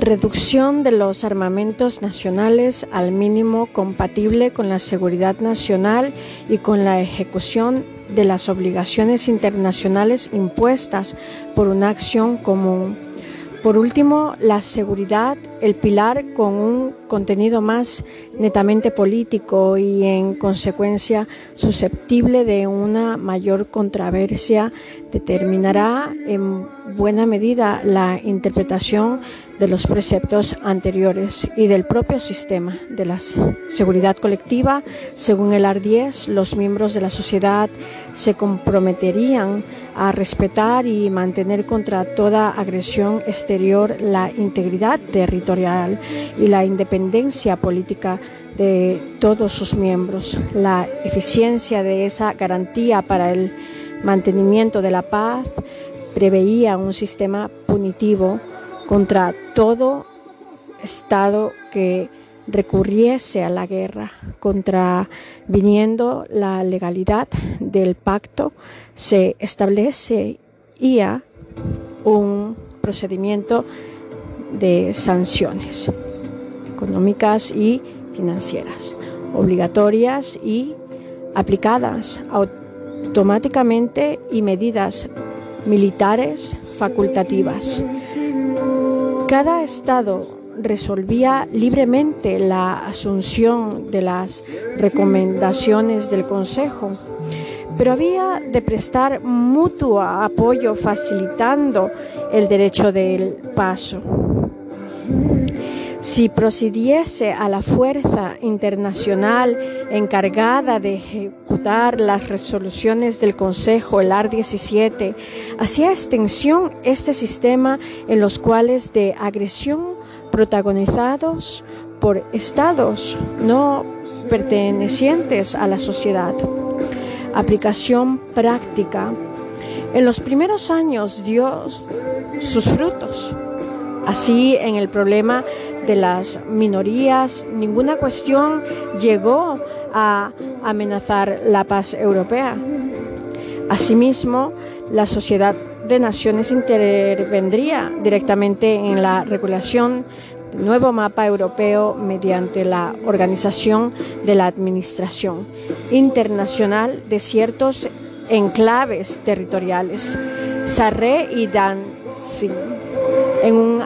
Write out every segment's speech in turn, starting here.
Reducción de los armamentos nacionales al mínimo compatible con la seguridad nacional y con la ejecución de las obligaciones internacionales impuestas por una acción común. Por último, la seguridad, el pilar con un contenido más netamente político y en consecuencia susceptible de una mayor controversia, determinará en buena medida la interpretación de los preceptos anteriores y del propio sistema de la seguridad colectiva. Según el AR 10, los miembros de la sociedad se comprometerían a respetar y mantener contra toda agresión exterior la integridad territorial y la independencia política de todos sus miembros. La eficiencia de esa garantía para el mantenimiento de la paz preveía un sistema punitivo contra todo Estado que recurriese a la guerra, contraviniendo la legalidad del pacto, se establecía un procedimiento de sanciones económicas y financieras, obligatorias y aplicadas automáticamente y medidas militares facultativas. Cada Estado resolvía libremente la asunción de las recomendaciones del Consejo, pero había de prestar mutuo apoyo facilitando el derecho del paso. Si procediese a la fuerza internacional encargada de ejecutar las resoluciones del Consejo, el AR 17, hacía extensión este sistema en los cuales de agresión protagonizados por estados no pertenecientes a la sociedad. Aplicación práctica. En los primeros años dio sus frutos. Así, en el problema de las minorías, ninguna cuestión llegó a amenazar la paz europea. Asimismo, la sociedad de Naciones intervendría directamente en la regulación del nuevo mapa europeo mediante la organización de la Administración Internacional de ciertos enclaves territoriales, Sarre y Danzig. En un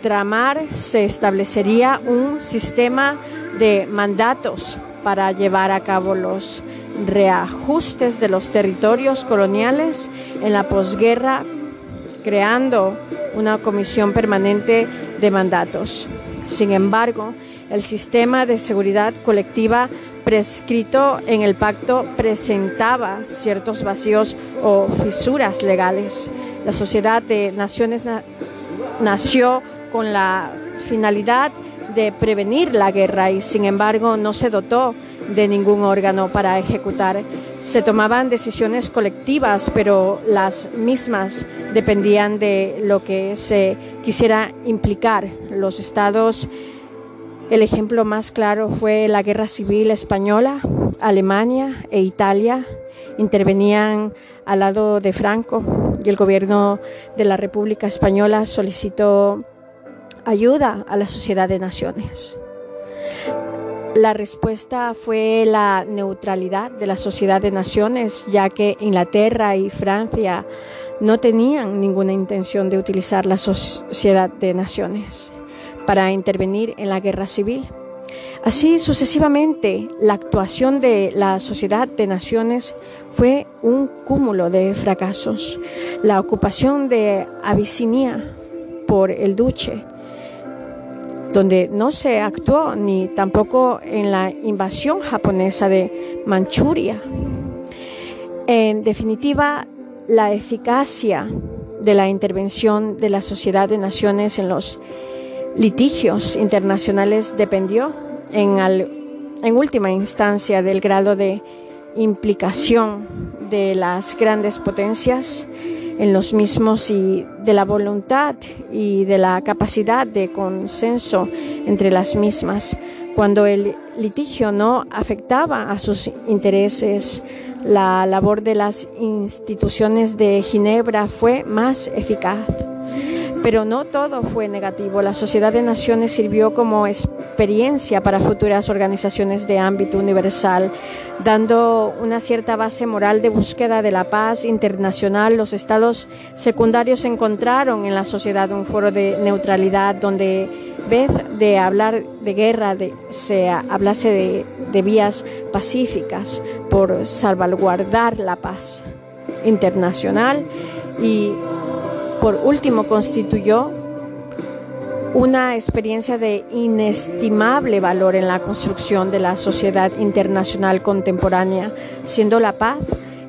altramar se establecería un sistema de mandatos para llevar a cabo los reajustes de los territorios coloniales en la posguerra, creando una comisión permanente de mandatos. Sin embargo, el sistema de seguridad colectiva prescrito en el pacto presentaba ciertos vacíos o fisuras legales. La Sociedad de Naciones nació con la finalidad de prevenir la guerra y sin embargo no se dotó de ningún órgano para ejecutar. Se tomaban decisiones colectivas, pero las mismas dependían de lo que se quisiera implicar. Los estados, el ejemplo más claro fue la Guerra Civil Española, Alemania e Italia intervenían al lado de Franco y el gobierno de la República Española solicitó ayuda a la sociedad de naciones. La respuesta fue la neutralidad de la Sociedad de Naciones, ya que Inglaterra y Francia no tenían ninguna intención de utilizar la Sociedad de Naciones para intervenir en la guerra civil. Así sucesivamente, la actuación de la Sociedad de Naciones fue un cúmulo de fracasos. La ocupación de Abisinia por el duque donde no se actuó ni tampoco en la invasión japonesa de Manchuria. En definitiva, la eficacia de la intervención de la Sociedad de Naciones en los litigios internacionales dependió en, en última instancia del grado de implicación de las grandes potencias en los mismos y de la voluntad y de la capacidad de consenso entre las mismas. Cuando el litigio no afectaba a sus intereses, la labor de las instituciones de Ginebra fue más eficaz. Pero no todo fue negativo. La Sociedad de Naciones sirvió como experiencia para futuras organizaciones de ámbito universal, dando una cierta base moral de búsqueda de la paz internacional. Los estados secundarios encontraron en la sociedad un foro de neutralidad donde, vez de hablar de guerra, de, se hablase de, de vías pacíficas por salvaguardar la paz internacional y por último constituyó una experiencia de inestimable valor en la construcción de la sociedad internacional contemporánea, siendo la paz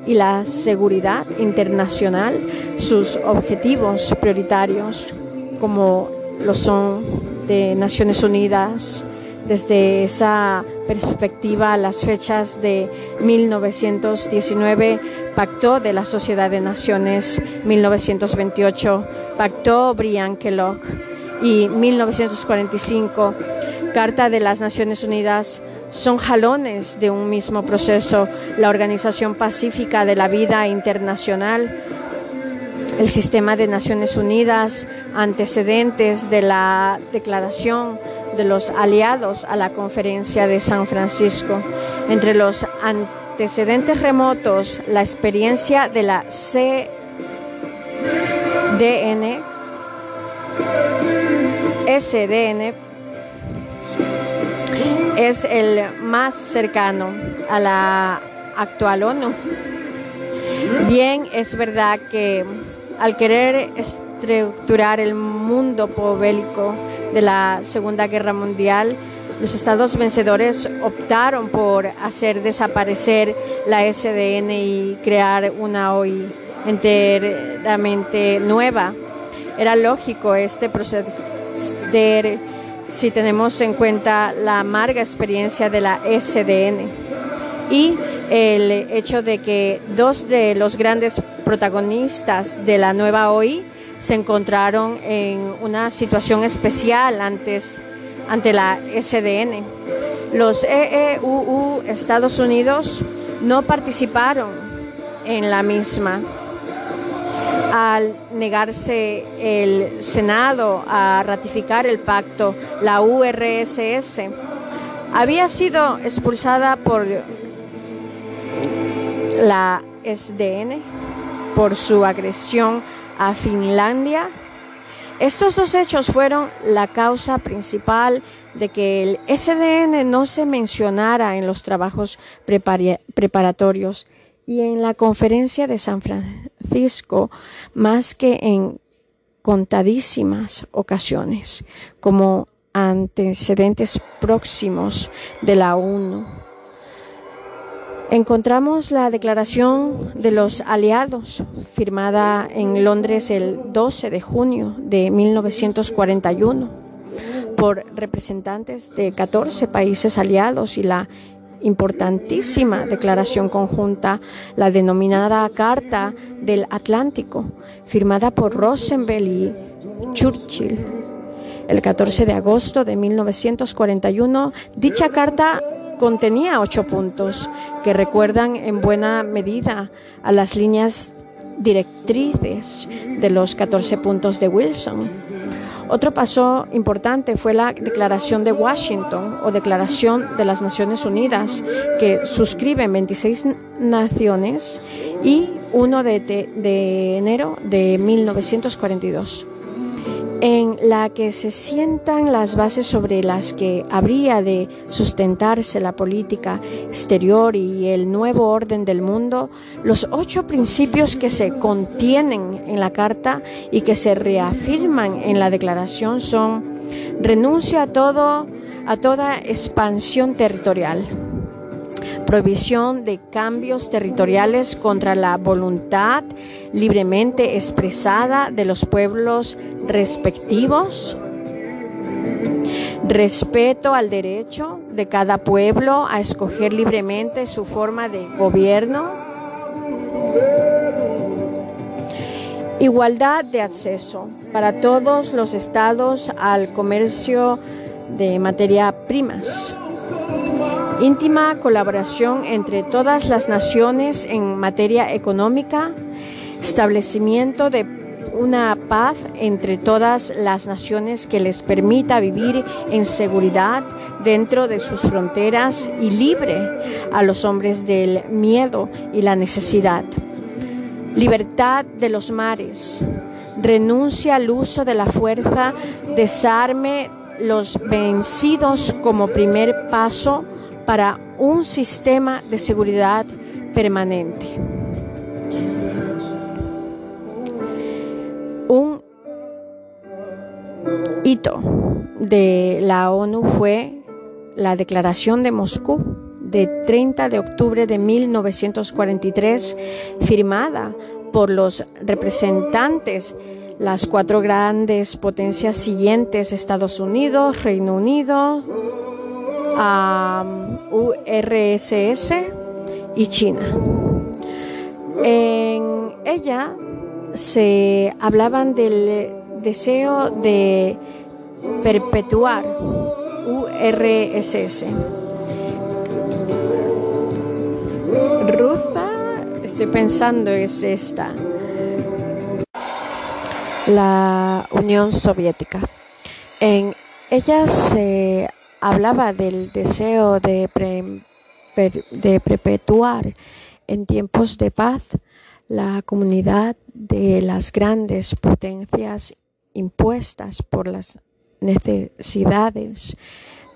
y la seguridad internacional sus objetivos prioritarios, como lo son de Naciones Unidas, desde esa perspectiva, las fechas de 1919, Pacto de la Sociedad de Naciones, 1928, Pacto Brian Kellogg y 1945, Carta de las Naciones Unidas, son jalones de un mismo proceso, la Organización Pacífica de la Vida Internacional, el Sistema de Naciones Unidas, antecedentes de la Declaración de los aliados a la conferencia de San Francisco. Entre los antecedentes remotos, la experiencia de la CDN SDN es el más cercano a la actual ONU. Bien, es verdad que al querer estructurar el mundo pobélico de la Segunda Guerra Mundial, los estados vencedores optaron por hacer desaparecer la SDN y crear una OI enteramente nueva. Era lógico este proceder si tenemos en cuenta la amarga experiencia de la SDN y el hecho de que dos de los grandes protagonistas de la nueva OI se encontraron en una situación especial antes, ante la SDN. Los EEUU Estados Unidos no participaron en la misma. Al negarse el Senado a ratificar el pacto, la URSS había sido expulsada por la SDN por su agresión a Finlandia. Estos dos hechos fueron la causa principal de que el SDN no se mencionara en los trabajos preparatorios y en la conferencia de San Francisco más que en contadísimas ocasiones como antecedentes próximos de la ONU encontramos la Declaración de los Aliados, firmada en Londres el 12 de junio de 1941 por representantes de 14 países aliados y la importantísima declaración conjunta, la denominada Carta del Atlántico, firmada por Rosenberg y Churchill. El 14 de agosto de 1941, dicha carta contenía ocho puntos que recuerdan en buena medida a las líneas directrices de los 14 puntos de Wilson. Otro paso importante fue la Declaración de Washington o Declaración de las Naciones Unidas, que suscriben 26 naciones y 1 de, de enero de 1942 en la que se sientan las bases sobre las que habría de sustentarse la política exterior y el nuevo orden del mundo, los ocho principios que se contienen en la Carta y que se reafirman en la Declaración son renuncia a todo a toda expansión territorial prohibición de cambios territoriales contra la voluntad libremente expresada de los pueblos respectivos, respeto al derecho de cada pueblo a escoger libremente su forma de gobierno, igualdad de acceso para todos los estados al comercio de materia primas íntima colaboración entre todas las naciones en materia económica, establecimiento de una paz entre todas las naciones que les permita vivir en seguridad dentro de sus fronteras y libre a los hombres del miedo y la necesidad. Libertad de los mares. Renuncia al uso de la fuerza. Desarme los vencidos como primer paso para un sistema de seguridad permanente. Un hito de la ONU fue la Declaración de Moscú de 30 de octubre de 1943, firmada por los representantes las cuatro grandes potencias siguientes, Estados Unidos, Reino Unido, URSS y China. En ella se hablaban del deseo de perpetuar URSS. Rusa, estoy pensando, es esta la Unión Soviética. En ella se hablaba del deseo de, de perpetuar en tiempos de paz la comunidad de las grandes potencias impuestas por las necesidades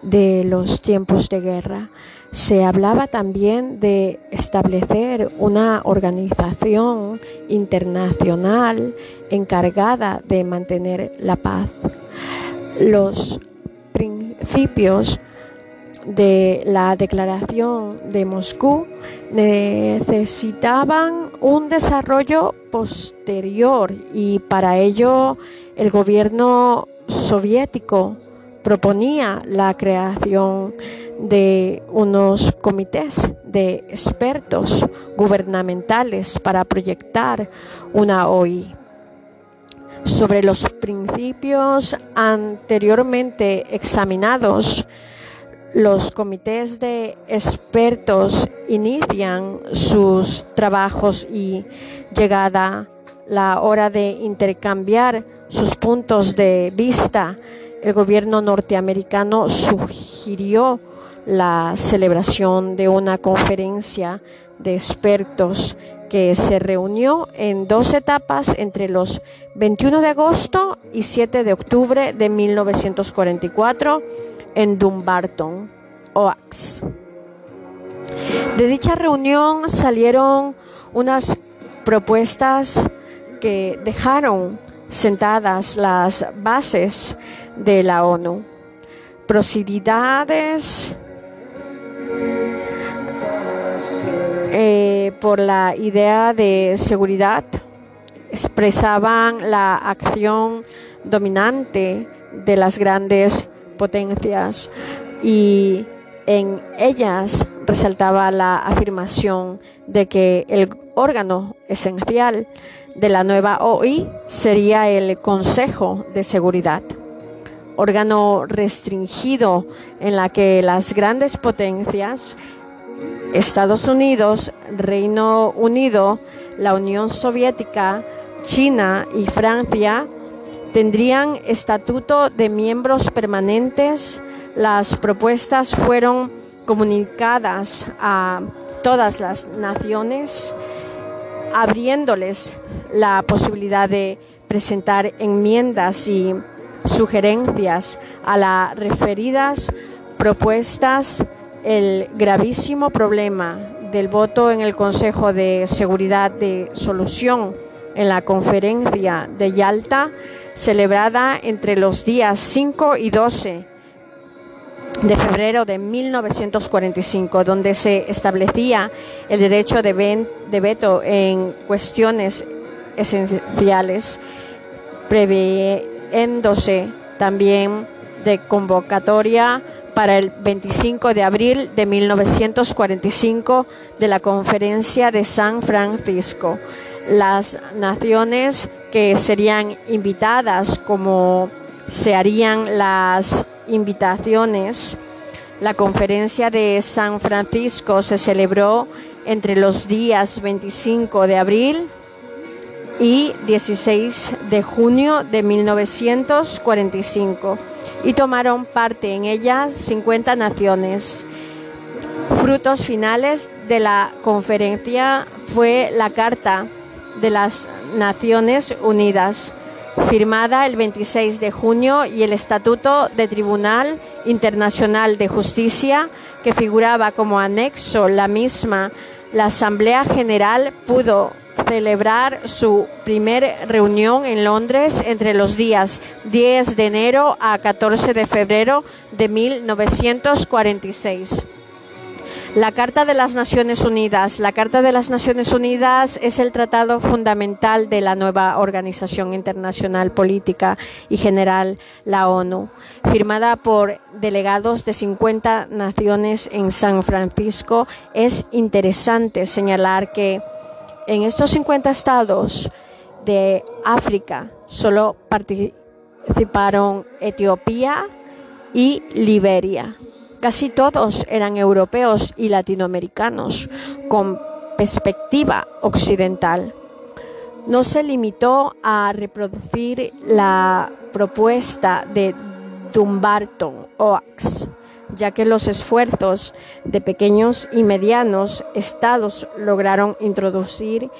de los tiempos de guerra. Se hablaba también de establecer una organización internacional encargada de mantener la paz. Los principios de la Declaración de Moscú necesitaban un desarrollo posterior y para ello el gobierno soviético proponía la creación de unos comités de expertos gubernamentales para proyectar una OI. Sobre los principios anteriormente examinados, los comités de expertos inician sus trabajos y llegada la hora de intercambiar sus puntos de vista. El gobierno norteamericano sugirió la celebración de una conferencia de expertos que se reunió en dos etapas entre los 21 de agosto y 7 de octubre de 1944 en Dumbarton, Oaks. De dicha reunión salieron unas propuestas que dejaron sentadas las bases de la ONU. Prosididades eh, por la idea de seguridad expresaban la acción dominante de las grandes potencias y en ellas resaltaba la afirmación de que el órgano esencial de la nueva OI sería el Consejo de Seguridad, órgano restringido en la que las grandes potencias, Estados Unidos, Reino Unido, la Unión Soviética, China y Francia, tendrían estatuto de miembros permanentes. Las propuestas fueron comunicadas a todas las naciones, abriéndoles la posibilidad de presentar enmiendas y sugerencias a las referidas propuestas, el gravísimo problema del voto en el Consejo de Seguridad de Solución en la conferencia de Yalta, celebrada entre los días 5 y 12 de febrero de 1945, donde se establecía el derecho de, de veto en cuestiones esenciales, previéndose también de convocatoria para el 25 de abril de 1945 de la Conferencia de San Francisco. Las naciones que serían invitadas como se harían las invitaciones. La conferencia de San Francisco se celebró entre los días 25 de abril y 16 de junio de 1945 y tomaron parte en ella 50 naciones. Frutos finales de la conferencia fue la Carta de las Naciones Unidas, firmada el 26 de junio, y el Estatuto de Tribunal Internacional de Justicia, que figuraba como anexo la misma. La Asamblea General pudo celebrar su primer reunión en Londres entre los días 10 de enero a 14 de febrero de 1946. La Carta de las Naciones Unidas. La Carta de las Naciones Unidas es el tratado fundamental de la nueva Organización Internacional Política y General, la ONU, firmada por delegados de 50 naciones en San Francisco. Es interesante señalar que en estos 50 estados de África solo participaron Etiopía y Liberia. Casi todos eran europeos y latinoamericanos con perspectiva occidental. No se limitó a reproducir la propuesta de Dumbarton Oaks, ya que los esfuerzos de pequeños y medianos estados lograron introducir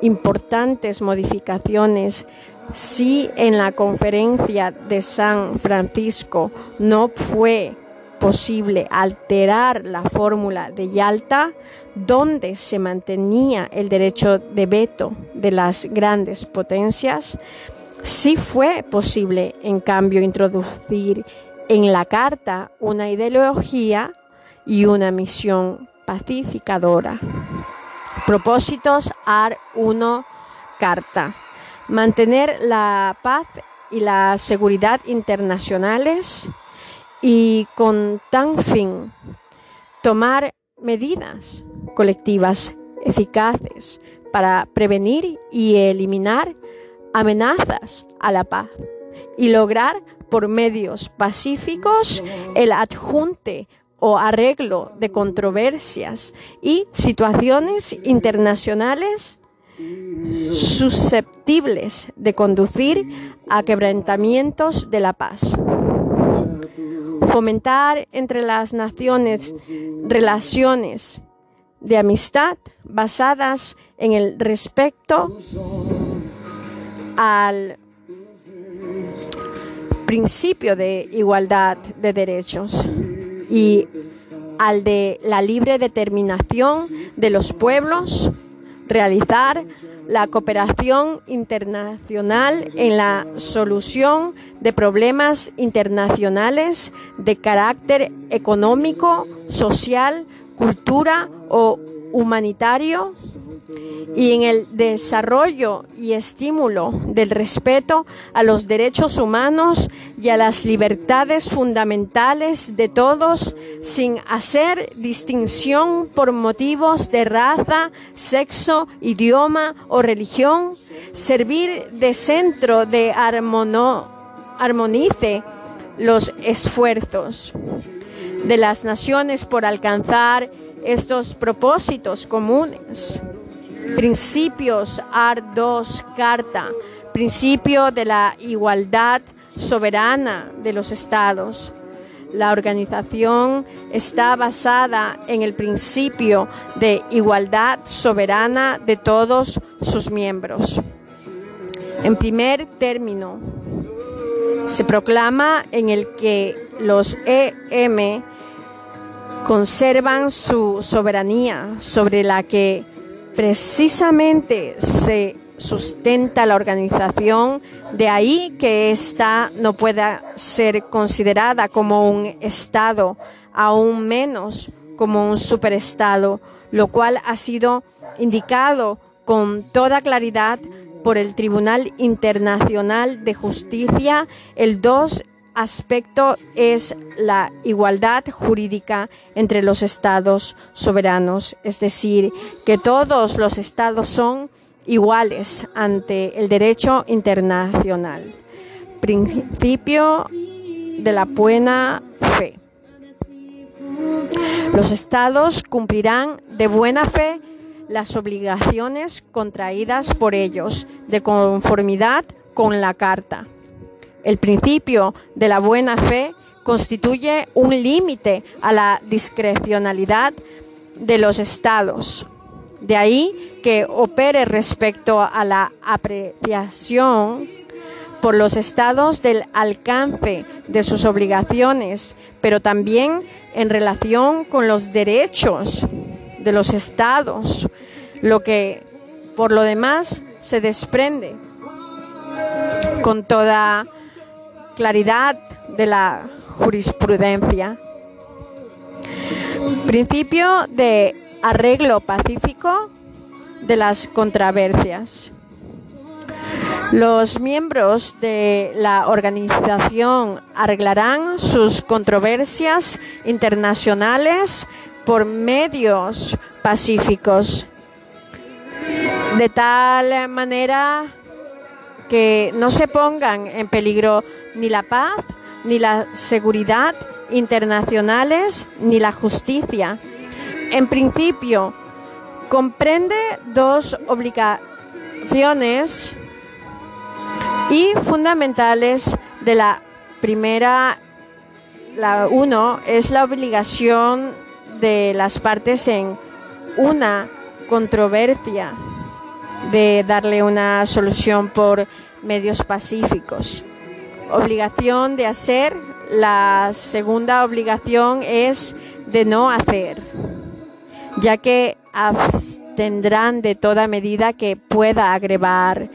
importantes modificaciones. Si en la conferencia de San Francisco no fue posible alterar la fórmula de Yalta, donde se mantenía el derecho de veto de las grandes potencias, sí fue posible, en cambio, introducir en la Carta una ideología y una misión pacificadora. Propósitos AR 1 Carta. Mantener la paz y la seguridad internacionales y con tan fin tomar medidas colectivas eficaces para prevenir y eliminar amenazas a la paz y lograr por medios pacíficos el adjunte o arreglo de controversias y situaciones internacionales susceptibles de conducir a quebrantamientos de la paz. Fomentar entre las naciones relaciones de amistad basadas en el respeto al principio de igualdad de derechos y al de la libre determinación de los pueblos, realizar la cooperación internacional en la solución de problemas internacionales de carácter económico, social, cultura o humanitario y en el desarrollo y estímulo del respeto a los derechos humanos y a las libertades fundamentales de todos sin hacer distinción por motivos de raza, sexo, idioma o religión, servir de centro de armonice los esfuerzos de las naciones por alcanzar estos propósitos comunes. Principios AR 2 Carta, principio de la igualdad soberana de los estados. La organización está basada en el principio de igualdad soberana de todos sus miembros. En primer término, se proclama en el que los EM conservan su soberanía sobre la que precisamente se sustenta la organización, de ahí que ésta no pueda ser considerada como un Estado, aún menos como un superestado, lo cual ha sido indicado con toda claridad por el Tribunal Internacional de Justicia el 2 aspecto es la igualdad jurídica entre los estados soberanos, es decir, que todos los estados son iguales ante el derecho internacional. Principio de la buena fe. Los estados cumplirán de buena fe las obligaciones contraídas por ellos de conformidad con la Carta. El principio de la buena fe constituye un límite a la discrecionalidad de los estados. De ahí que opere respecto a la apreciación por los estados del alcance de sus obligaciones, pero también en relación con los derechos de los estados, lo que por lo demás se desprende con toda claridad de la jurisprudencia. Principio de arreglo pacífico de las controversias. Los miembros de la organización arreglarán sus controversias internacionales por medios pacíficos, de tal manera que no se pongan en peligro ni la paz, ni la seguridad internacionales, ni la justicia. En principio, comprende dos obligaciones y fundamentales de la primera. La uno es la obligación de las partes en una controversia de darle una solución por medios pacíficos. Obligación de hacer. La segunda obligación es de no hacer, ya que abstendrán de toda medida que pueda agrevar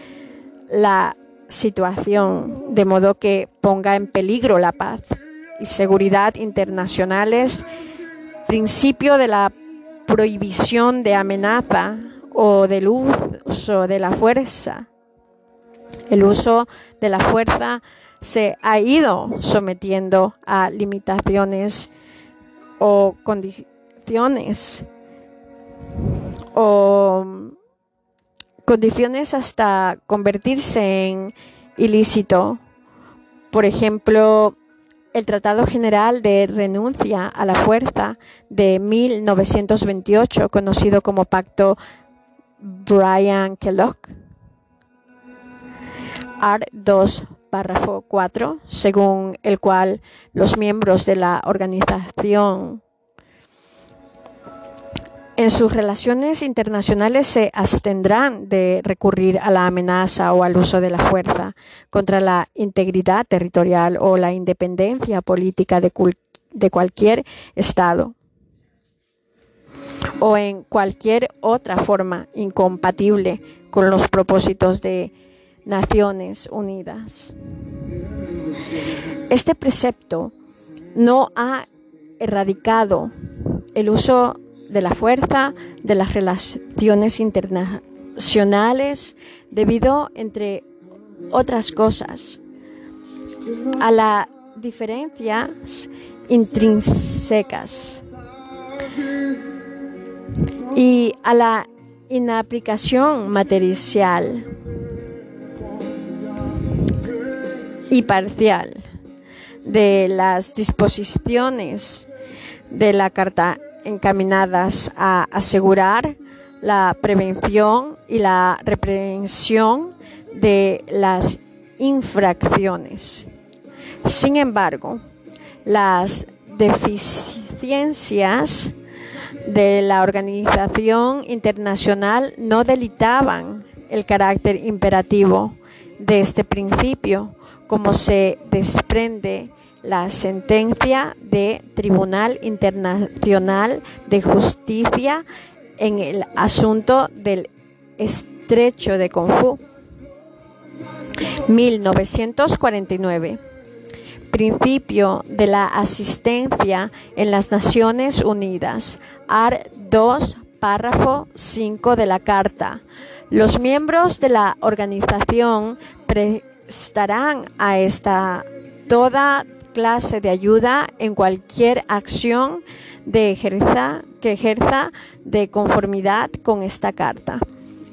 la situación, de modo que ponga en peligro la paz y seguridad internacionales, principio de la prohibición de amenaza o del uso de la fuerza. El uso de la fuerza se ha ido sometiendo a limitaciones o condiciones o condiciones hasta convertirse en ilícito. Por ejemplo, el Tratado General de Renuncia a la Fuerza de 1928, conocido como Pacto Brian Kellogg. Art 2, párrafo 4, según el cual los miembros de la organización en sus relaciones internacionales se abstendrán de recurrir a la amenaza o al uso de la fuerza contra la integridad territorial o la independencia política de, de cualquier Estado o en cualquier otra forma incompatible con los propósitos de Naciones Unidas. Este precepto no ha erradicado el uso de la fuerza de las relaciones internacionales debido, entre otras cosas, a las diferencias intrínsecas y a la inaplicación material y parcial de las disposiciones de la Carta encaminadas a asegurar la prevención y la reprehensión de las infracciones. Sin embargo, las deficiencias de la organización internacional no delitaban el carácter imperativo de este principio, como se desprende la sentencia de Tribunal Internacional de Justicia en el asunto del estrecho de Fu 1949. Principio de la asistencia en las Naciones Unidas. AR 2, párrafo 5 de la Carta. Los miembros de la organización prestarán a esta toda clase de ayuda en cualquier acción que ejerza de conformidad con esta carta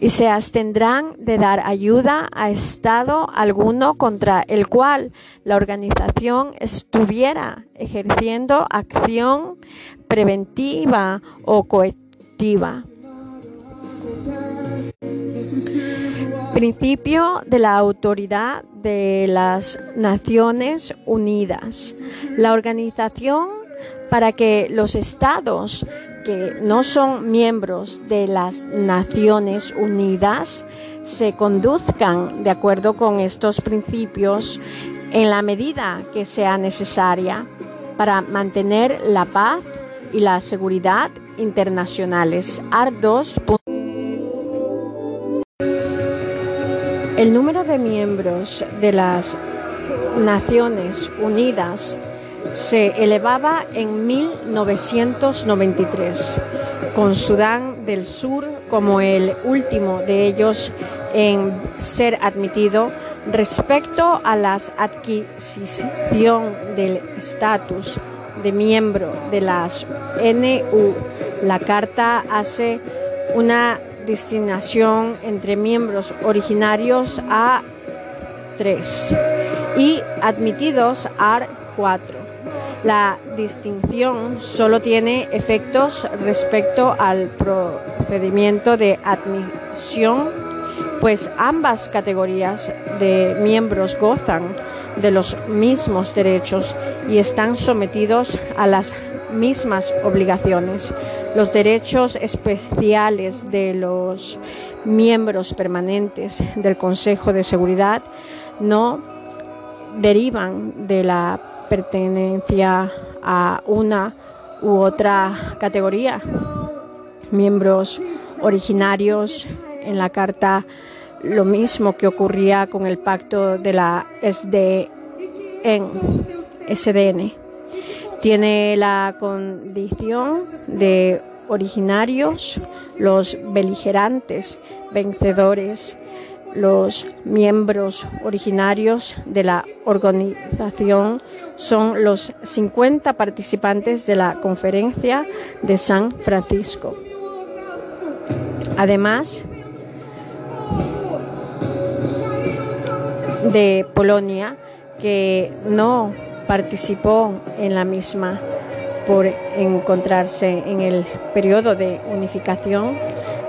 y se abstendrán de dar ayuda a Estado alguno contra el cual la organización estuviera ejerciendo acción preventiva o coactiva. Principio de la autoridad de las Naciones Unidas. La organización para que los estados que no son miembros de las Naciones Unidas se conduzcan de acuerdo con estos principios en la medida que sea necesaria para mantener la paz y la seguridad internacionales. AR 2. El número de miembros de las Naciones Unidas se elevaba en 1993, con Sudán del Sur como el último de ellos en ser admitido respecto a la adquisición del estatus de miembro de las NU. La Carta hace una distinción entre miembros originarios A3 y admitidos A4. La distinción solo tiene efectos respecto al procedimiento de admisión, pues ambas categorías de miembros gozan de los mismos derechos y están sometidos a las mismas obligaciones. Los derechos especiales de los miembros permanentes del Consejo de Seguridad no derivan de la pertenencia a una u otra categoría. Miembros originarios en la Carta, lo mismo que ocurría con el pacto de la SDN. SDN. Tiene la condición de originarios, los beligerantes, vencedores, los miembros originarios de la organización son los 50 participantes de la conferencia de San Francisco. Además de Polonia, que no participó en la misma por encontrarse en el periodo de unificación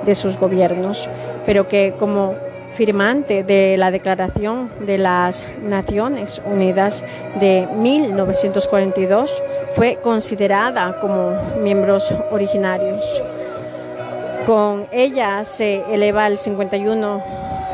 de sus gobiernos, pero que como firmante de la Declaración de las Naciones Unidas de 1942 fue considerada como miembros originarios. Con ella se eleva al 51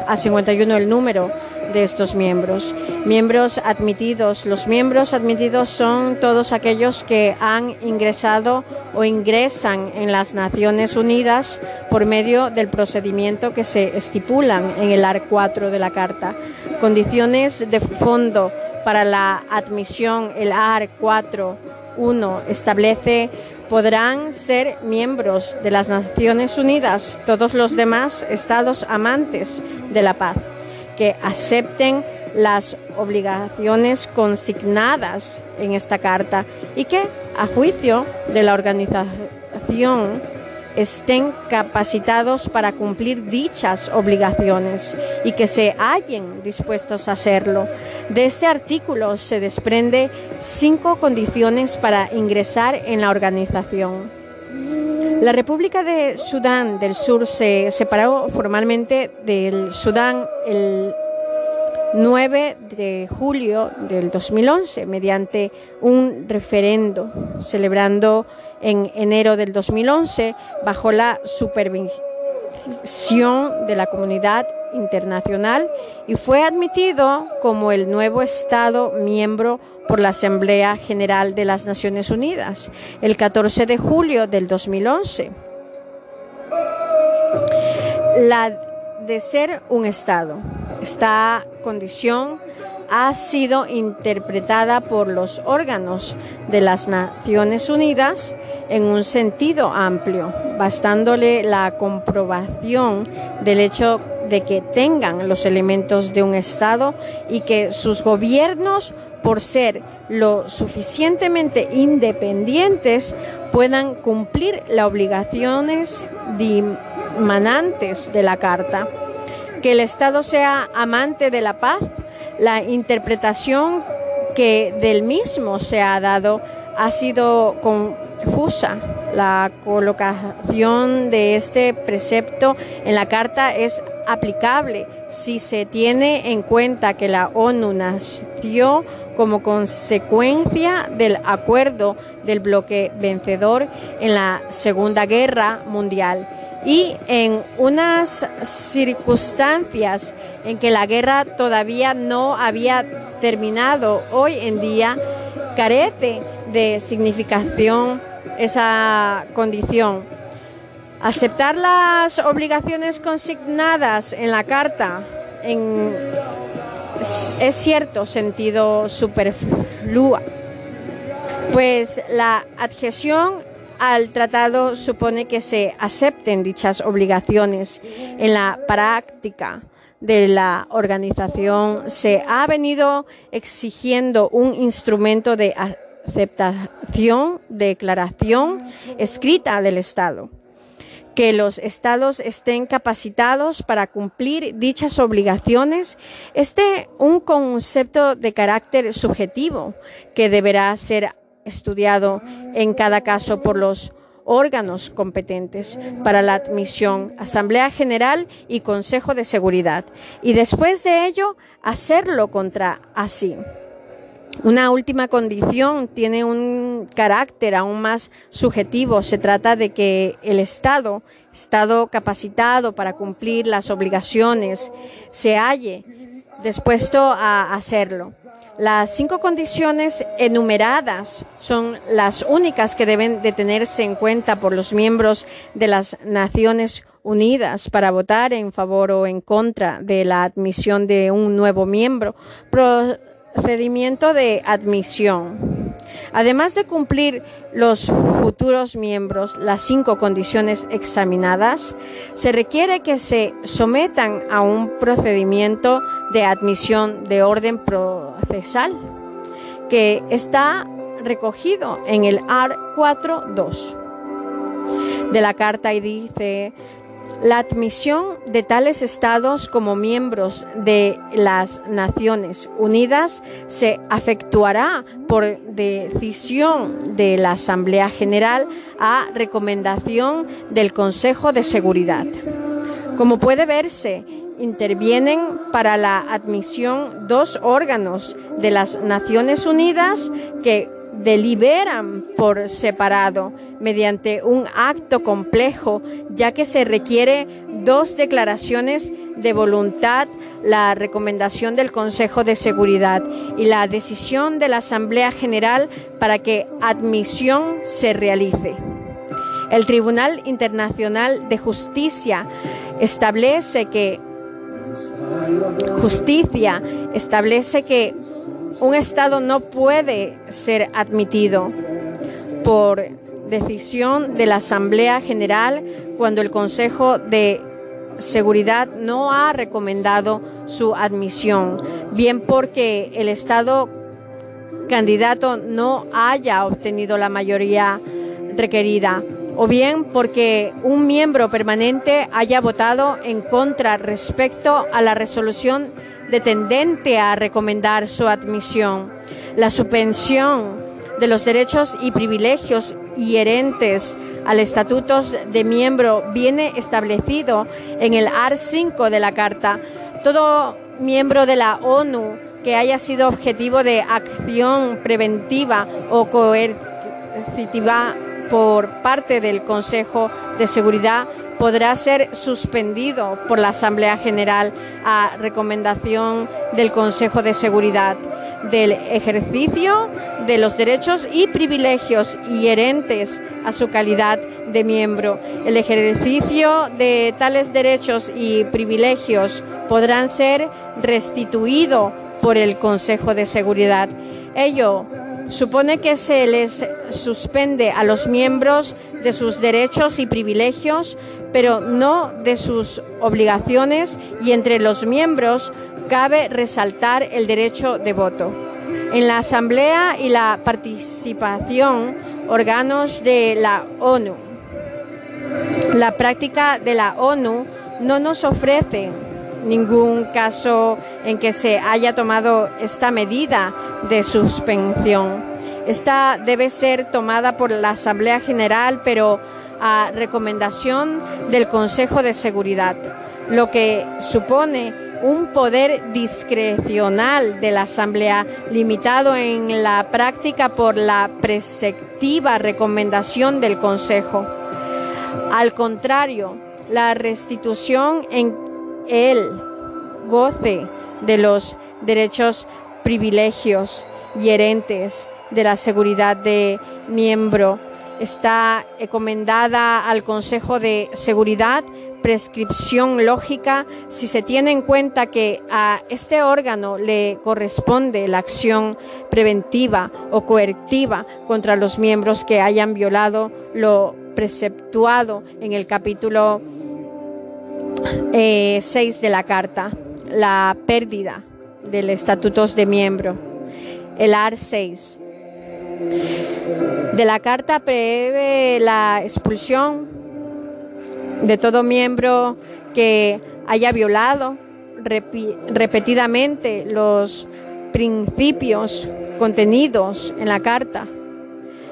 a 51 el número de estos miembros. Miembros admitidos. Los miembros admitidos son todos aquellos que han ingresado o ingresan en las Naciones Unidas por medio del procedimiento que se estipulan en el AR 4 de la Carta. Condiciones de fondo para la admisión, el AR 4.1 establece podrán ser miembros de las Naciones Unidas todos los demás estados amantes de la paz que acepten las obligaciones consignadas en esta carta y que, a juicio de la organización, estén capacitados para cumplir dichas obligaciones y que se hallen dispuestos a hacerlo. De este artículo se desprende cinco condiciones para ingresar en la organización. La República de Sudán del Sur se separó formalmente del Sudán el 9 de julio del 2011 mediante un referendo celebrando en enero del 2011 bajo la supervisión de la comunidad internacional y fue admitido como el nuevo Estado miembro por la Asamblea General de las Naciones Unidas el 14 de julio del 2011. La de ser un Estado. Esta condición ha sido interpretada por los órganos de las Naciones Unidas en un sentido amplio, bastándole la comprobación del hecho de que tengan los elementos de un Estado y que sus gobiernos, por ser lo suficientemente independientes, puedan cumplir las obligaciones dimanantes de la Carta. Que el Estado sea amante de la paz, la interpretación que del mismo se ha dado ha sido confusa. La colocación de este precepto en la carta es aplicable si se tiene en cuenta que la ONU nació como consecuencia del acuerdo del bloque vencedor en la Segunda Guerra Mundial y en unas circunstancias en que la guerra todavía no había terminado, hoy en día carece de significación esa condición. Aceptar las obligaciones consignadas en la Carta en, es cierto sentido superflua, pues la adhesión al tratado supone que se acepten dichas obligaciones en la práctica de la organización se ha venido exigiendo un instrumento de aceptación, declaración escrita del Estado que los estados estén capacitados para cumplir dichas obligaciones, este un concepto de carácter subjetivo que deberá ser estudiado en cada caso por los órganos competentes para la admisión, Asamblea General y Consejo de Seguridad, y después de ello hacerlo contra así. Una última condición tiene un carácter aún más subjetivo. Se trata de que el Estado, Estado capacitado para cumplir las obligaciones, se halle dispuesto a hacerlo. Las cinco condiciones enumeradas son las únicas que deben de tenerse en cuenta por los miembros de las Naciones Unidas para votar en favor o en contra de la admisión de un nuevo miembro procedimiento de admisión. Además de cumplir los futuros miembros las cinco condiciones examinadas, se requiere que se sometan a un procedimiento de admisión de orden procesal que está recogido en el AR 4.2 de la Carta y dice la admisión de tales estados como miembros de las Naciones Unidas se efectuará por decisión de la Asamblea General a recomendación del Consejo de Seguridad. Como puede verse, intervienen para la admisión dos órganos de las Naciones Unidas que deliberan por separado mediante un acto complejo, ya que se requiere dos declaraciones de voluntad, la recomendación del Consejo de Seguridad y la decisión de la Asamblea General para que admisión se realice. El Tribunal Internacional de Justicia establece que justicia establece que un Estado no puede ser admitido por decisión de la Asamblea General cuando el Consejo de Seguridad no ha recomendado su admisión, bien porque el Estado candidato no haya obtenido la mayoría requerida o bien porque un miembro permanente haya votado en contra respecto a la resolución de tendente a recomendar su admisión. La suspensión de los derechos y privilegios inherentes al estatuto de miembro viene establecido en el AR 5 de la Carta. Todo miembro de la ONU que haya sido objetivo de acción preventiva o coercitiva por parte del Consejo de Seguridad podrá ser suspendido por la Asamblea General a recomendación del Consejo de Seguridad del ejercicio de los derechos y privilegios inherentes a su calidad de miembro. El ejercicio de tales derechos y privilegios podrán ser restituidos por el Consejo de Seguridad. Ello supone que se les suspende a los miembros de sus derechos y privilegios, pero no de sus obligaciones y entre los miembros cabe resaltar el derecho de voto. En la Asamblea y la participación, órganos de la ONU. La práctica de la ONU no nos ofrece ningún caso en que se haya tomado esta medida de suspensión. Esta debe ser tomada por la Asamblea General, pero a recomendación del Consejo de Seguridad, lo que supone un poder discrecional de la Asamblea limitado en la práctica por la preceptiva recomendación del Consejo. Al contrario, la restitución en el goce de los derechos, privilegios y herentes de la seguridad de miembro. Está encomendada al Consejo de Seguridad prescripción lógica. Si se tiene en cuenta que a este órgano le corresponde la acción preventiva o coercitiva contra los miembros que hayan violado lo preceptuado en el capítulo 6 eh, de la Carta, la pérdida del estatutos de miembro, el AR 6. De la Carta prevé la expulsión de todo miembro que haya violado repetidamente los principios contenidos en la Carta.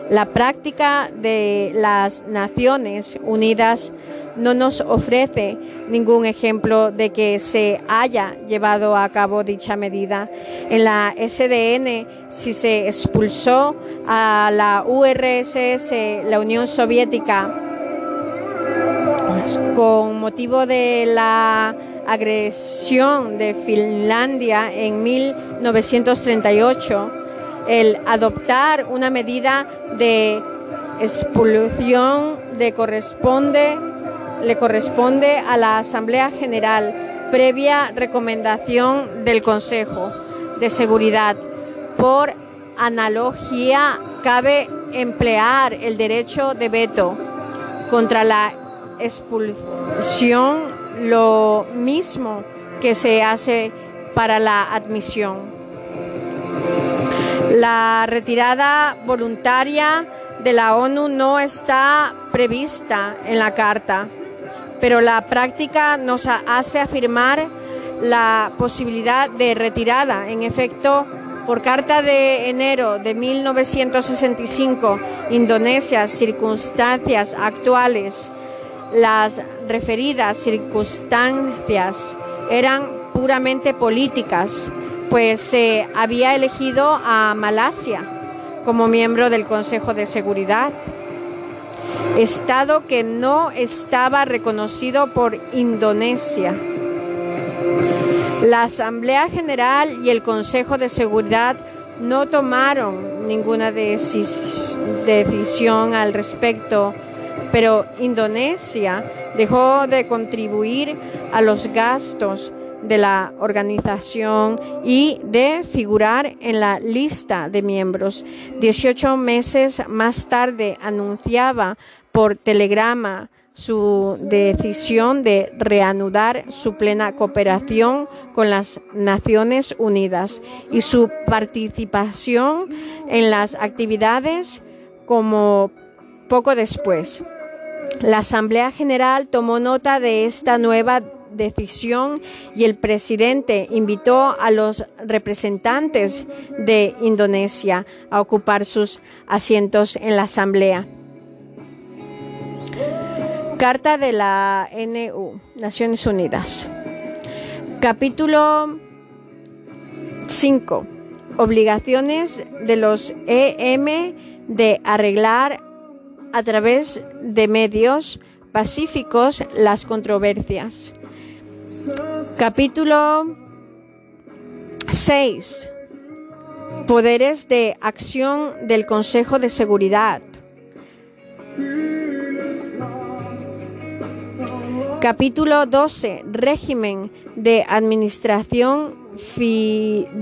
La práctica de las Naciones Unidas no nos ofrece ningún ejemplo de que se haya llevado a cabo dicha medida. En la SDN, si se expulsó a la URSS, la Unión Soviética, con motivo de la agresión de Finlandia en 1938, el adoptar una medida de expulsión le corresponde a la Asamblea General previa recomendación del Consejo de Seguridad. Por analogía, cabe emplear el derecho de veto contra la expulsión lo mismo que se hace para la admisión. La retirada voluntaria de la ONU no está prevista en la Carta, pero la práctica nos hace afirmar la posibilidad de retirada. En efecto, por carta de enero de 1965, Indonesia, circunstancias actuales las referidas circunstancias eran puramente políticas, pues se había elegido a Malasia como miembro del Consejo de Seguridad, estado que no estaba reconocido por Indonesia. La Asamblea General y el Consejo de Seguridad no tomaron ninguna decisión al respecto pero Indonesia dejó de contribuir a los gastos de la organización y de figurar en la lista de miembros. Dieciocho meses más tarde anunciaba por telegrama su decisión de reanudar su plena cooperación con las Naciones Unidas y su participación en las actividades como poco después. La Asamblea General tomó nota de esta nueva decisión y el presidente invitó a los representantes de Indonesia a ocupar sus asientos en la Asamblea. Carta de la NU, Naciones Unidas. Capítulo 5. Obligaciones de los EM de arreglar a través de medios pacíficos las controversias. Capítulo 6. Poderes de acción del Consejo de Seguridad. Capítulo 12. Régimen de administración fiduciaria.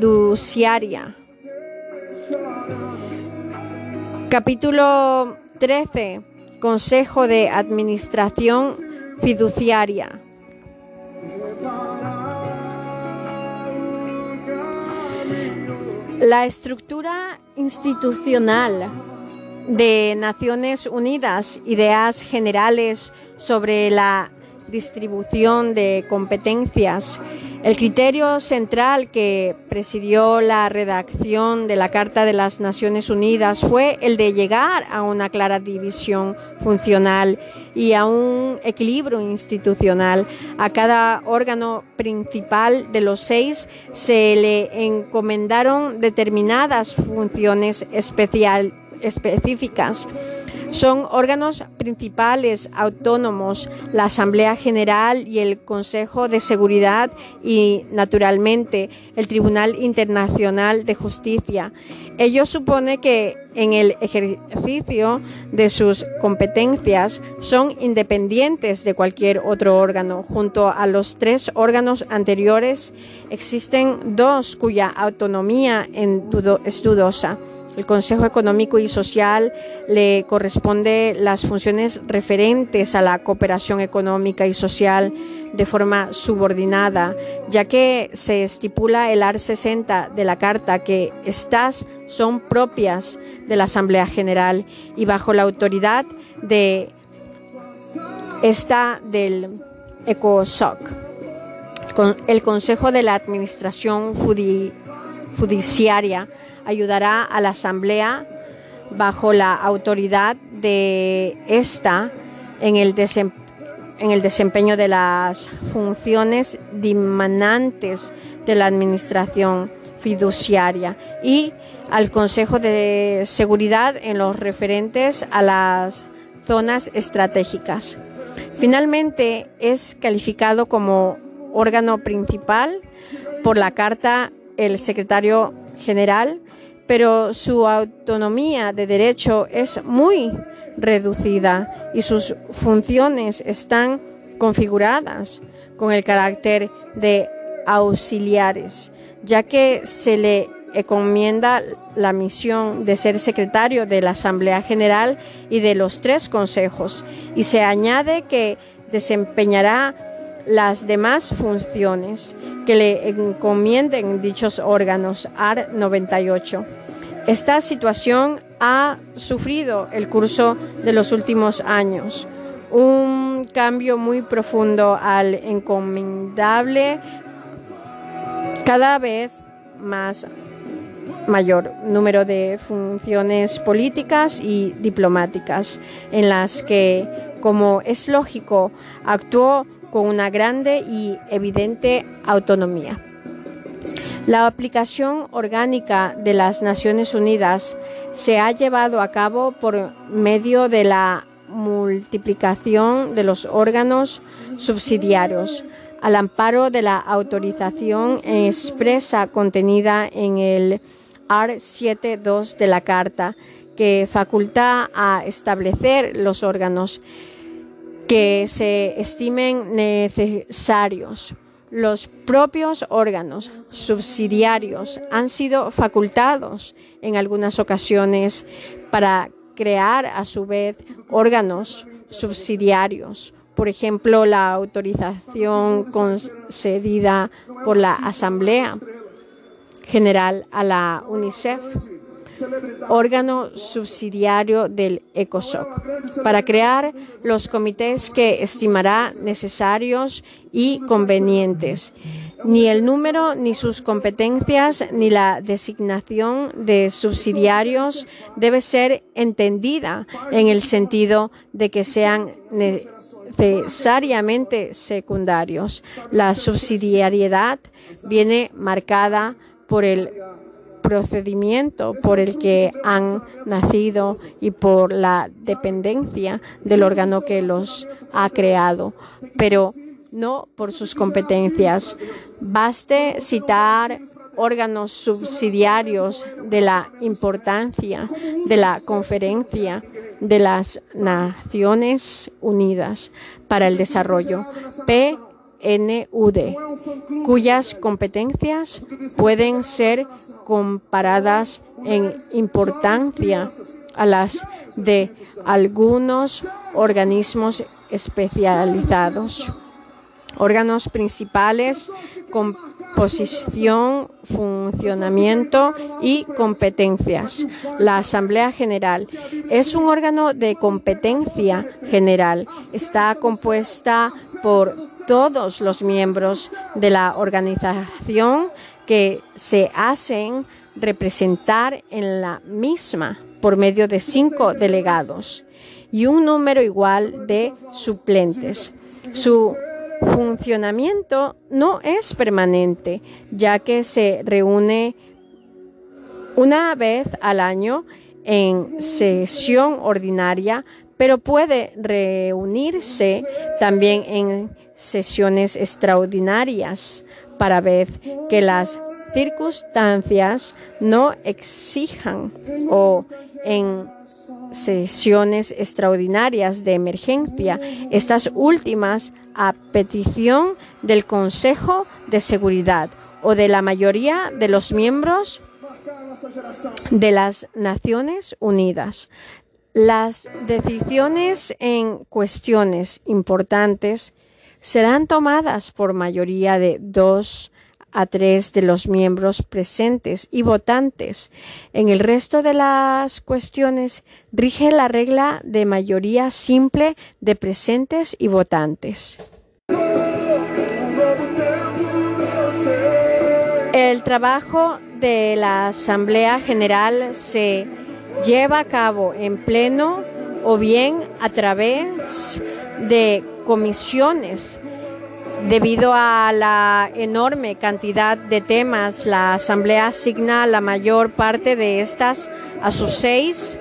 Capítulo 13. Consejo de Administración Fiduciaria. La estructura institucional de Naciones Unidas, ideas generales sobre la distribución de competencias El criterio central que presidió la redacción de la Carta de las Naciones Unidas fue el de llegar a una clara división funcional y a un equilibrio institucional. A cada órgano principal de los seis se le encomendaron determinadas funciones especial, específicas son órganos principales autónomos, la Asamblea General y el Consejo de Seguridad y, naturalmente, el Tribunal Internacional de Justicia. Ello supone que en el ejercicio de sus competencias son independientes de cualquier otro órgano. Junto a los tres órganos anteriores existen dos cuya autonomía es dudosa. El Consejo Económico y Social le corresponde las funciones referentes a la cooperación económica y social de forma subordinada, ya que se estipula el AR 60 de la Carta que estas son propias de la Asamblea General y bajo la autoridad de esta del ECOSOC. El Consejo de la Administración Judiciaria ayudará a la Asamblea bajo la autoridad de esta en el, en el desempeño de las funciones dimanantes de la Administración fiduciaria y al Consejo de Seguridad en los referentes a las zonas estratégicas. Finalmente, es calificado como órgano principal por la Carta el secretario general pero su autonomía de derecho es muy reducida y sus funciones están configuradas con el carácter de auxiliares, ya que se le encomienda la misión de ser secretario de la Asamblea General y de los tres consejos, y se añade que desempeñará las demás funciones que le encomienden dichos órganos, AR 98. Esta situación ha sufrido el curso de los últimos años, un cambio muy profundo al encomendable cada vez más mayor número de funciones políticas y diplomáticas en las que, como es lógico, actuó con una grande y evidente autonomía. La aplicación orgánica de las Naciones Unidas se ha llevado a cabo por medio de la multiplicación de los órganos subsidiarios al amparo de la autorización expresa contenida en el AR 7.2 de la Carta, que faculta a establecer los órganos que se estimen necesarios. Los propios órganos subsidiarios han sido facultados en algunas ocasiones para crear a su vez órganos subsidiarios. Por ejemplo, la autorización concedida por la Asamblea General a la UNICEF órgano subsidiario del ECOSOC, para crear los comités que estimará necesarios y convenientes. Ni el número, ni sus competencias, ni la designación de subsidiarios debe ser entendida en el sentido de que sean necesariamente secundarios. La subsidiariedad viene marcada por el procedimiento por el que han nacido y por la dependencia del órgano que los ha creado, pero no por sus competencias. Baste citar órganos subsidiarios de la importancia de la Conferencia de las Naciones Unidas para el Desarrollo, PNUD, cuyas competencias pueden ser comparadas en importancia a las de algunos organismos especializados. Órganos principales, composición, funcionamiento y competencias. La Asamblea General es un órgano de competencia general. Está compuesta por todos los miembros de la organización que se hacen representar en la misma por medio de cinco delegados y un número igual de suplentes. Su funcionamiento no es permanente, ya que se reúne una vez al año en sesión ordinaria, pero puede reunirse también en sesiones extraordinarias para ver que las circunstancias no exijan o en sesiones extraordinarias de emergencia, estas últimas a petición del Consejo de Seguridad o de la mayoría de los miembros de las Naciones Unidas. Las decisiones en cuestiones importantes serán tomadas por mayoría de dos a tres de los miembros presentes y votantes. En el resto de las cuestiones rige la regla de mayoría simple de presentes y votantes. El trabajo de la Asamblea General se lleva a cabo en pleno o bien a través de comisiones. Debido a la enorme cantidad de temas, la Asamblea asigna la mayor parte de estas a sus seis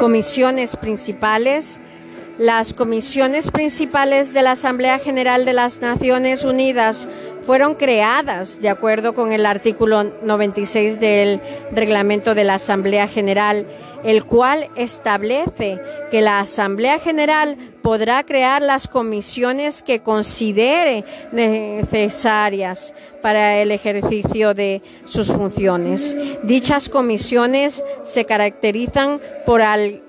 comisiones principales. Las comisiones principales de la Asamblea General de las Naciones Unidas fueron creadas de acuerdo con el artículo 96 del reglamento de la Asamblea General, el cual establece que la Asamblea General podrá crear las comisiones que considere necesarias para el ejercicio de sus funciones. Dichas comisiones se caracterizan por al,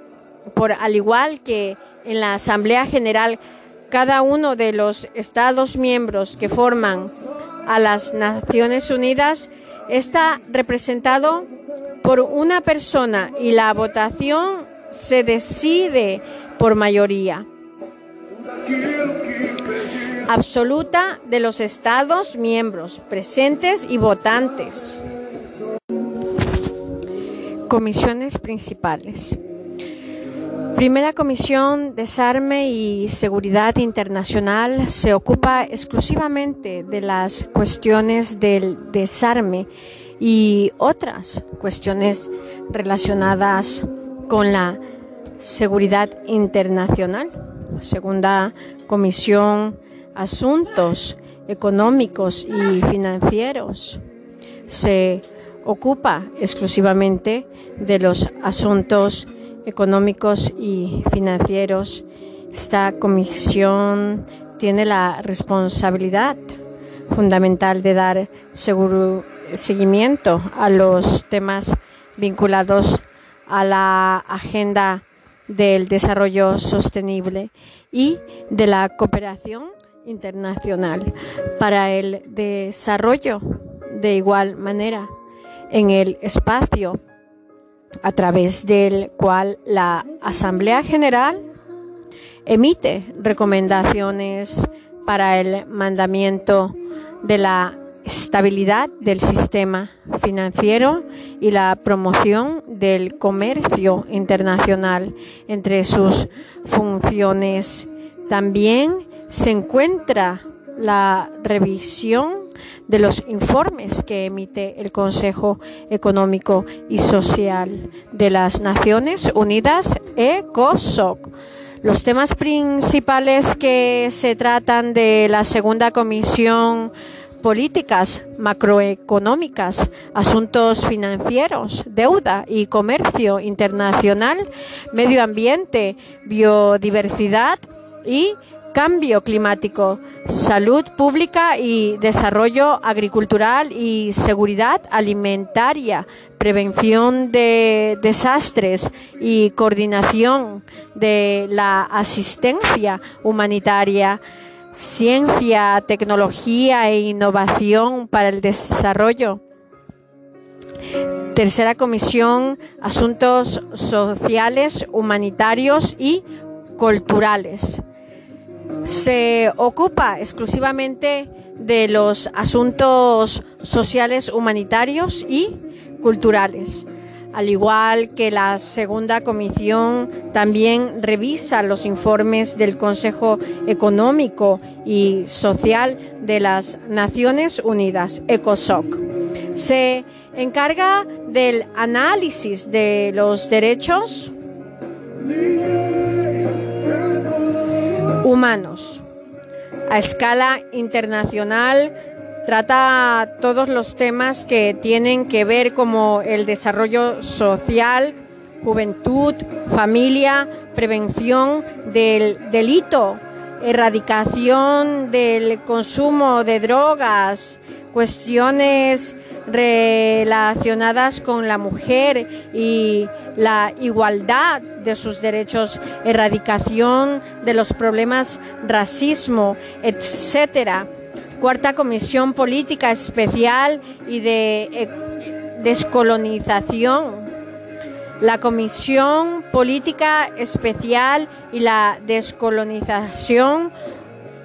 por al igual que en la Asamblea General cada uno de los Estados miembros que forman a las Naciones Unidas está representado por una persona y la votación se decide por mayoría absoluta de los Estados miembros presentes y votantes. Comisiones principales. Primera Comisión Desarme y Seguridad Internacional se ocupa exclusivamente de las cuestiones del desarme y otras cuestiones relacionadas con la seguridad internacional. Segunda Comisión Asuntos Económicos y Financieros se ocupa exclusivamente de los asuntos económicos y financieros. Esta comisión tiene la responsabilidad fundamental de dar seguimiento a los temas vinculados a la agenda del desarrollo sostenible y de la cooperación internacional para el desarrollo de igual manera en el espacio a través del cual la Asamblea General emite recomendaciones para el mandamiento de la estabilidad del sistema financiero y la promoción del comercio internacional entre sus funciones. También se encuentra la revisión de los informes que emite el Consejo Económico y Social de las Naciones Unidas, ECOSOC. Los temas principales que se tratan de la segunda comisión políticas macroeconómicas, asuntos financieros, deuda y comercio internacional, medio ambiente, biodiversidad y cambio climático, salud pública y desarrollo agricultural y seguridad alimentaria, prevención de desastres y coordinación de la asistencia humanitaria, ciencia, tecnología e innovación para el desarrollo. Tercera comisión, asuntos sociales, humanitarios y culturales. Se ocupa exclusivamente de los asuntos sociales, humanitarios y culturales. Al igual que la segunda comisión también revisa los informes del Consejo Económico y Social de las Naciones Unidas, ECOSOC. Se encarga del análisis de los derechos humanos. A escala internacional Trata todos los temas que tienen que ver como el desarrollo social, juventud, familia, prevención del delito, erradicación del consumo de drogas, cuestiones relacionadas con la mujer y la igualdad de sus derechos, erradicación de los problemas racismo, etcétera Cuarta Comisión Política Especial y de eh, Descolonización. La Comisión Política Especial y la Descolonización.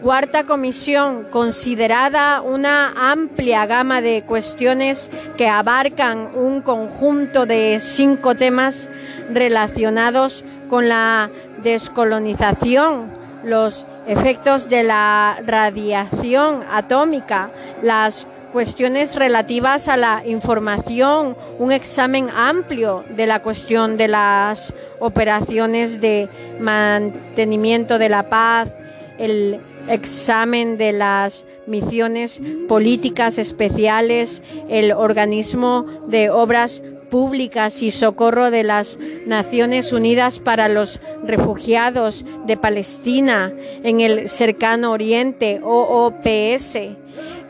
Cuarta comisión, considerada una amplia gama de cuestiones que abarcan un conjunto de cinco temas relacionados con la descolonización, los efectos de la radiación atómica, las cuestiones relativas a la información, un examen amplio de la cuestión de las operaciones de mantenimiento de la paz, el examen de las misiones políticas especiales, el organismo de obras públicas y socorro de las Naciones Unidas para los refugiados de Palestina en el cercano Oriente, OOPS,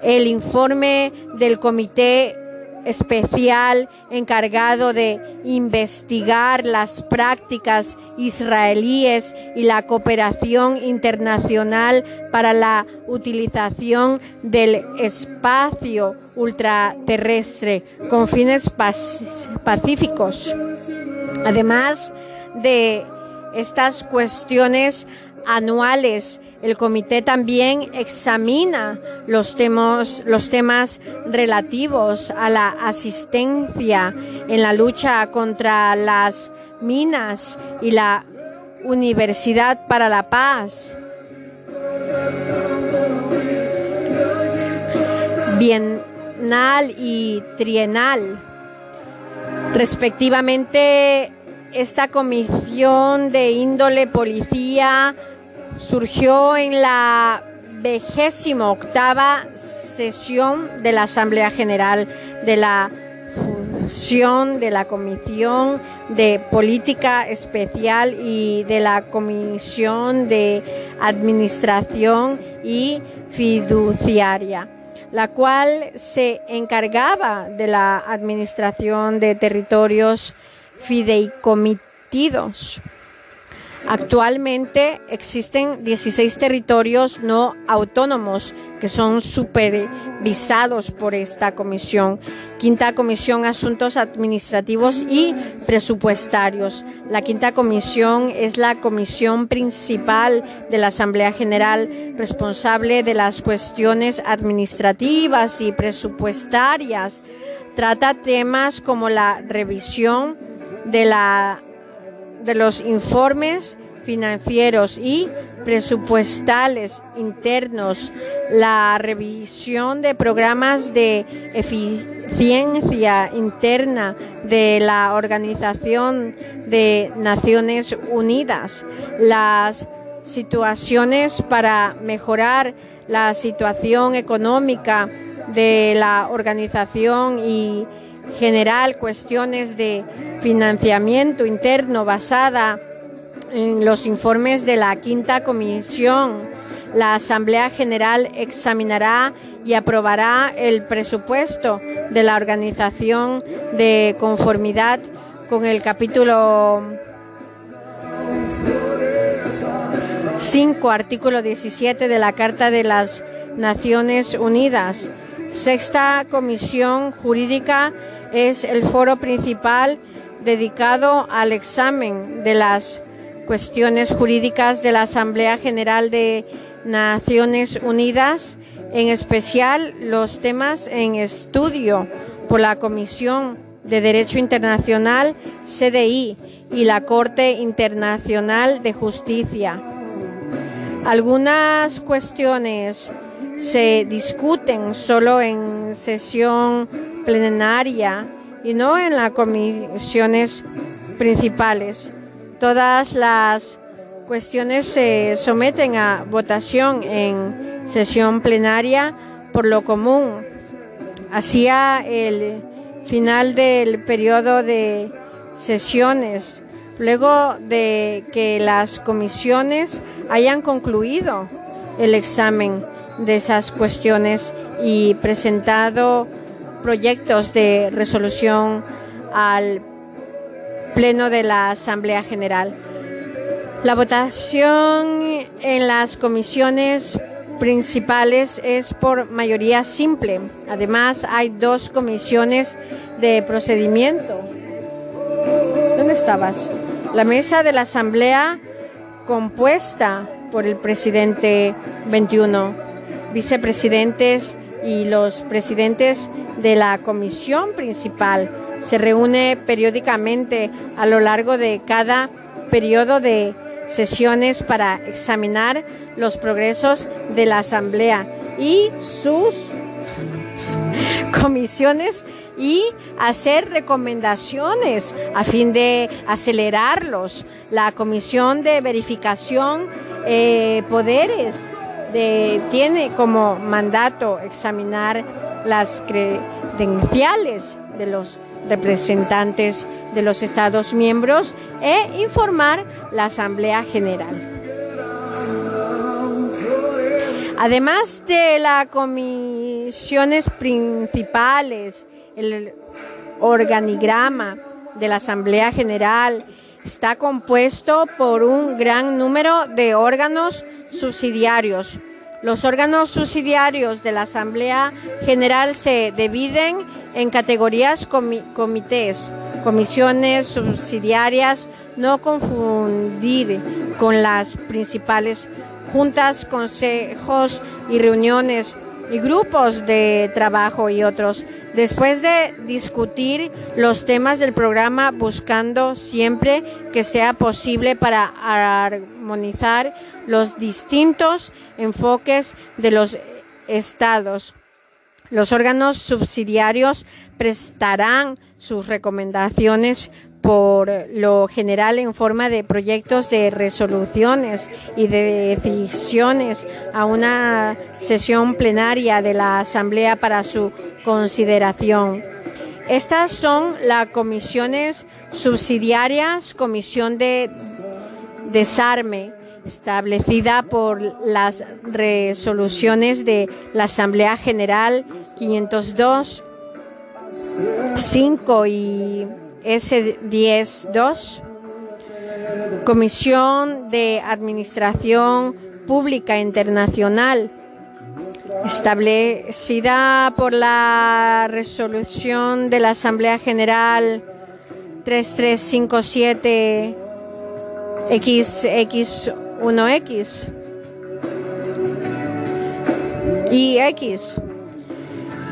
el informe del Comité especial encargado de investigar las prácticas israelíes y la cooperación internacional para la utilización del espacio ultraterrestre con fines pacíficos. Además de estas cuestiones anuales el comité también examina los temas, relativos a la asistencia en la lucha contra las minas y la Universidad para la Paz. Bienal y trienal. Respectivamente, esta comisión de índole policía surgió en la vigésima octava sesión de la Asamblea General de la Fusión de la Comisión de Política Especial y de la Comisión de Administración y Fiduciaria, la cual se encargaba de la administración de territorios fideikomitidos. Actualmente existen 16 territorios no autónomos que son supervisados por esta comisión. Quinta Comisión Asuntos Administrativos y Presupuestarios. La Quinta Comisión es la comisión principal de la Asamblea General responsable de las cuestiones administrativas y presupuestarias. Trata temas como la revisión de la de los informes financieros y presupuestales internos, la revisión de programas de eficiencia interna de la Organización de Naciones Unidas, las situaciones para mejorar la situación económica de la organización y general cuestiones de financiamiento interno basada en los informes de la quinta comisión. La Asamblea General examinará y aprobará el presupuesto de la organización de conformidad con el capítulo 5, artículo 17 de la Carta de las Naciones Unidas. Sexta Comisión Jurídica es el foro principal dedicado al examen de las cuestiones jurídicas de la Asamblea General de Naciones Unidas, en especial los temas en estudio por la Comisión de Derecho Internacional, CDI, y la Corte Internacional de Justicia. Algunas cuestiones se discuten solo en sesión plenaria y no en las comisiones principales. Todas las cuestiones se someten a votación en sesión plenaria por lo común. Hacia el final del periodo de sesiones, luego de que las comisiones hayan concluido el examen de esas cuestiones y presentado proyectos de resolución al Pleno de la Asamblea General. La votación en las comisiones principales es por mayoría simple. Además, hay dos comisiones de procedimiento. ¿Dónde estabas? La mesa de la Asamblea compuesta por el presidente 21, vicepresidentes y los presidentes de la comisión principal. Se reúne periódicamente a lo largo de cada periodo de sesiones para examinar los progresos de la Asamblea y sus comisiones y hacer recomendaciones a fin de acelerarlos. La Comisión de Verificación eh, Poderes tiene como mandato examinar las credenciales de los representantes de los Estados miembros e informar la Asamblea General. Además de las comisiones principales, el organigrama de la Asamblea General está compuesto por un gran número de órganos subsidiarios. Los órganos subsidiarios de la Asamblea General se dividen en categorías comités, comisiones subsidiarias, no confundir con las principales juntas, consejos y reuniones y grupos de trabajo y otros. Después de discutir los temas del programa buscando siempre que sea posible para armonizar los distintos enfoques de los estados. Los órganos subsidiarios prestarán sus recomendaciones por lo general en forma de proyectos de resoluciones y de decisiones a una sesión plenaria de la Asamblea para su consideración. Estas son las comisiones subsidiarias, comisión de desarme, establecida por las resoluciones de la Asamblea General 502, 5 y S10-2, Comisión de Administración Pública Internacional, establecida por la resolución de la Asamblea General 3357 XX1X y X.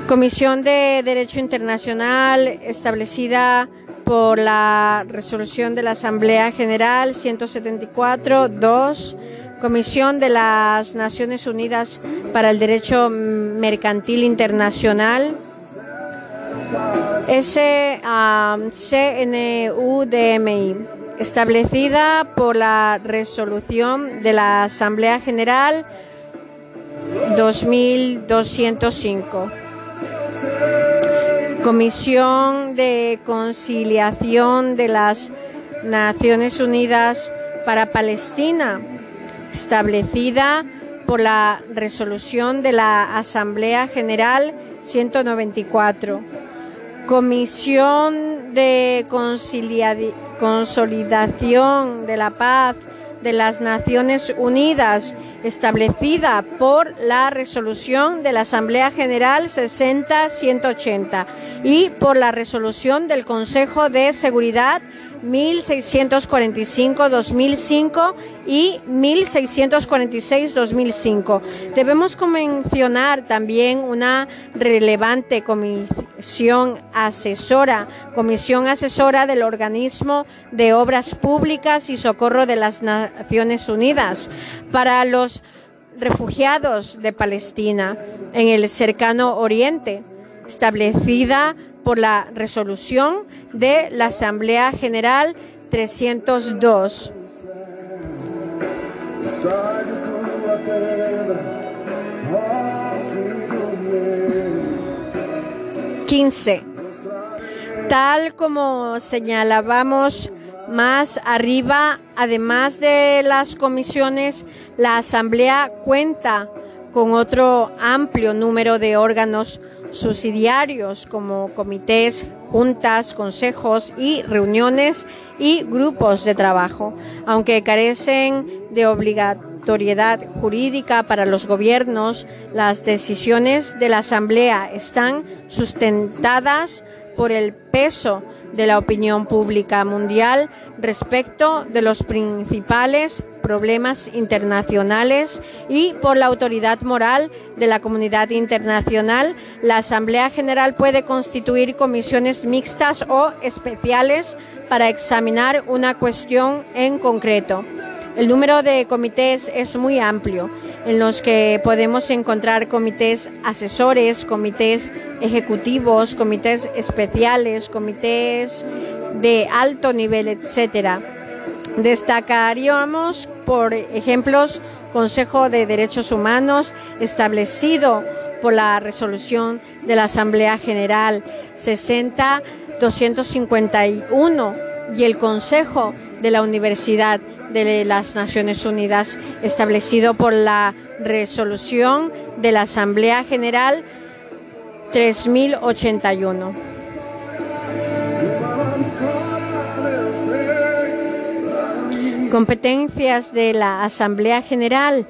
Comisión de Derecho Internacional establecida por la resolución de la Asamblea General 174-2, Comisión de las Naciones Unidas para el Derecho Mercantil Internacional, SCNUDMI, establecida por la resolución de la Asamblea General 2205. Comisión de Conciliación de las Naciones Unidas para Palestina, establecida por la resolución de la Asamblea General 194. Comisión de Consolidación de la Paz de las Naciones Unidas establecida por la resolución de la Asamblea General 60-180 y por la resolución del Consejo de Seguridad 1645-2005 y 1646-2005. Debemos mencionar también una relevante comisión asesora, comisión asesora del organismo de obras públicas y socorro de las Naciones Unidas para los refugiados de Palestina en el cercano Oriente, establecida por la resolución de la Asamblea General 302. Quince. Tal como señalábamos más arriba, además de las comisiones, la Asamblea cuenta con otro amplio número de órganos subsidiarios como comités, juntas, consejos y reuniones y grupos de trabajo, aunque carecen de obligatoriedad jurídica para los gobiernos, las decisiones de la Asamblea están sustentadas por el peso de la opinión pública mundial respecto de los principales problemas internacionales y por la autoridad moral de la comunidad internacional, la Asamblea General puede constituir comisiones mixtas o especiales para examinar una cuestión en concreto. El número de comités es muy amplio, en los que podemos encontrar comités asesores, comités ejecutivos, comités especiales, comités de alto nivel, etcétera. Destacaríamos, por ejemplos, Consejo de Derechos Humanos establecido por la resolución de la Asamblea General 60-251 y el Consejo de la Universidad de las Naciones Unidas establecido por la resolución de la Asamblea General 3081. Competencias de la Asamblea General.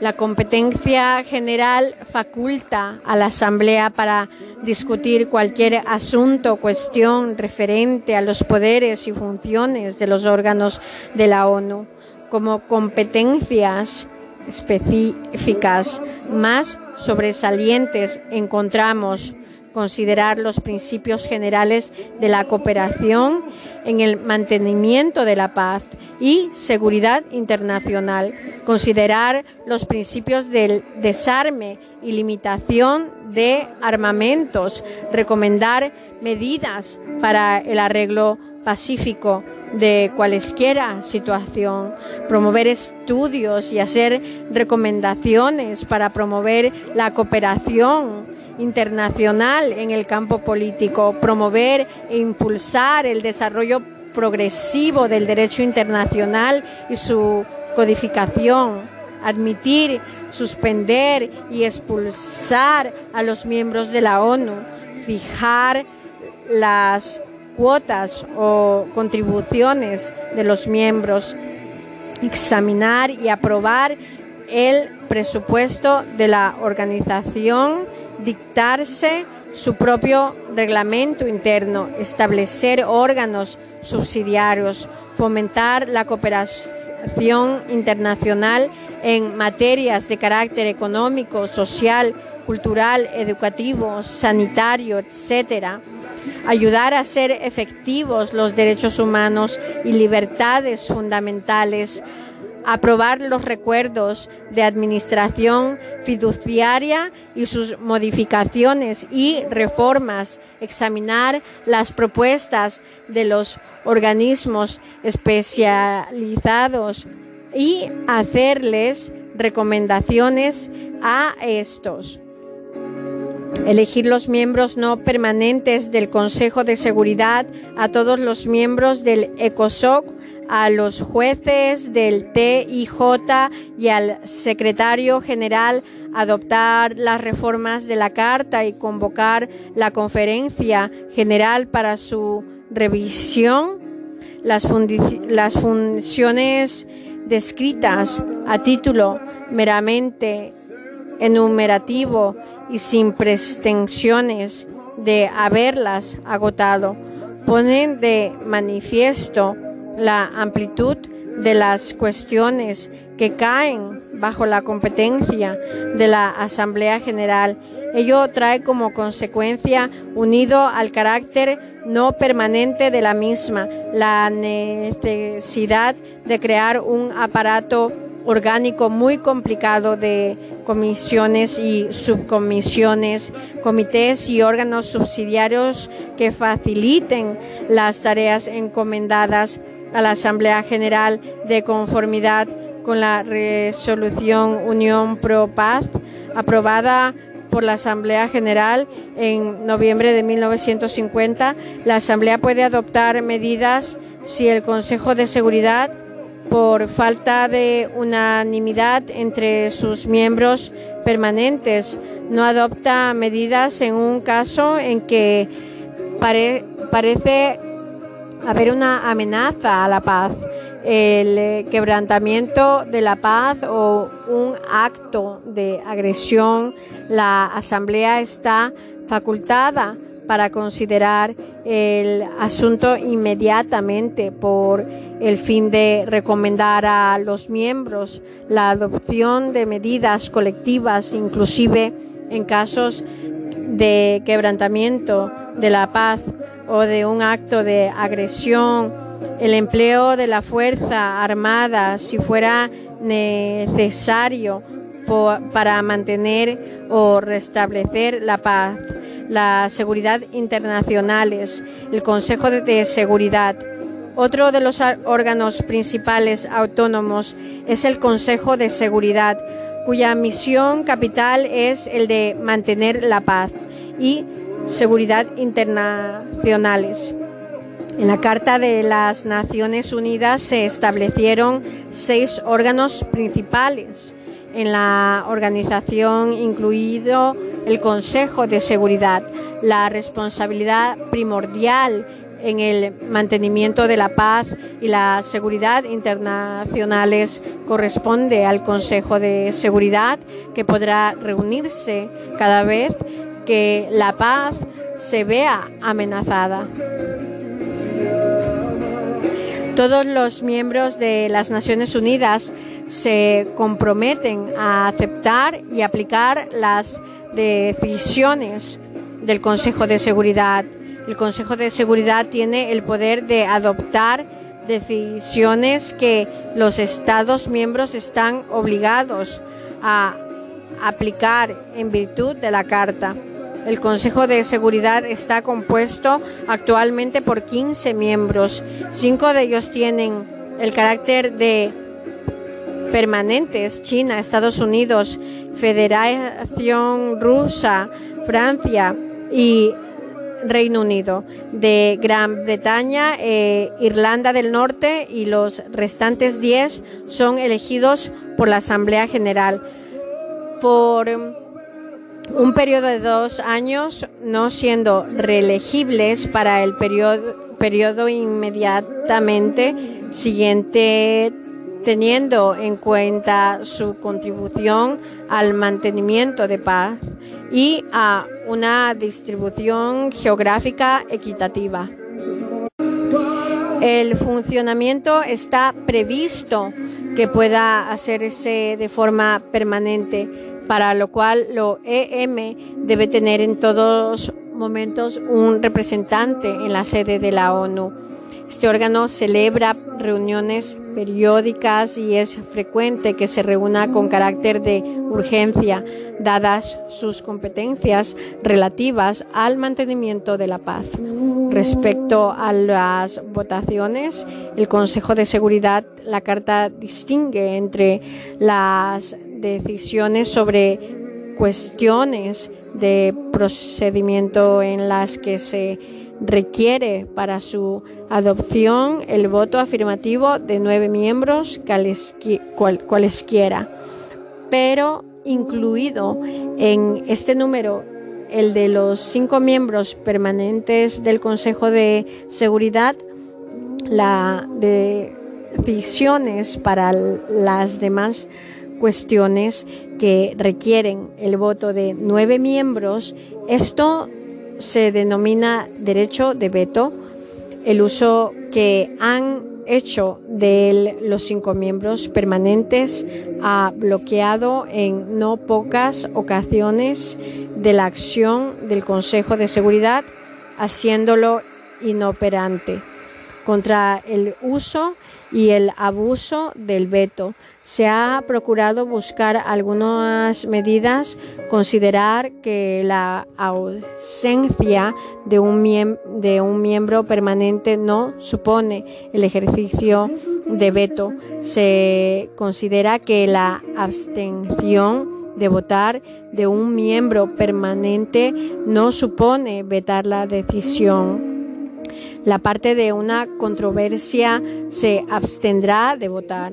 La competencia general faculta a la Asamblea para discutir cualquier asunto o cuestión referente a los poderes y funciones de los órganos de la ONU como competencias específicas. Más sobresalientes encontramos considerar los principios generales de la cooperación en el mantenimiento de la paz y seguridad internacional, considerar los principios del desarme y limitación de armamentos, recomendar medidas para el arreglo pacífico de cualesquiera situación, promover estudios y hacer recomendaciones para promover la cooperación internacional en el campo político, promover e impulsar el desarrollo progresivo del derecho internacional y su codificación, admitir, suspender y expulsar a los miembros de la ONU, fijar las cuotas o contribuciones de los miembros, examinar y aprobar el presupuesto de la organización, dictarse su propio reglamento interno, establecer órganos subsidiarios, fomentar la cooperación internacional en materias de carácter económico, social, cultural, educativo, sanitario, etcétera. Ayudar a ser efectivos los derechos humanos y libertades fundamentales, aprobar los recuerdos de administración fiduciaria y sus modificaciones y reformas, examinar las propuestas de los organismos especializados y hacerles recomendaciones a estos. Elegir los miembros no permanentes del Consejo de Seguridad, a todos los miembros del ECOSOC, a los jueces del TIJ y al secretario general adoptar las reformas de la Carta y convocar la conferencia general para su revisión, las, las funciones descritas a título meramente enumerativo y sin pretensiones de haberlas agotado, ponen de manifiesto la amplitud de las cuestiones que caen bajo la competencia de la Asamblea General. Ello trae como consecuencia, unido al carácter no permanente de la misma, la necesidad de crear un aparato orgánico muy complicado de comisiones y subcomisiones, comités y órganos subsidiarios que faciliten las tareas encomendadas a la Asamblea General de conformidad con la resolución Unión Pro Paz aprobada por la Asamblea General en noviembre de 1950. La Asamblea puede adoptar medidas si el Consejo de Seguridad por falta de unanimidad entre sus miembros permanentes. No adopta medidas en un caso en que parece haber una amenaza a la paz, el quebrantamiento de la paz o un acto de agresión. La Asamblea está facultada para considerar el asunto inmediatamente por el fin de recomendar a los miembros la adopción de medidas colectivas, inclusive en casos de quebrantamiento de la paz o de un acto de agresión, el empleo de la fuerza armada si fuera necesario para mantener o restablecer la paz la seguridad internacionales, el Consejo de Seguridad. Otro de los órganos principales autónomos es el Consejo de Seguridad, cuya misión capital es el de mantener la paz y seguridad internacionales. En la Carta de las Naciones Unidas se establecieron seis órganos principales en la organización, incluido el Consejo de Seguridad. La responsabilidad primordial en el mantenimiento de la paz y la seguridad internacionales corresponde al Consejo de Seguridad, que podrá reunirse cada vez que la paz se vea amenazada. Todos los miembros de las Naciones Unidas se comprometen a aceptar y aplicar las decisiones del Consejo de Seguridad. El Consejo de Seguridad tiene el poder de adoptar decisiones que los Estados miembros están obligados a aplicar en virtud de la Carta. El Consejo de Seguridad está compuesto actualmente por 15 miembros. Cinco de ellos tienen el carácter de permanentes, China, Estados Unidos, Federación Rusa, Francia y Reino Unido, de Gran Bretaña, eh, Irlanda del Norte y los restantes 10 son elegidos por la Asamblea General por un periodo de dos años, no siendo reelegibles para el periodo, inmediatamente siguiente teniendo en cuenta su contribución al mantenimiento de paz y a una distribución geográfica equitativa. El funcionamiento está previsto que pueda hacerse de forma permanente, para lo cual lo EM debe tener en todos momentos un representante en la sede de la ONU. Este órgano celebra reuniones periódicas y es frecuente que se reúna con carácter de urgencia, dadas sus competencias relativas al mantenimiento de la paz. Respecto a las votaciones, el Consejo de Seguridad, la Carta distingue entre las decisiones sobre cuestiones de procedimiento en las que se requiere para su adopción el voto afirmativo de nueve miembros cualesquiera, pero incluido en este número el de los cinco miembros permanentes del Consejo de Seguridad, las decisiones para las demás cuestiones que requieren el voto de nueve miembros, esto se denomina derecho de veto. El uso que han hecho de los cinco miembros permanentes ha bloqueado en no pocas ocasiones de la acción del Consejo de Seguridad, haciéndolo inoperante. Contra el uso y el abuso del veto. Se ha procurado buscar algunas medidas, considerar que la ausencia de un, de un miembro permanente no supone el ejercicio de veto. Se considera que la abstención de votar de un miembro permanente no supone vetar la decisión la parte de una controversia se abstendrá de votar.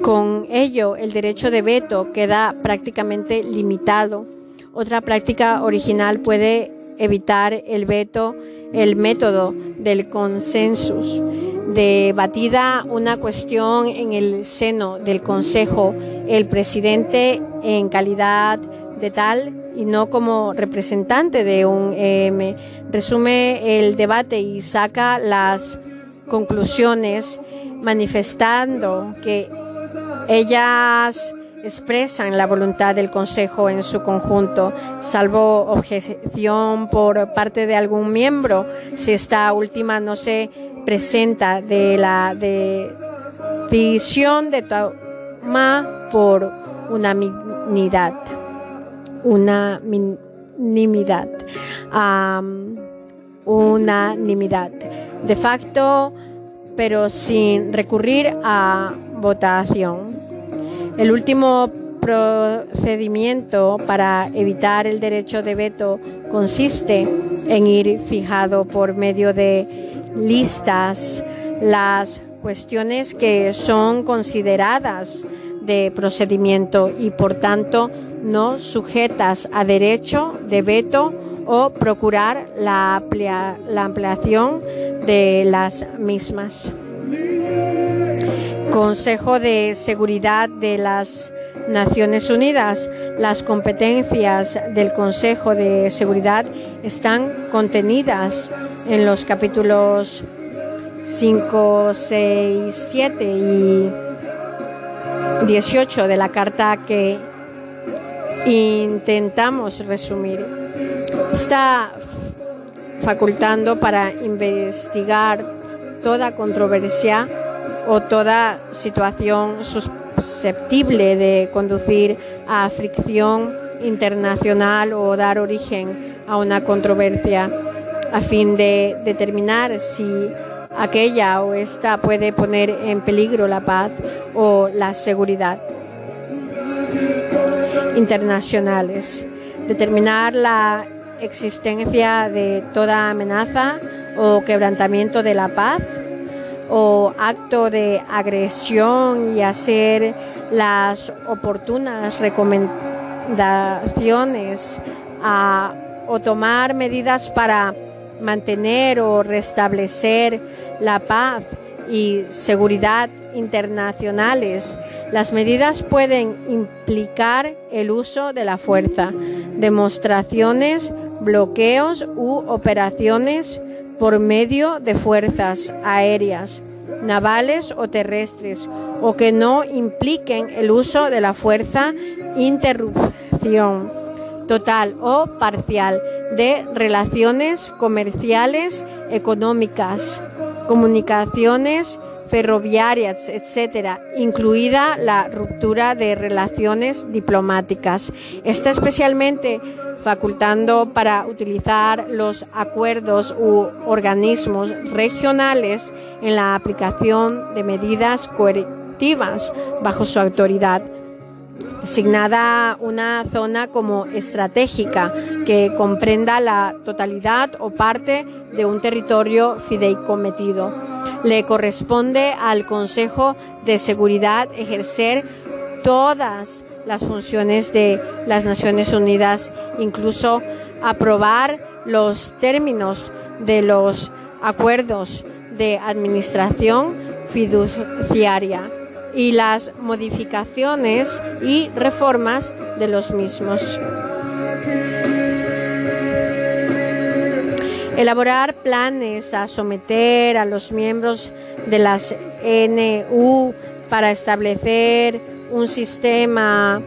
Con ello, el derecho de veto queda prácticamente limitado. Otra práctica original puede evitar el veto, el método del consensus. Debatida una cuestión en el seno del Consejo, el presidente, en calidad de tal y no como representante de un EM. Resume el debate y saca las conclusiones manifestando que ellas expresan la voluntad del Consejo en su conjunto, salvo objeción por parte de algún miembro, si esta última no se presenta de la decisión de toma por unanimidad unanimidad. unanimidad. De facto, pero sin recurrir a votación. El último procedimiento para evitar el derecho de veto consiste en ir fijado por medio de listas las cuestiones que son consideradas de procedimiento y por tanto no sujetas a derecho de veto o procurar la, la ampliación de las mismas. Consejo de Seguridad de las Naciones Unidas. Las competencias del Consejo de Seguridad están contenidas en los capítulos 5, 6, 7 y 18 de la carta que intentamos resumir. Está facultando para investigar toda controversia o toda situación susceptible de conducir a fricción internacional o dar origen a una controversia a fin de determinar si aquella o esta puede poner en peligro la paz o la seguridad. Internacionales, determinar la existencia de toda amenaza o quebrantamiento de la paz o acto de agresión y hacer las oportunas recomendaciones o tomar medidas para mantener o restablecer la paz y seguridad internacionales. Las medidas pueden implicar el uso de la fuerza, demostraciones, bloqueos u operaciones por medio de fuerzas aéreas, navales o terrestres, o que no impliquen el uso de la fuerza, interrupción total o parcial de relaciones comerciales, económicas, comunicaciones ferroviarias, etcétera, incluida la ruptura de relaciones diplomáticas. Está especialmente facultando para utilizar los acuerdos u organismos regionales en la aplicación de medidas coercitivas bajo su autoridad designada una zona como estratégica que comprenda la totalidad o parte de un territorio fideicometido. Le corresponde al Consejo de Seguridad ejercer todas las funciones de las Naciones Unidas, incluso aprobar los términos de los acuerdos de administración fiduciaria y las modificaciones y reformas de los mismos. Elaborar planes a someter a los miembros de las NU para establecer un sistema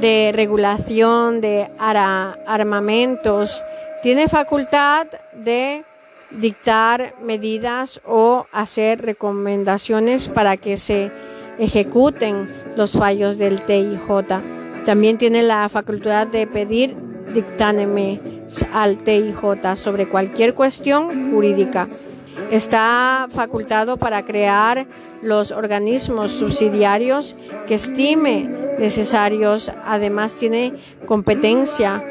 de regulación de armamentos. Tiene facultad de dictar medidas o hacer recomendaciones para que se ejecuten los fallos del TIJ. También tiene la facultad de pedir dictámenes al TIJ sobre cualquier cuestión jurídica. Está facultado para crear los organismos subsidiarios que estime necesarios. Además, tiene competencia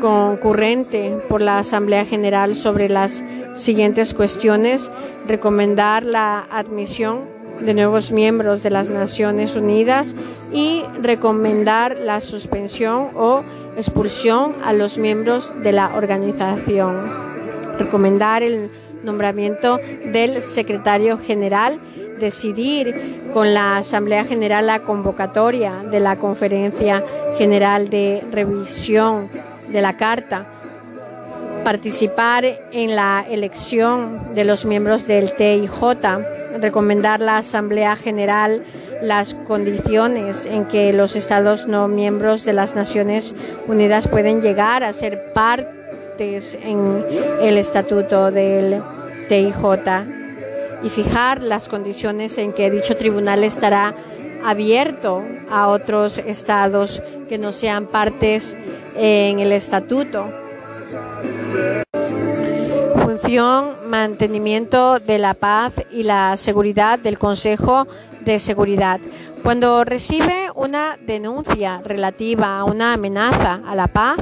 concurrente por la Asamblea General sobre las siguientes cuestiones. Recomendar la admisión de nuevos miembros de las Naciones Unidas y recomendar la suspensión o expulsión a los miembros de la organización. Recomendar el nombramiento del secretario general, decidir con la Asamblea General la convocatoria de la Conferencia General de Revisión de la Carta, participar en la elección de los miembros del TIJ, recomendar la Asamblea General las condiciones en que los Estados no miembros de las Naciones Unidas pueden llegar a ser partes en el estatuto del TIJ y fijar las condiciones en que dicho tribunal estará abierto a otros estados que no sean partes en el estatuto. Función, mantenimiento de la paz y la seguridad del Consejo de Seguridad. Cuando recibe una denuncia relativa a una amenaza a la paz,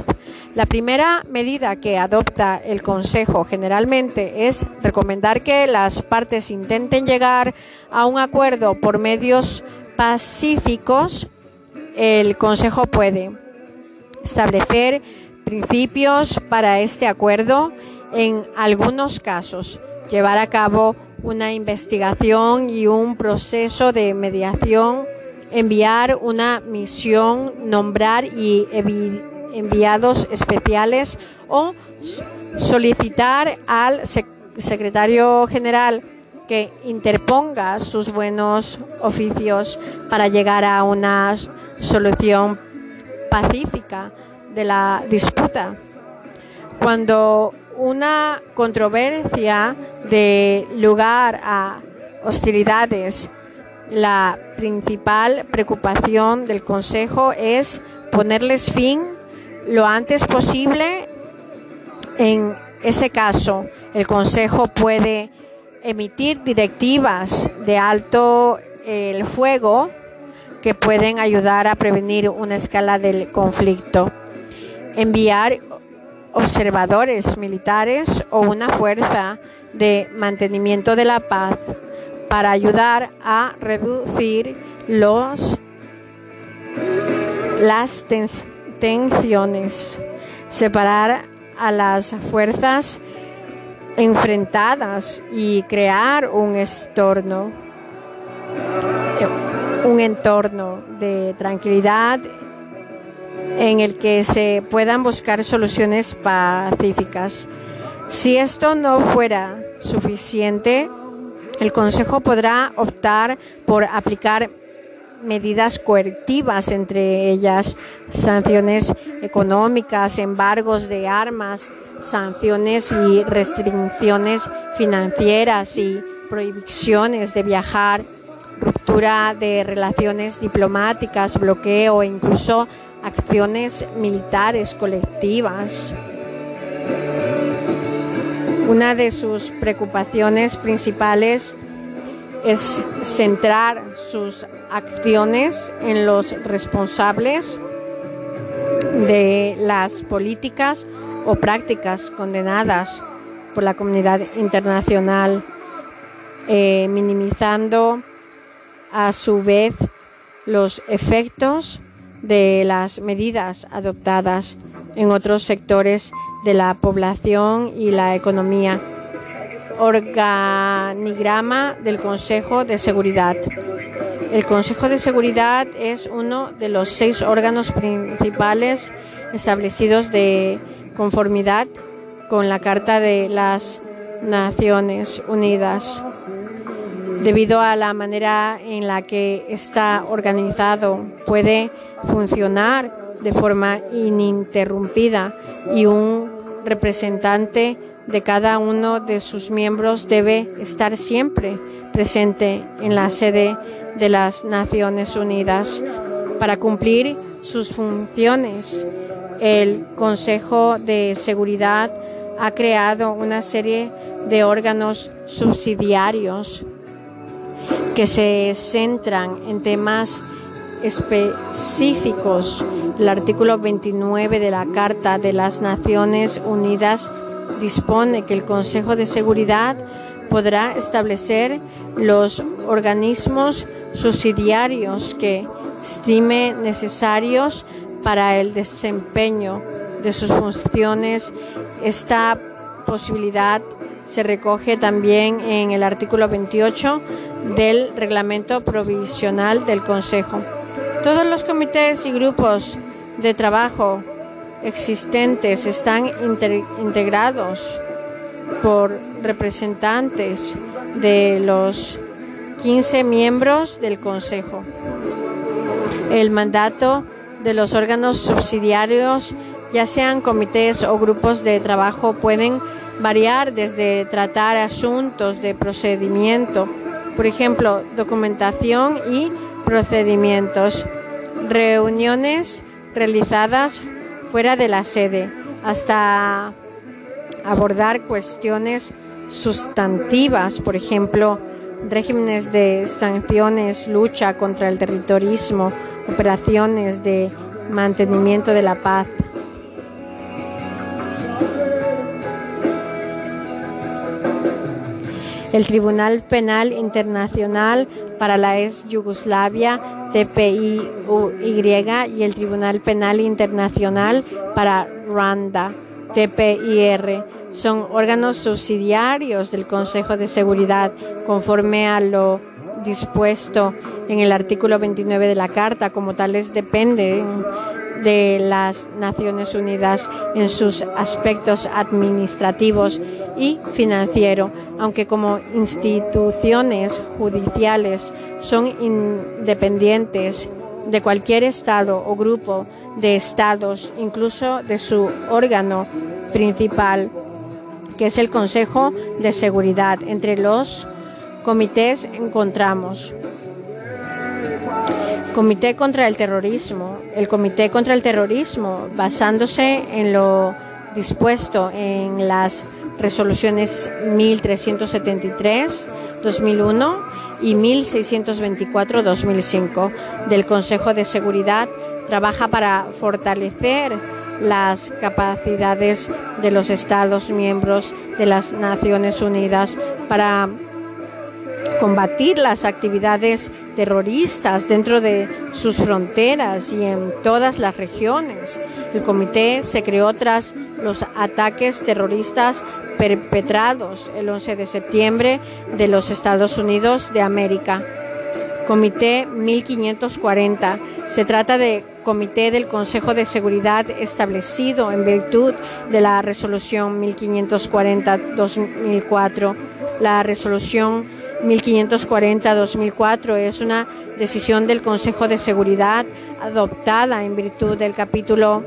la primera medida que adopta el Consejo generalmente es recomendar que las partes intenten llegar a un acuerdo por medios pacíficos. El Consejo puede establecer principios para este acuerdo en algunos casos, llevar a cabo una investigación y un proceso de mediación, enviar una misión, nombrar y enviados especiales o solicitar al secretario general que interponga sus buenos oficios para llegar a una solución pacífica de la disputa. Cuando una controversia de lugar a hostilidades. La principal preocupación del Consejo es ponerles fin lo antes posible. En ese caso, el Consejo puede emitir directivas de alto el fuego que pueden ayudar a prevenir una escala del conflicto. Enviar observadores militares o una fuerza de mantenimiento de la paz para ayudar a reducir los, las tensiones, separar a las fuerzas enfrentadas y crear un entorno, un entorno de tranquilidad en el que se puedan buscar soluciones pacíficas. Si esto no fuera suficiente, el Consejo podrá optar por aplicar medidas coercitivas, entre ellas sanciones económicas, embargos de armas, sanciones y restricciones financieras y prohibiciones de viajar, ruptura de relaciones diplomáticas, bloqueo e incluso acciones militares colectivas. Una de sus preocupaciones principales es centrar sus acciones en los responsables de las políticas o prácticas condenadas por la comunidad internacional, eh, minimizando a su vez los efectos de las medidas adoptadas en otros sectores de la población y la economía. Organigrama del Consejo de Seguridad. El Consejo de Seguridad es uno de los seis órganos principales establecidos de conformidad con la Carta de las Naciones Unidas. Debido a la manera en la que está organizado, puede funcionar de forma ininterrumpida y un representante de cada uno de sus miembros debe estar siempre presente en la sede de las Naciones Unidas para cumplir sus funciones. El Consejo de Seguridad ha creado una serie de órganos subsidiarios que se centran en temas específicos. El artículo 29 de la Carta de las Naciones Unidas dispone que el Consejo de Seguridad podrá establecer los organismos subsidiarios que estime necesarios para el desempeño de sus funciones. Esta posibilidad se recoge también en el artículo 28 del reglamento provisional del Consejo. Todos los comités y grupos de trabajo existentes están integrados por representantes de los 15 miembros del Consejo. El mandato de los órganos subsidiarios, ya sean comités o grupos de trabajo, pueden variar desde tratar asuntos de procedimiento por ejemplo, documentación y procedimientos, reuniones realizadas fuera de la sede, hasta abordar cuestiones sustantivas, por ejemplo, regímenes de sanciones, lucha contra el terrorismo, operaciones de mantenimiento de la paz. el Tribunal Penal Internacional para la ex Yugoslavia, TPIY, y el Tribunal Penal Internacional para Ruanda, TPIR. Son órganos subsidiarios del Consejo de Seguridad conforme a lo dispuesto en el artículo 29 de la Carta. Como tales dependen de las Naciones Unidas en sus aspectos administrativos y financieros aunque como instituciones judiciales son independientes de cualquier Estado o grupo de Estados, incluso de su órgano principal, que es el Consejo de Seguridad. Entre los comités encontramos Comité contra el Terrorismo. El Comité contra el Terrorismo, basándose en lo dispuesto en las resoluciones 1373-2001 y 1624-2005 del Consejo de Seguridad trabaja para fortalecer las capacidades de los Estados miembros de las Naciones Unidas para combatir las actividades terroristas dentro de sus fronteras y en todas las regiones. El comité se creó tras los ataques terroristas perpetrados el 11 de septiembre de los Estados Unidos de América. Comité 1540. Se trata de comité del Consejo de Seguridad establecido en virtud de la resolución 1540-2004. La resolución 1540-2004 es una decisión del Consejo de Seguridad adoptada en virtud del capítulo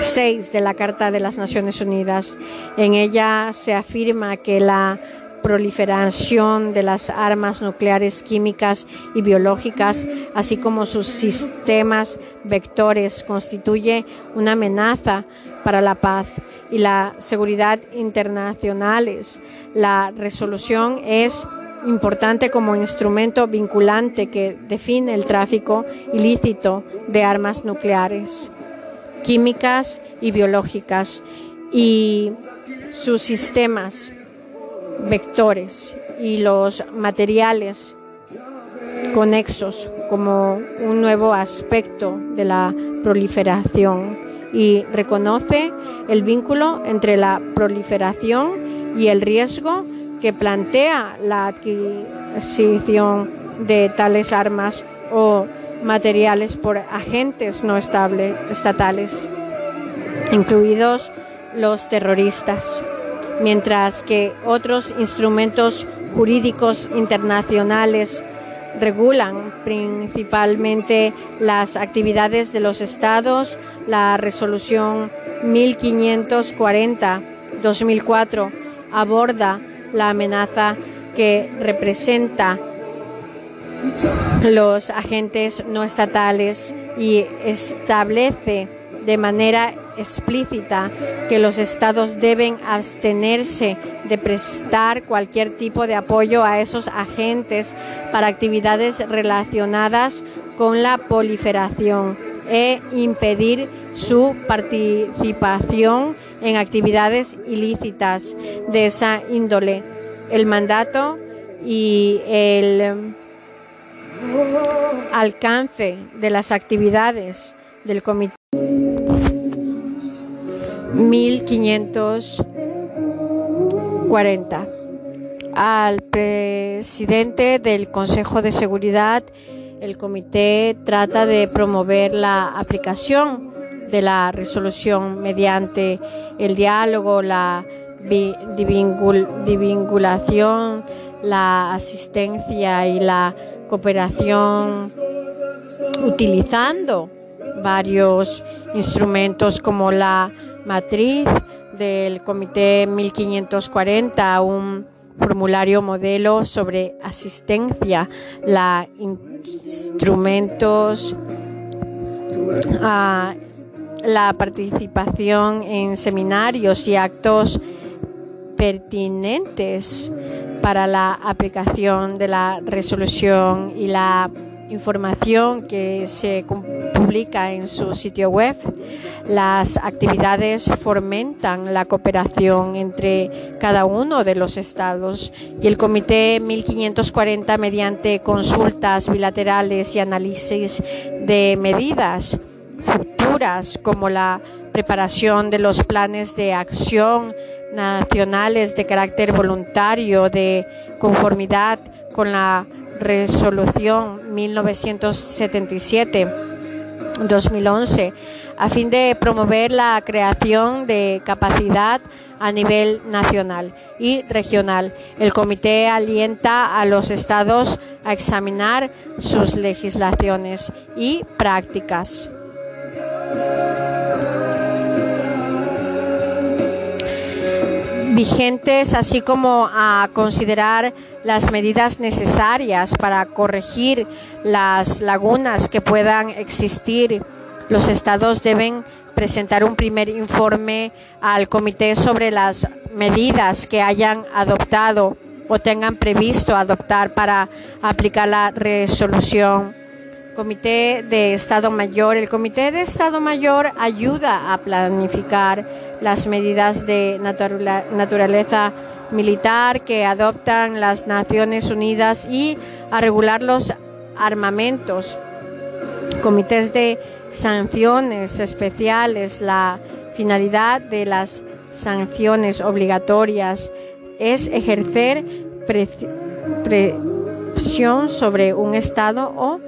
6 de la Carta de las Naciones Unidas. En ella se afirma que la proliferación de las armas nucleares, químicas y biológicas, así como sus sistemas vectores, constituye una amenaza para la paz y la seguridad internacionales. La resolución es importante como instrumento vinculante que define el tráfico ilícito de armas nucleares químicas y biológicas y sus sistemas vectores y los materiales conexos como un nuevo aspecto de la proliferación y reconoce el vínculo entre la proliferación y el riesgo que plantea la adquisición de tales armas o materiales por agentes no estables estatales. incluidos los terroristas, mientras que otros instrumentos jurídicos internacionales regulan principalmente las actividades de los estados. La resolución 1540-2004 aborda la amenaza que representa los agentes no estatales y establece de manera explícita que los estados deben abstenerse de prestar cualquier tipo de apoyo a esos agentes para actividades relacionadas con la proliferación e impedir su participación en actividades ilícitas de esa índole. El mandato y el alcance de las actividades del comité. 1540 al presidente del Consejo de Seguridad el comité trata de promover la aplicación de la resolución mediante el diálogo, la divinculación, la asistencia y la cooperación utilizando varios instrumentos como la matriz del Comité 1540, un formulario modelo sobre asistencia, la instrumentos, a la participación en seminarios y actos pertinentes para la aplicación de la resolución y la información que se publica en su sitio web. Las actividades fomentan la cooperación entre cada uno de los estados y el Comité 1540 mediante consultas bilaterales y análisis de medidas futuras como la preparación de los planes de acción nacionales de carácter voluntario de conformidad con la resolución 1977-2011 a fin de promover la creación de capacidad a nivel nacional y regional. El comité alienta a los estados a examinar sus legislaciones y prácticas vigentes, así como a considerar las medidas necesarias para corregir las lagunas que puedan existir. Los estados deben presentar un primer informe al comité sobre las medidas que hayan adoptado o tengan previsto adoptar para aplicar la resolución Comité de Estado Mayor. El Comité de Estado Mayor ayuda a planificar las medidas de naturaleza militar que adoptan las Naciones Unidas y a regular los armamentos. Comités de sanciones especiales. La finalidad de las sanciones obligatorias es ejercer presión sobre un Estado o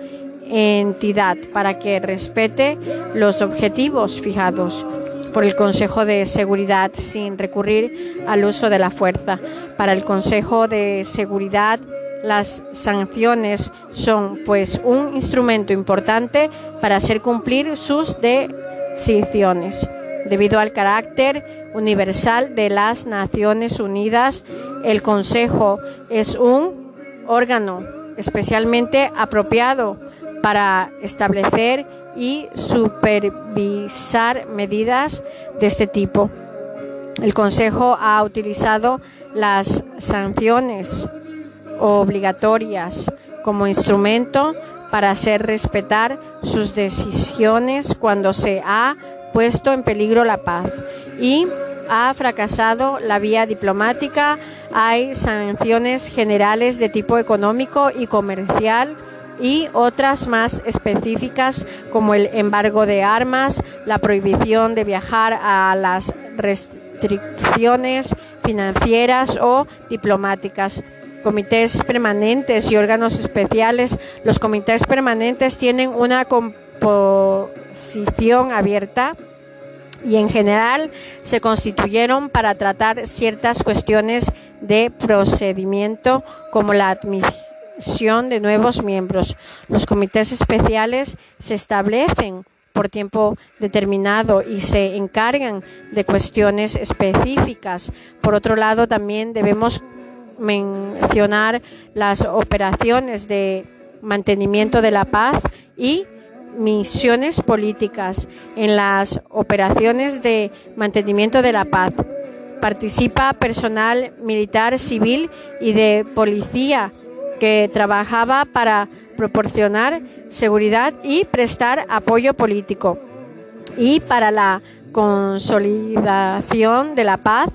entidad para que respete los objetivos fijados por el Consejo de Seguridad sin recurrir al uso de la fuerza. Para el Consejo de Seguridad, las sanciones son pues un instrumento importante para hacer cumplir sus decisiones. Debido al carácter universal de las Naciones Unidas, el Consejo es un órgano especialmente apropiado para establecer y supervisar medidas de este tipo. El Consejo ha utilizado las sanciones obligatorias como instrumento para hacer respetar sus decisiones cuando se ha puesto en peligro la paz y ha fracasado la vía diplomática. Hay sanciones generales de tipo económico y comercial y otras más específicas como el embargo de armas, la prohibición de viajar a las restricciones financieras o diplomáticas. Comités permanentes y órganos especiales. Los comités permanentes tienen una composición abierta y en general se constituyeron para tratar ciertas cuestiones de procedimiento como la admisión de nuevos miembros. Los comités especiales se establecen por tiempo determinado y se encargan de cuestiones específicas. Por otro lado, también debemos mencionar las operaciones de mantenimiento de la paz y misiones políticas en las operaciones de mantenimiento de la paz. Participa personal militar, civil y de policía que trabajaba para proporcionar seguridad y prestar apoyo político. Y para la consolidación de la paz,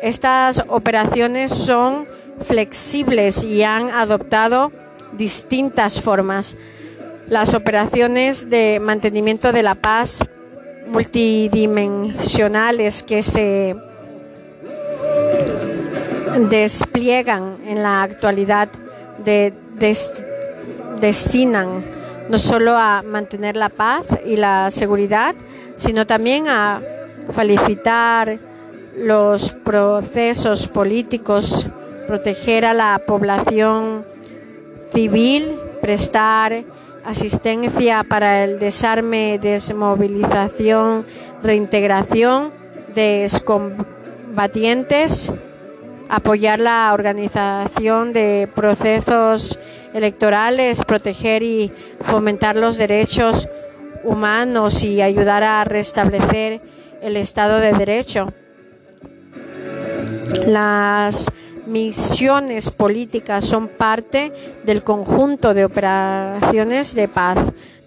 estas operaciones son flexibles y han adoptado distintas formas. Las operaciones de mantenimiento de la paz multidimensionales que se despliegan en la actualidad de, destinan no solo a mantener la paz y la seguridad, sino también a felicitar los procesos políticos, proteger a la población civil, prestar asistencia para el desarme, desmovilización, reintegración de excombatientes, apoyar la organización de procesos electorales, proteger y fomentar los derechos humanos y ayudar a restablecer el Estado de Derecho. Las misiones políticas son parte del conjunto de operaciones de paz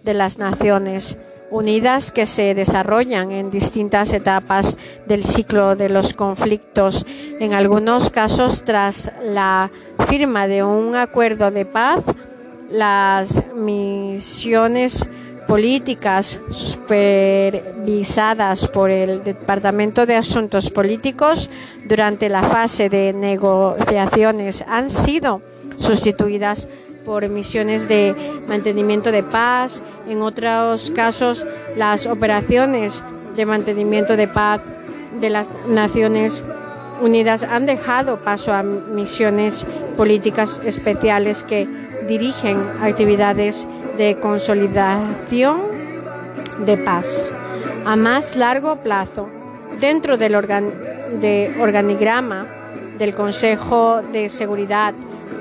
de las Naciones Unidas que se desarrollan en distintas etapas del ciclo de los conflictos, en algunos casos tras la firma de un acuerdo de paz, las misiones políticas supervisadas por el Departamento de Asuntos Políticos durante la fase de negociaciones han sido sustituidas por misiones de mantenimiento de paz. En otros casos, las operaciones de mantenimiento de paz de las Naciones Unidas han dejado paso a misiones políticas especiales que dirigen actividades de consolidación de paz a más largo plazo. Dentro del de organigrama del Consejo de Seguridad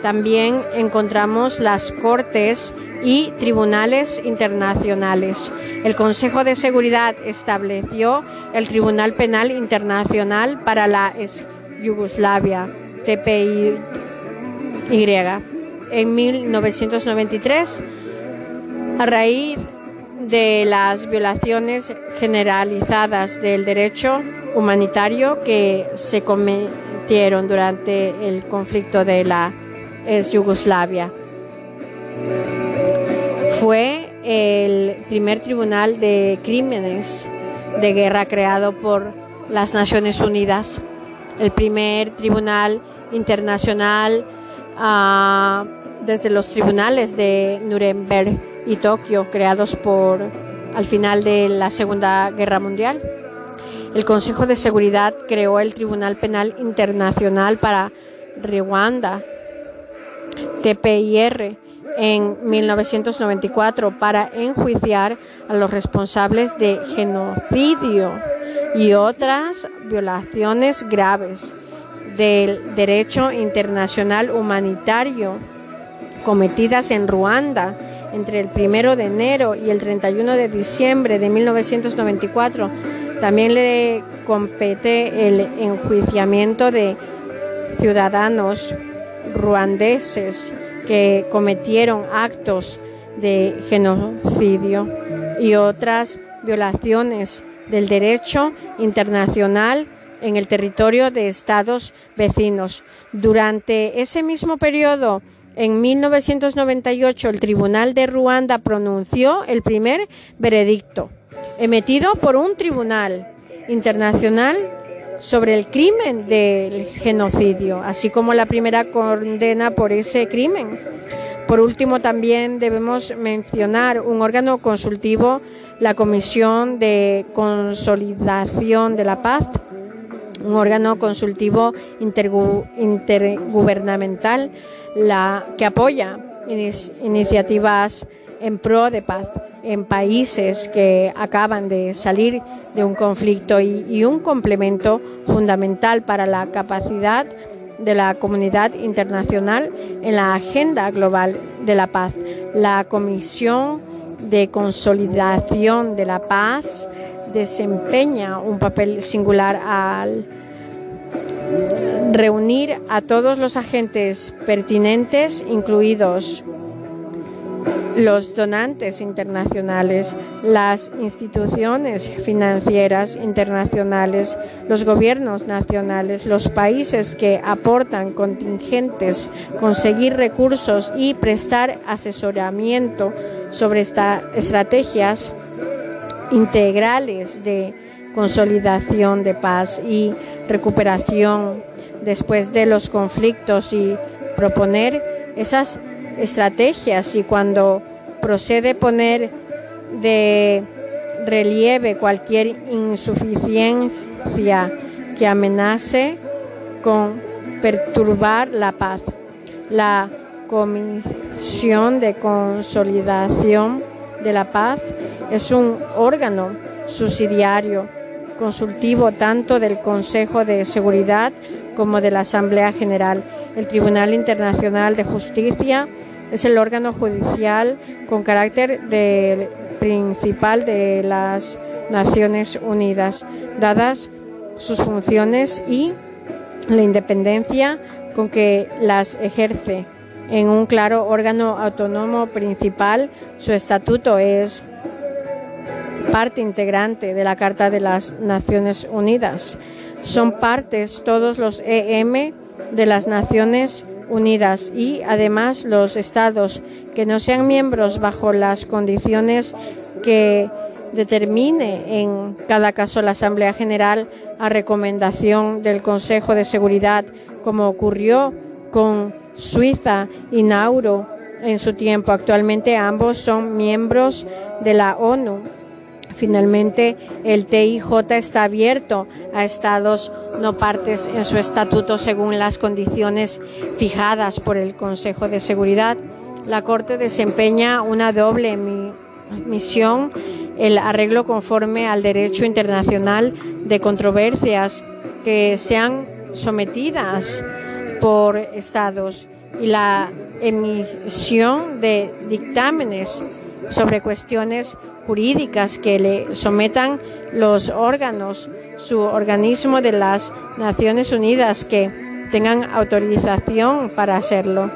también encontramos las Cortes y tribunales internacionales. El Consejo de Seguridad estableció el Tribunal Penal Internacional para la Yugoslavia, TPI. En 1993, a raíz de las violaciones generalizadas del derecho humanitario que se cometieron durante el conflicto de la es Yugoslavia. Fue el primer tribunal de crímenes de guerra creado por las Naciones Unidas, el primer tribunal internacional ah, desde los tribunales de Nuremberg y Tokio, creados por al final de la Segunda Guerra Mundial. El Consejo de Seguridad creó el Tribunal Penal Internacional para Ruanda TPIR en 1994 para enjuiciar a los responsables de genocidio y otras violaciones graves del derecho internacional humanitario cometidas en Ruanda entre el 1 de enero y el 31 de diciembre de 1994. También le compete el enjuiciamiento de ciudadanos ruandeses que cometieron actos de genocidio y otras violaciones del derecho internacional en el territorio de estados vecinos. Durante ese mismo periodo, en 1998, el Tribunal de Ruanda pronunció el primer veredicto, emitido por un tribunal internacional sobre el crimen del genocidio, así como la primera condena por ese crimen. Por último, también debemos mencionar un órgano consultivo la Comisión de Consolidación de la Paz, un órgano consultivo intergubernamental la, que apoya iniciativas en pro de paz en países que acaban de salir de un conflicto y, un complemento fundamental para la capacidad de la comunidad internacional en la agenda global de la paz. La Comisión de Consolidación de la Paz desempeña un papel singular al reunir a todos los agentes pertinentes, incluidos los donantes internacionales, las instituciones financieras internacionales, los gobiernos nacionales, los países que aportan contingentes, conseguir recursos y prestar asesoramiento sobre estas estrategias integrales de consolidación de paz y recuperación después de los conflictos y proponer esas estrategias y cuando procede poner de relieve cualquier insuficiencia que amenace con perturbar la paz. La Comisión de Consolidación de la Paz es un órgano subsidiario consultivo tanto del Consejo de Seguridad como de la Asamblea General. El Tribunal Internacional de Justicia es el órgano judicial con carácter de principal de las Naciones Unidas, dadas sus funciones y la independencia con que las ejerce. En un claro órgano autónomo principal, su estatuto es parte integrante de la Carta de las Naciones Unidas. Son partes todos los EM de las Naciones Unidas y además los estados que no sean miembros bajo las condiciones que determine en cada caso la Asamblea General a recomendación del Consejo de Seguridad, como ocurrió con Suiza y Nauru en su tiempo. Actualmente ambos son miembros de la ONU Finalmente, el TIJ está abierto a estados no partes en su estatuto según las condiciones fijadas por el Consejo de Seguridad. La Corte desempeña una doble misión, el arreglo conforme al derecho internacional de controversias que sean sometidas por estados y la emisión de dictámenes sobre cuestiones jurídicas que le sometan los órganos, su organismo de las Naciones Unidas que tengan autorización para hacerlo.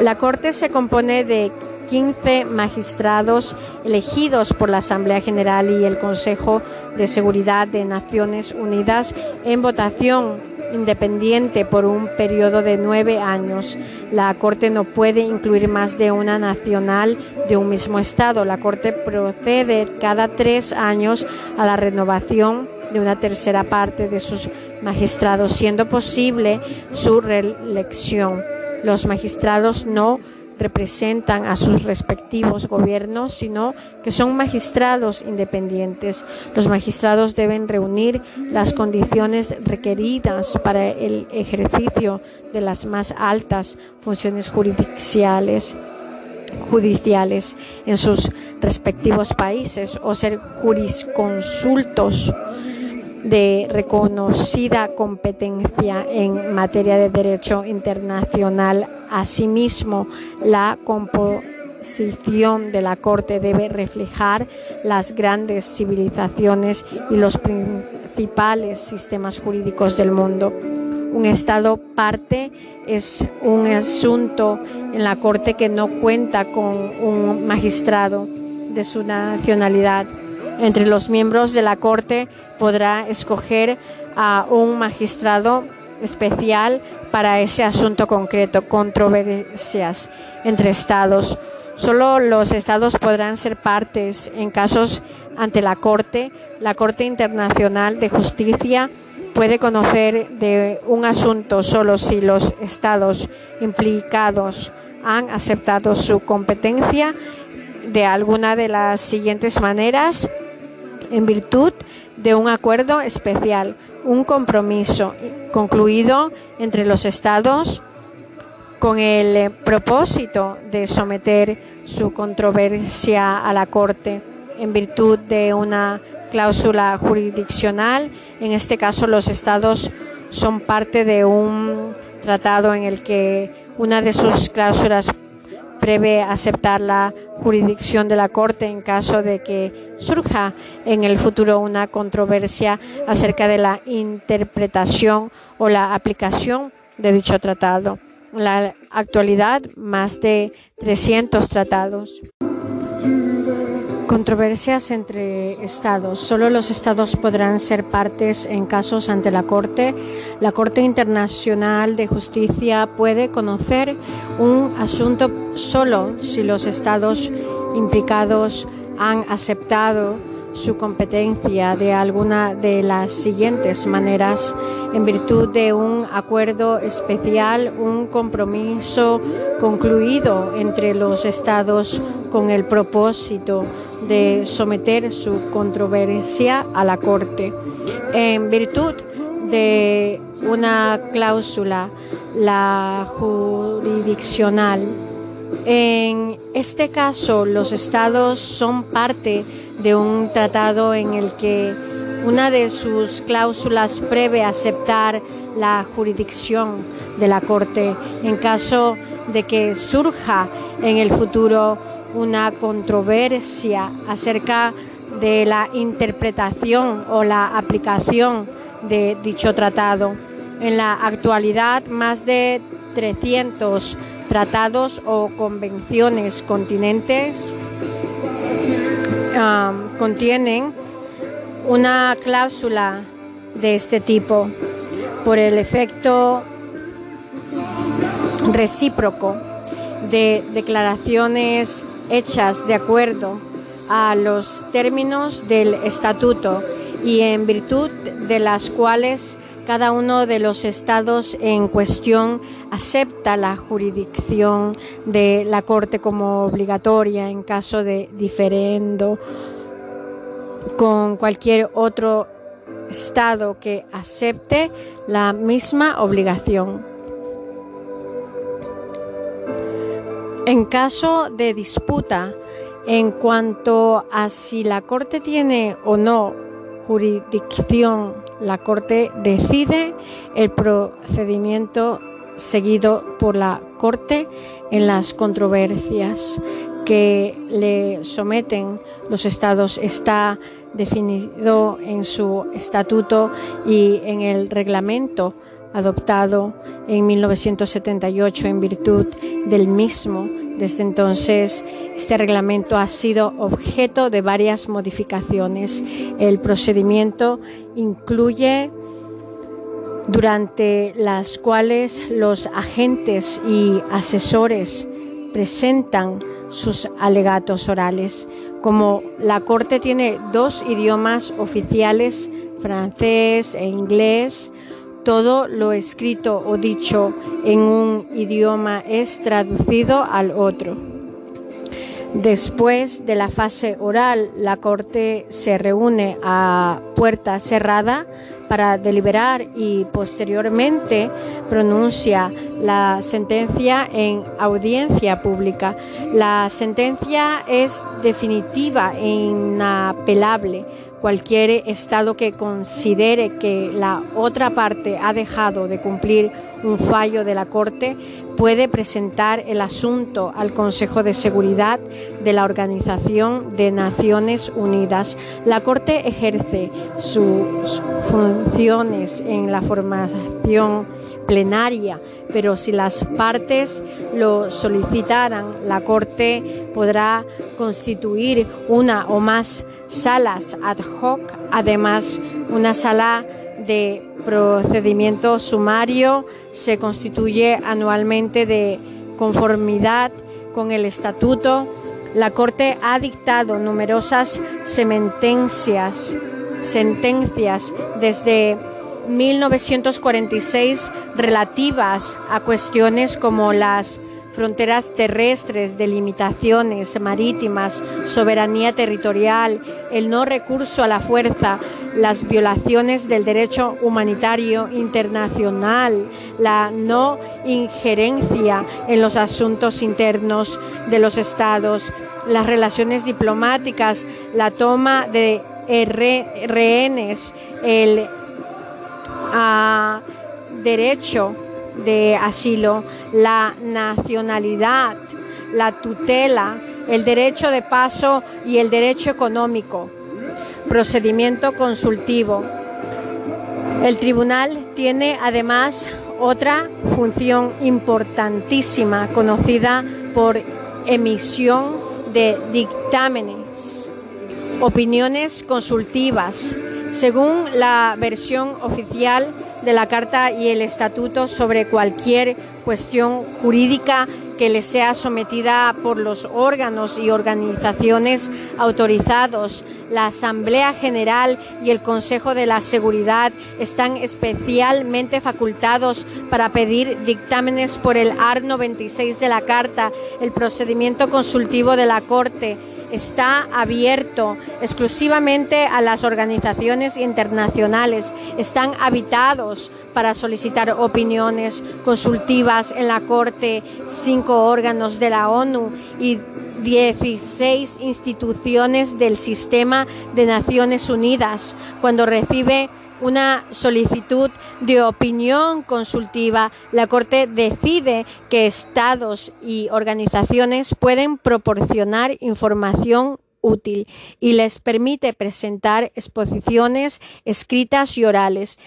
La Corte se compone de 15 magistrados elegidos por la Asamblea General y el Consejo de Seguridad de Naciones Unidas en votación independiente por un periodo de nueve años. La Corte no puede incluir más de una nacional de un mismo Estado. La Corte procede cada tres años a la renovación de una tercera parte de sus magistrados, siendo posible su reelección. Los magistrados no representan a sus respectivos gobiernos, sino que son magistrados independientes. Los magistrados deben reunir las condiciones requeridas para el ejercicio de las más altas funciones jurisdiccionales judiciales en sus respectivos países o ser jurisconsultos de reconocida competencia en materia de derecho internacional. Asimismo, la composición de la Corte debe reflejar las grandes civilizaciones y los principales sistemas jurídicos del mundo. Un Estado parte es un asunto en la Corte que no cuenta con un magistrado de su nacionalidad entre los miembros de la Corte podrá escoger a un magistrado especial para ese asunto concreto, controversias entre estados. Solo los estados podrán ser partes en casos ante la Corte. La Corte Internacional de Justicia puede conocer de un asunto solo si los estados implicados han aceptado su competencia de alguna de las siguientes maneras en virtud de un acuerdo especial, un compromiso concluido entre los estados con el propósito de someter su controversia a la Corte en virtud de una cláusula jurisdiccional. En este caso, los estados son parte de un tratado en el que una de sus cláusulas prevé aceptar la jurisdicción de la Corte en caso de que surja en el futuro una controversia acerca de la interpretación o la aplicación de dicho tratado. En la actualidad, más de 300 tratados. Controversias entre estados. Solo los estados podrán ser partes en casos ante la Corte. La Corte Internacional de Justicia puede conocer un asunto solo si los estados implicados han aceptado su competencia de alguna de las siguientes maneras en virtud de un acuerdo especial, un compromiso concluido entre los estados con el propósito de someter su controversia a la Corte. En virtud de una cláusula, la jurisdiccional, en este caso los estados son parte de un tratado en el que una de sus cláusulas prevé aceptar la jurisdicción de la Corte en caso de que surja en el futuro una controversia acerca de la interpretación o la aplicación de dicho tratado. En la actualidad, más de 300 tratados o convenciones continentes um, contienen una cláusula de este tipo por el efecto recíproco de declaraciones hechas de acuerdo a los términos del estatuto y en virtud de las cuales cada uno de los estados en cuestión acepta la jurisdicción de la Corte como obligatoria en caso de diferendo con cualquier otro estado que acepte la misma obligación. En caso de disputa en cuanto a si la Corte tiene o no jurisdicción, la Corte decide el procedimiento seguido por la Corte en las controversias que le someten. Los estados está definido en su estatuto y en el reglamento adoptado en 1978 en virtud del mismo. Desde entonces, este reglamento ha sido objeto de varias modificaciones. El procedimiento incluye durante las cuales los agentes y asesores presentan sus alegatos orales. Como la Corte tiene dos idiomas oficiales, francés e inglés, todo lo escrito o dicho en un idioma es traducido al otro. Después de la fase oral, la Corte se reúne a puerta cerrada para deliberar y posteriormente pronuncia la sentencia en audiencia pública. La sentencia es definitiva e inapelable Cualquier Estado que considere que la otra parte ha dejado de cumplir un fallo de la Corte puede presentar el asunto al Consejo de Seguridad de la Organización de Naciones Unidas. La Corte ejerce sus funciones en la formación plenaria, pero si las partes lo solicitaran, la Corte podrá constituir una o más salas ad hoc, además una sala de procedimiento sumario se constituye anualmente de conformidad con el estatuto, la Corte ha dictado numerosas sentencias, sentencias desde 1946 relativas a cuestiones como las fronteras terrestres, delimitaciones marítimas, soberanía territorial, el no recurso a la fuerza, las violaciones del derecho humanitario internacional, la no injerencia en los asuntos internos de los estados, las relaciones diplomáticas, la toma de rehenes, el derecho de asilo, la nacionalidad, la tutela, el derecho de paso y el derecho económico. Procedimiento consultivo. El tribunal tiene además otra función importantísima conocida por emisión de dictámenes, opiniones consultivas. Según la versión oficial, de la Carta y el Estatuto sobre cualquier cuestión jurídica que le sea sometida por los órganos y organizaciones autorizados. La Asamblea General y el Consejo de la Seguridad están especialmente facultados para pedir dictámenes por el AR 96 de la Carta, el procedimiento consultivo de la Corte está abierto exclusivamente a las organizaciones internacionales. Están habitados para solicitar opiniones consultivas en la Corte, cinco órganos de la ONU y 16 instituciones del sistema de Naciones Unidas. Cuando recibe una solicitud de opinión consultiva, la Corte decide que estados y organizaciones pueden proporcionar información útil y les permite presentar exposiciones escritas y orales.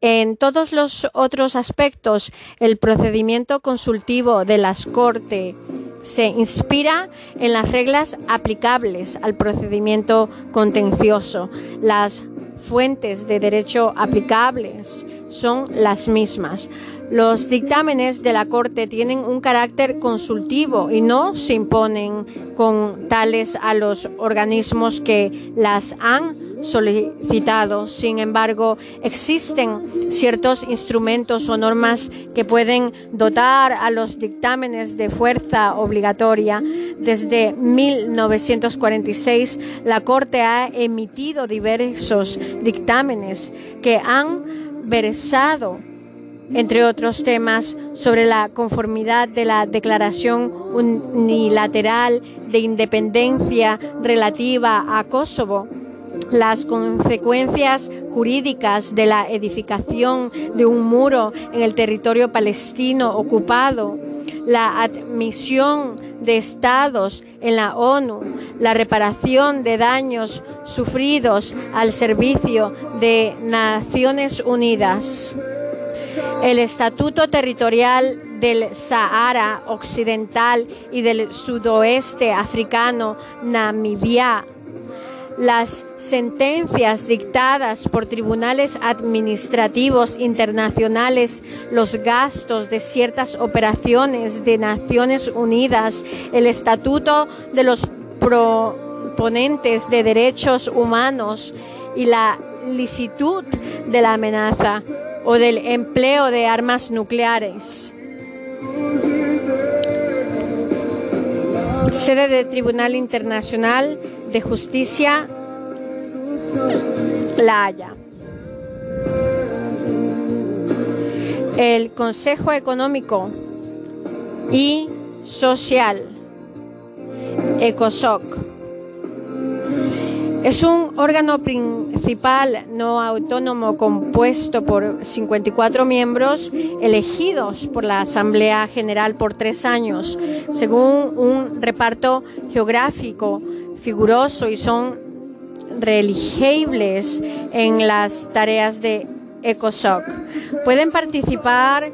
En todos los otros aspectos, el procedimiento consultivo de las Cortes se inspira en las reglas aplicables al procedimiento contencioso. Las fuentes de derecho aplicables son las mismas. Los dictámenes de la Corte tienen un carácter consultivo y no se imponen con tales a los organismos que las han solicitado. Sin embargo, existen ciertos instrumentos o normas que pueden dotar a los dictámenes de fuerza obligatoria. Desde 1946, la Corte ha emitido diversos dictámenes que han versado entre otros temas, sobre la conformidad de la Declaración Unilateral de Independencia relativa a Kosovo las consecuencias jurídicas de la edificación de un muro en el territorio palestino ocupado, la admisión de estados en la ONU, la reparación de daños sufridos al servicio de Naciones Unidas. El Estatuto Territorial del Sahara Occidental y del Sudoeste Africano, Namibia, las sentencias dictadas por tribunales administrativos internacionales, los gastos de ciertas operaciones de Naciones Unidas, el estatuto de los proponentes de derechos humanos y la licitud de la amenaza o del empleo de armas nucleares. Sede del Tribunal Internacional de Justicia La Haya. El Consejo Económico y Social, ECOSOC, es un órgano principal no autónomo compuesto por 54 miembros elegidos por la Asamblea General por tres años, según un reparto geográfico figuroso y son reelegibles en las tareas de ECOSOC. Pueden participar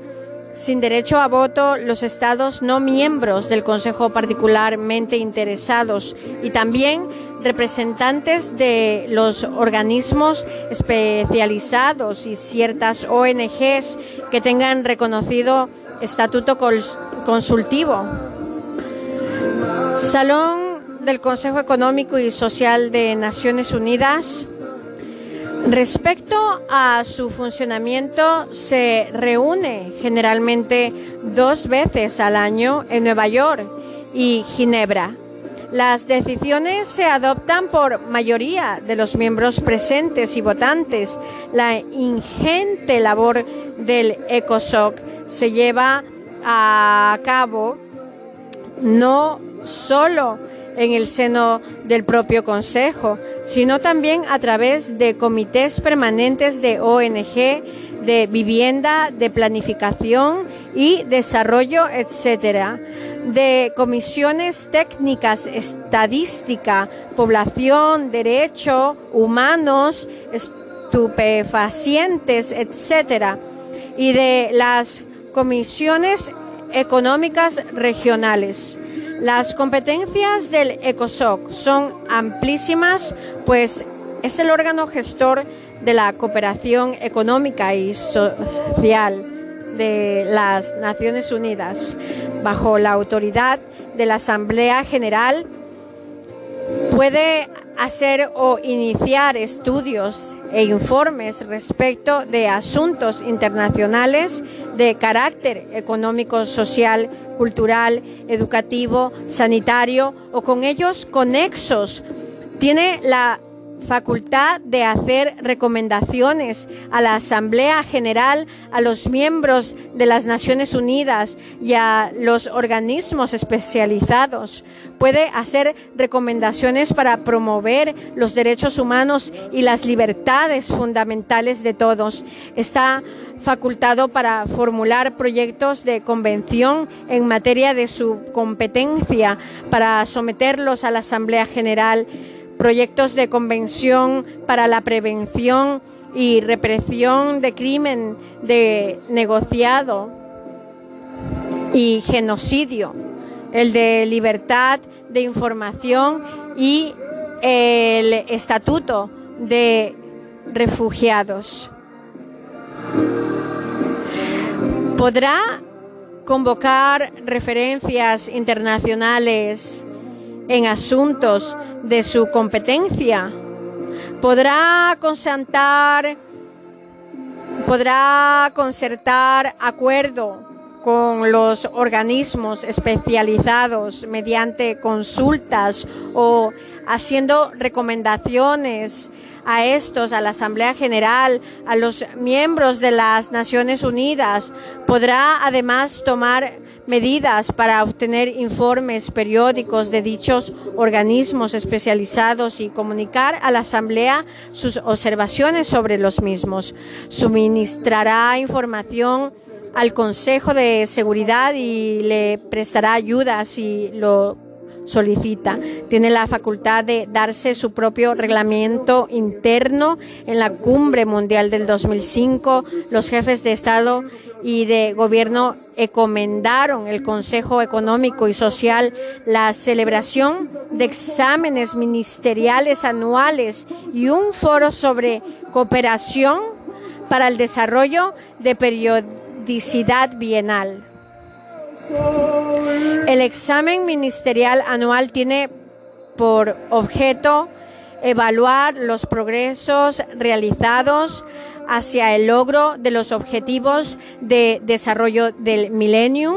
sin derecho a voto los estados no miembros del Consejo particularmente interesados y también representantes de los organismos especializados y ciertas ONGs que tengan reconocido estatuto consultivo. Salón del Consejo Económico y Social de Naciones Unidas. Respecto a su funcionamiento, se reúne generalmente dos veces al año en Nueva York y Ginebra. Las decisiones se adoptan por mayoría de los miembros presentes y votantes. La ingente labor del ECOSOC se lleva a cabo no solo en el seno del propio Consejo, sino también a través de comités permanentes de ONG, de vivienda, de planificación y desarrollo, etcétera, de comisiones técnicas, estadística, población, derecho, humanos, estupefacientes, etcétera, y de las comisiones económicas regionales. Las competencias del ECOSOC son amplísimas, pues es el órgano gestor de la cooperación económica y social de las Naciones Unidas, bajo la autoridad de la Asamblea General, puede hacer o iniciar estudios e informes respecto de asuntos internacionales de carácter económico, social, cultural, educativo, sanitario o con ellos conexos. Tiene la facultad de hacer recomendaciones a la Asamblea General, a los miembros de las Naciones Unidas y a los organismos especializados. Puede hacer recomendaciones para promover los derechos humanos y las libertades fundamentales de todos. Está facultado para formular proyectos de convención en materia de su competencia, para someterlos a la Asamblea General proyectos de convención para la prevención y represión de crimen de negociado y genocidio, el de libertad de información y el estatuto de refugiados. Podrá convocar referencias internacionales en asuntos de su competencia. Podrá concertar, podrá concertar acuerdo con los organismos especializados mediante consultas o haciendo recomendaciones a estos, a la Asamblea General, a los miembros de las Naciones Unidas. Podrá además tomar medidas para obtener informes periódicos de dichos organismos especializados y comunicar a la Asamblea sus observaciones sobre los mismos. Suministrará información al Consejo de Seguridad y le prestará ayuda si lo solicita. Tiene la facultad de darse su propio reglamento interno en la cumbre mundial del 2005. Los jefes de Estado y de Gobierno encomendaron el Consejo Económico y Social la celebración de exámenes ministeriales anuales y un foro sobre cooperación para el desarrollo de periodicidad bienal. El examen ministerial anual tiene por objeto evaluar los progresos realizados hacia el logro de los objetivos de desarrollo del millennium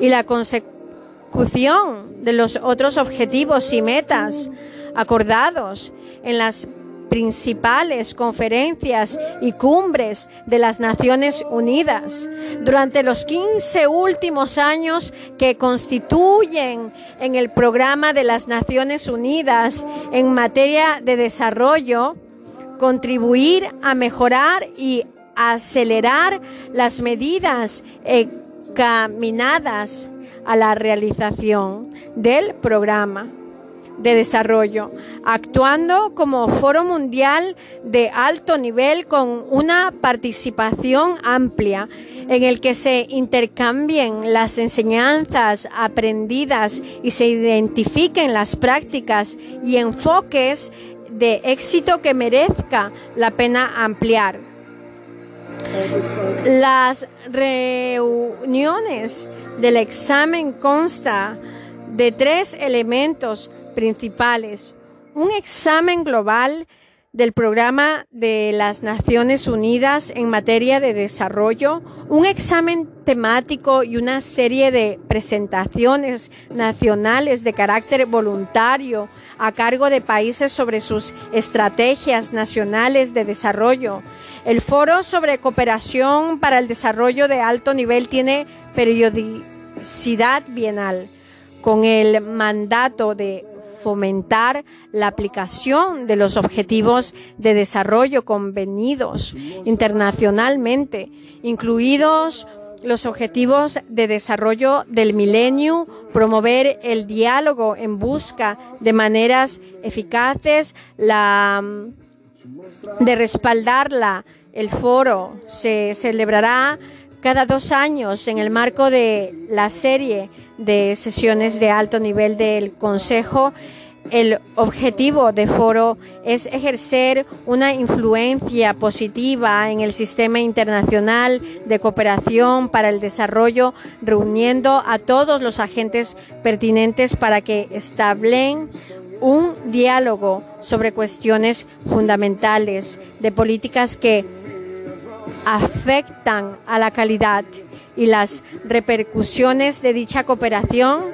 y la consecución de los otros objetivos y metas acordados en las principales conferencias y cumbres de las Naciones Unidas. Durante los 15 últimos años que constituyen en el programa de las Naciones Unidas en materia de desarrollo, contribuir a mejorar y acelerar las medidas encaminadas a la realización del programa de desarrollo, actuando como foro mundial de alto nivel con una participación amplia en el que se intercambien las enseñanzas aprendidas y se identifiquen las prácticas y enfoques de éxito que merezca la pena ampliar. Las reuniones del examen consta de tres elementos principales. Un examen global del programa de las Naciones Unidas en materia de desarrollo, un examen temático y una serie de presentaciones nacionales de carácter voluntario a cargo de países sobre sus estrategias nacionales de desarrollo. El Foro sobre Cooperación para el Desarrollo de Alto Nivel tiene periodicidad bienal con el mandato de fomentar la aplicación de los objetivos de desarrollo convenidos internacionalmente, incluidos los objetivos de desarrollo del milenio, promover el diálogo en busca de maneras eficaces, la de respaldarla. El foro se celebrará cada dos años en el marco de la serie de sesiones de alto nivel del Consejo. El objetivo de foro es ejercer una influencia positiva en el sistema internacional de cooperación para el desarrollo, reuniendo a todos los agentes pertinentes para que establen un diálogo sobre cuestiones fundamentales de políticas que afectan a la calidad y las repercusiones de dicha cooperación.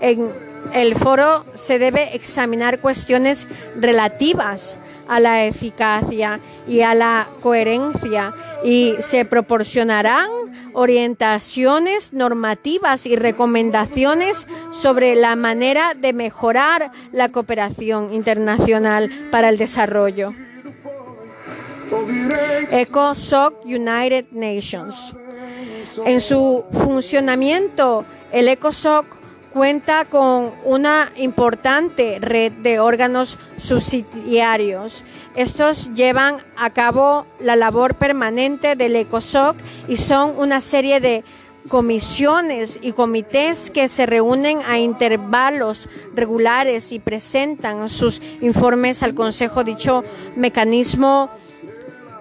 En el foro se debe examinar cuestiones relativas a la eficacia y a la coherencia y se proporcionarán orientaciones normativas y recomendaciones sobre la manera de mejorar la cooperación internacional para el desarrollo. ECOSOC United Nations. En su funcionamiento, el ECOSOC cuenta con una importante red de órganos subsidiarios. Estos llevan a cabo la labor permanente del ECOSOC y son una serie de comisiones y comités que se reúnen a intervalos regulares y presentan sus informes al Consejo. Dicho mecanismo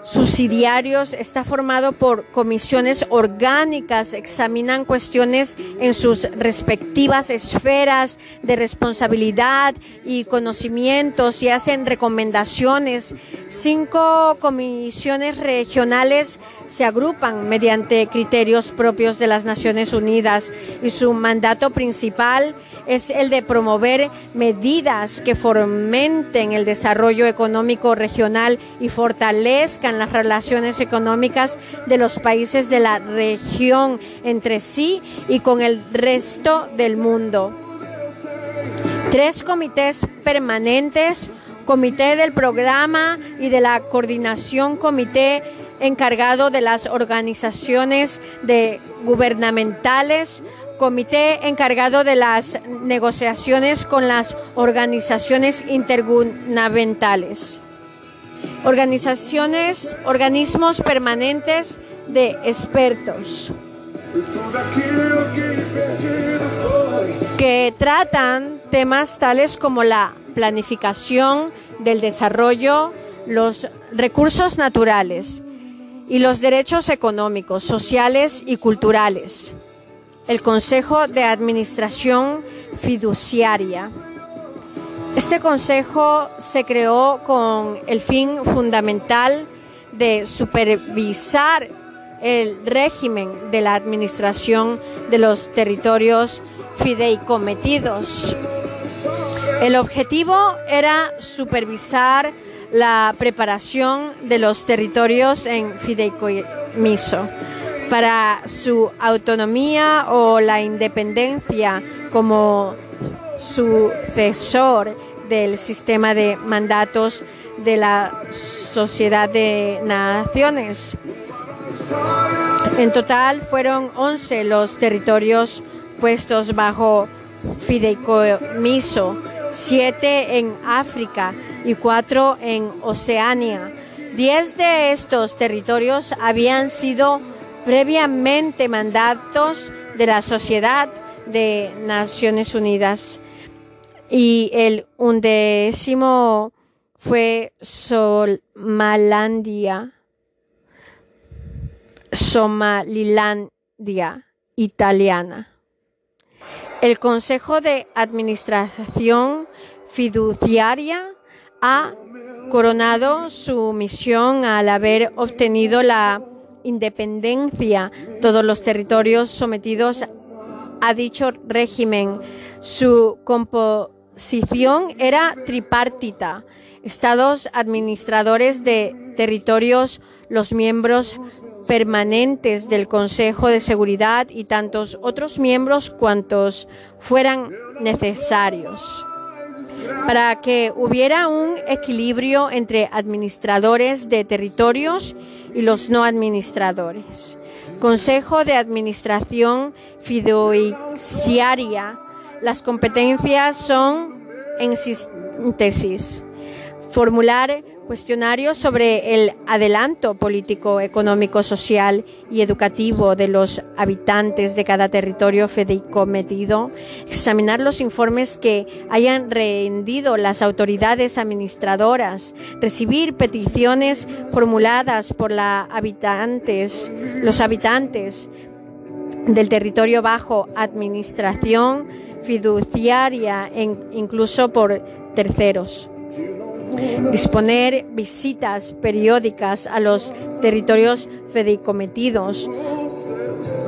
subsidiarios está formado por comisiones orgánicas, examinan cuestiones en sus respectivas esferas de responsabilidad y conocimientos y hacen recomendaciones. Cinco comisiones regionales se agrupan mediante criterios propios de las Naciones Unidas y su mandato principal el de promover medidas que fomenten el desarrollo económico regional y fortalezcan las relaciones económicas de los países de la región entre sí y con el resto del mundo. Tres comités permanentes, comité del programa y de la coordinación, comité encargado de las organizaciones de gubernamentales, comité encargado de las negociaciones con las organizaciones intergubernamentales. Organizaciones, organismos permanentes de expertos que tratan temas tales como la planificación del desarrollo, los recursos naturales y los derechos económicos, sociales y culturales el Consejo de Administración Fiduciaria. Este consejo se creó con el fin fundamental de supervisar el régimen de la administración de los territorios fideicometidos. El objetivo era supervisar la preparación de los territorios en fideicomiso para su autonomía o la independencia como sucesor del sistema de mandatos de la Sociedad de Naciones. En total fueron 11 los territorios puestos bajo fideicomiso, siete en África y cuatro en Oceania. Diez de estos territorios habían sido previamente mandatos de la Sociedad de Naciones Unidas. Y el undécimo fue Somalilandia, Somalilandia italiana. El Consejo de Administración Fiduciaria ha coronado su misión al haber obtenido la independencia todos los territorios sometidos a dicho régimen. Su composición era tripartita. Estados administradores de territorios, los miembros permanentes del Consejo de Seguridad y tantos otros miembros cuantos fueran necesarios para que hubiera un equilibrio entre administradores de territorios y los no administradores. Consejo de Administración Fiduciaria. Las competencias son, en síntesis, formular cuestionarios sobre el adelanto político, económico, social y educativo de los habitantes de cada territorio fedicoometido, examinar los informes que hayan rendido las autoridades administradoras, recibir peticiones formuladas por la habitantes, los habitantes del territorio bajo administración fiduciaria, incluso por terceros disponer visitas periódicas a los territorios fedicometidos,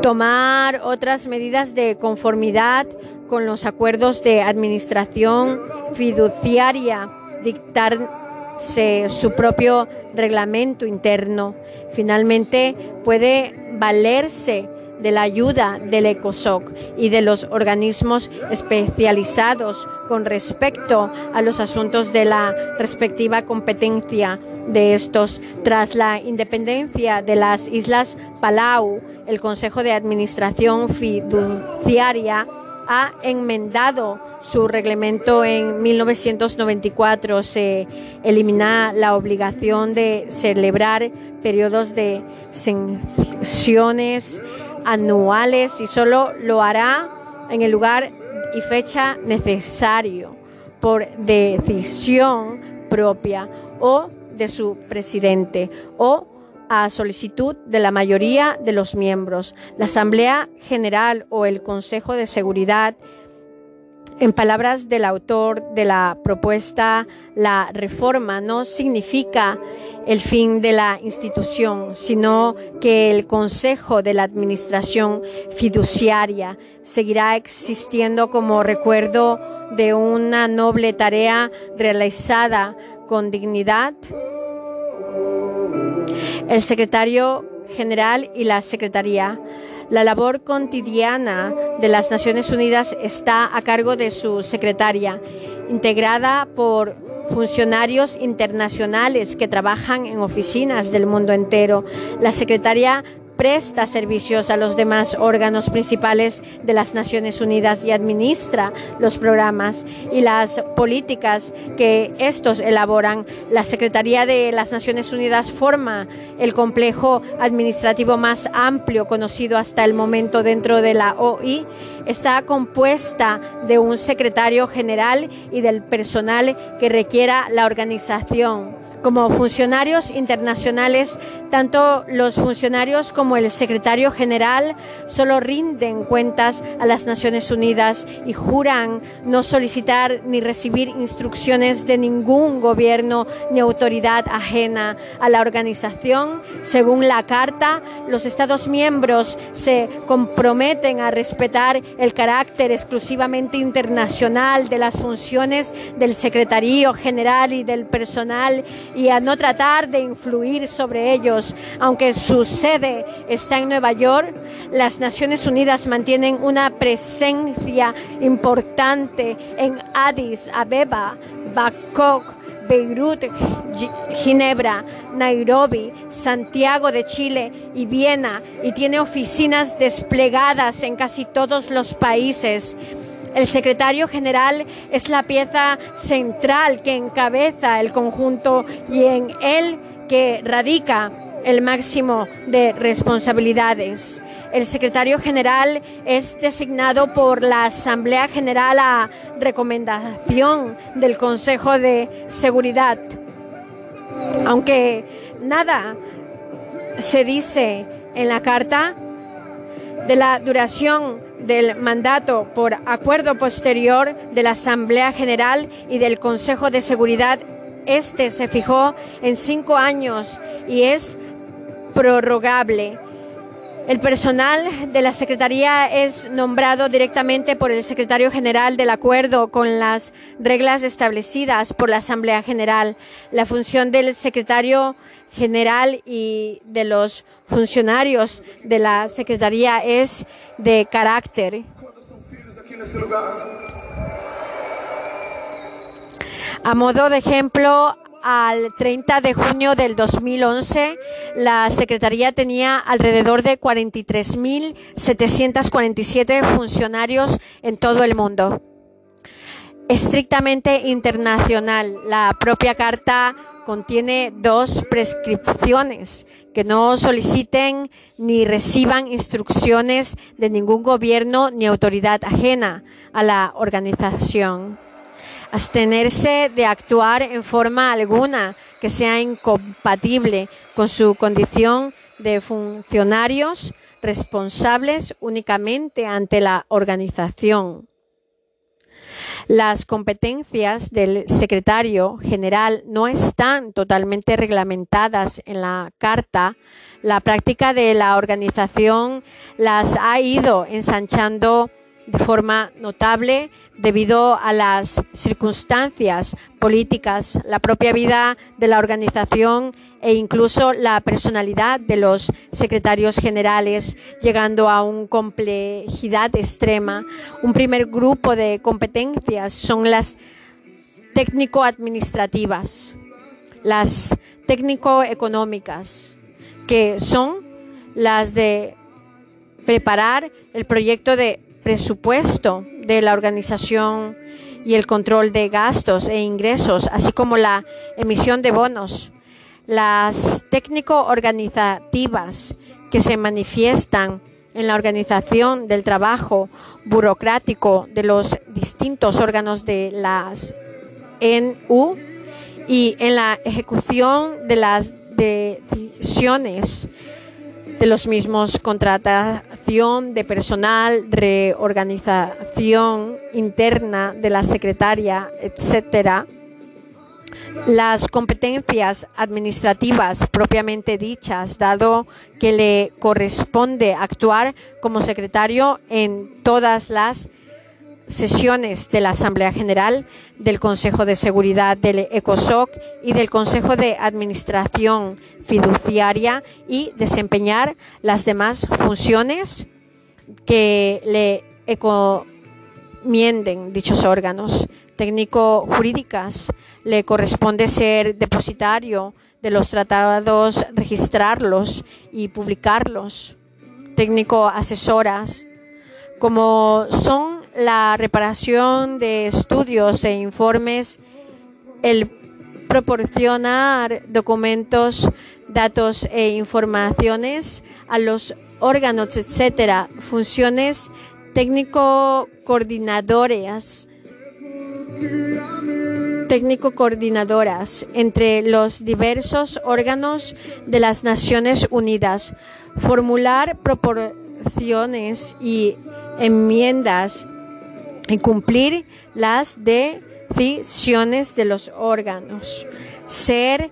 tomar otras medidas de conformidad con los acuerdos de administración fiduciaria, dictarse su propio reglamento interno. Finalmente, puede valerse de la ayuda del ECOSOC y de los organismos especializados con respecto a los asuntos de la respectiva competencia de estos. Tras la independencia de las Islas Palau, el Consejo de Administración Fiduciaria ha enmendado su reglamento en 1994 se elimina la obligación de celebrar periodos de sesiones anuales y solo lo hará en el lugar y fecha necesario por decisión propia o de su presidente o a solicitud de la mayoría de los miembros. La Asamblea General o el Consejo de Seguridad en palabras del autor de la propuesta, la reforma no significa el fin de la institución, sino que el Consejo de la Administración Fiduciaria seguirá existiendo como recuerdo de una noble tarea realizada con dignidad. El secretario general y la secretaría la labor cotidiana de las Naciones Unidas está a cargo de su secretaria, integrada por funcionarios internacionales que trabajan en oficinas del mundo entero. La secretaria presta servicios a los demás órganos principales de las Naciones Unidas y administra los programas y las políticas que estos elaboran. La Secretaría de las Naciones Unidas forma el complejo administrativo más amplio conocido hasta el momento dentro de la OI. Está compuesta de un secretario general y del personal que requiera la organización como funcionarios internacionales, tanto los funcionarios como el secretario general solo rinden cuentas a las Naciones Unidas y juran no solicitar ni recibir instrucciones de ningún gobierno ni autoridad ajena a la organización. Según la Carta, los Estados miembros se comprometen a respetar el carácter exclusivamente internacional de las funciones del secretario general y del personal y a no tratar de influir sobre ellos. Aunque su sede está en Nueva York, las Naciones Unidas mantienen una presencia importante en Addis Abeba, Bangkok, Beirut, Ginebra, Nairobi, Santiago de Chile y Viena y tiene oficinas desplegadas en casi todos los países. El secretario general es la pieza central que encabeza el conjunto y en él que radica el máximo de responsabilidades. El secretario general es designado por la Asamblea General a recomendación del Consejo de Seguridad. Aunque nada se dice en la carta de la duración del mandato por acuerdo posterior de la Asamblea General y del Consejo de Seguridad. Este se fijó en cinco años y es prorrogable. El personal de la Secretaría es nombrado directamente por el secretario general del acuerdo con las reglas establecidas por la Asamblea General. La función del secretario general y de los funcionarios de la Secretaría es de carácter. A modo de ejemplo, al 30 de junio del 2011, la Secretaría tenía alrededor de 43.747 funcionarios en todo el mundo. Estrictamente internacional, la propia carta contiene dos prescripciones, que no soliciten ni reciban instrucciones de ningún gobierno ni autoridad ajena a la organización abstenerse de actuar en forma alguna que sea incompatible con su condición de funcionarios responsables únicamente ante la organización. Las competencias del secretario general no están totalmente reglamentadas en la Carta. La práctica de la organización las ha ido ensanchando de forma notable debido a las circunstancias políticas, la propia vida de la organización e incluso la personalidad de los secretarios generales, llegando a una complejidad extrema. Un primer grupo de competencias son las técnico-administrativas, las técnico-económicas, que son las de preparar el proyecto de presupuesto de la organización y el control de gastos e ingresos, así como la emisión de bonos. Las técnico-organizativas que se manifiestan en la organización del trabajo burocrático de los distintos órganos de las NU y en la ejecución de las decisiones de los mismos, contratación de personal, reorganización interna de la secretaria, etcétera. Las competencias administrativas propiamente dichas, dado que le corresponde actuar como secretario en todas las sesiones de la Asamblea General, del Consejo de Seguridad del ECOSOC y del Consejo de Administración Fiduciaria y desempeñar las demás funciones que le encomienden dichos órganos. Técnico jurídicas le corresponde ser depositario de los tratados, registrarlos y publicarlos. Técnico asesoras, como son la reparación de estudios e informes, el proporcionar documentos, datos e informaciones a los órganos, etcétera, funciones técnico-coordinadoras técnico-coordinadoras entre los diversos órganos de las Naciones Unidas, formular proporciones y enmiendas y cumplir las decisiones de los órganos, ser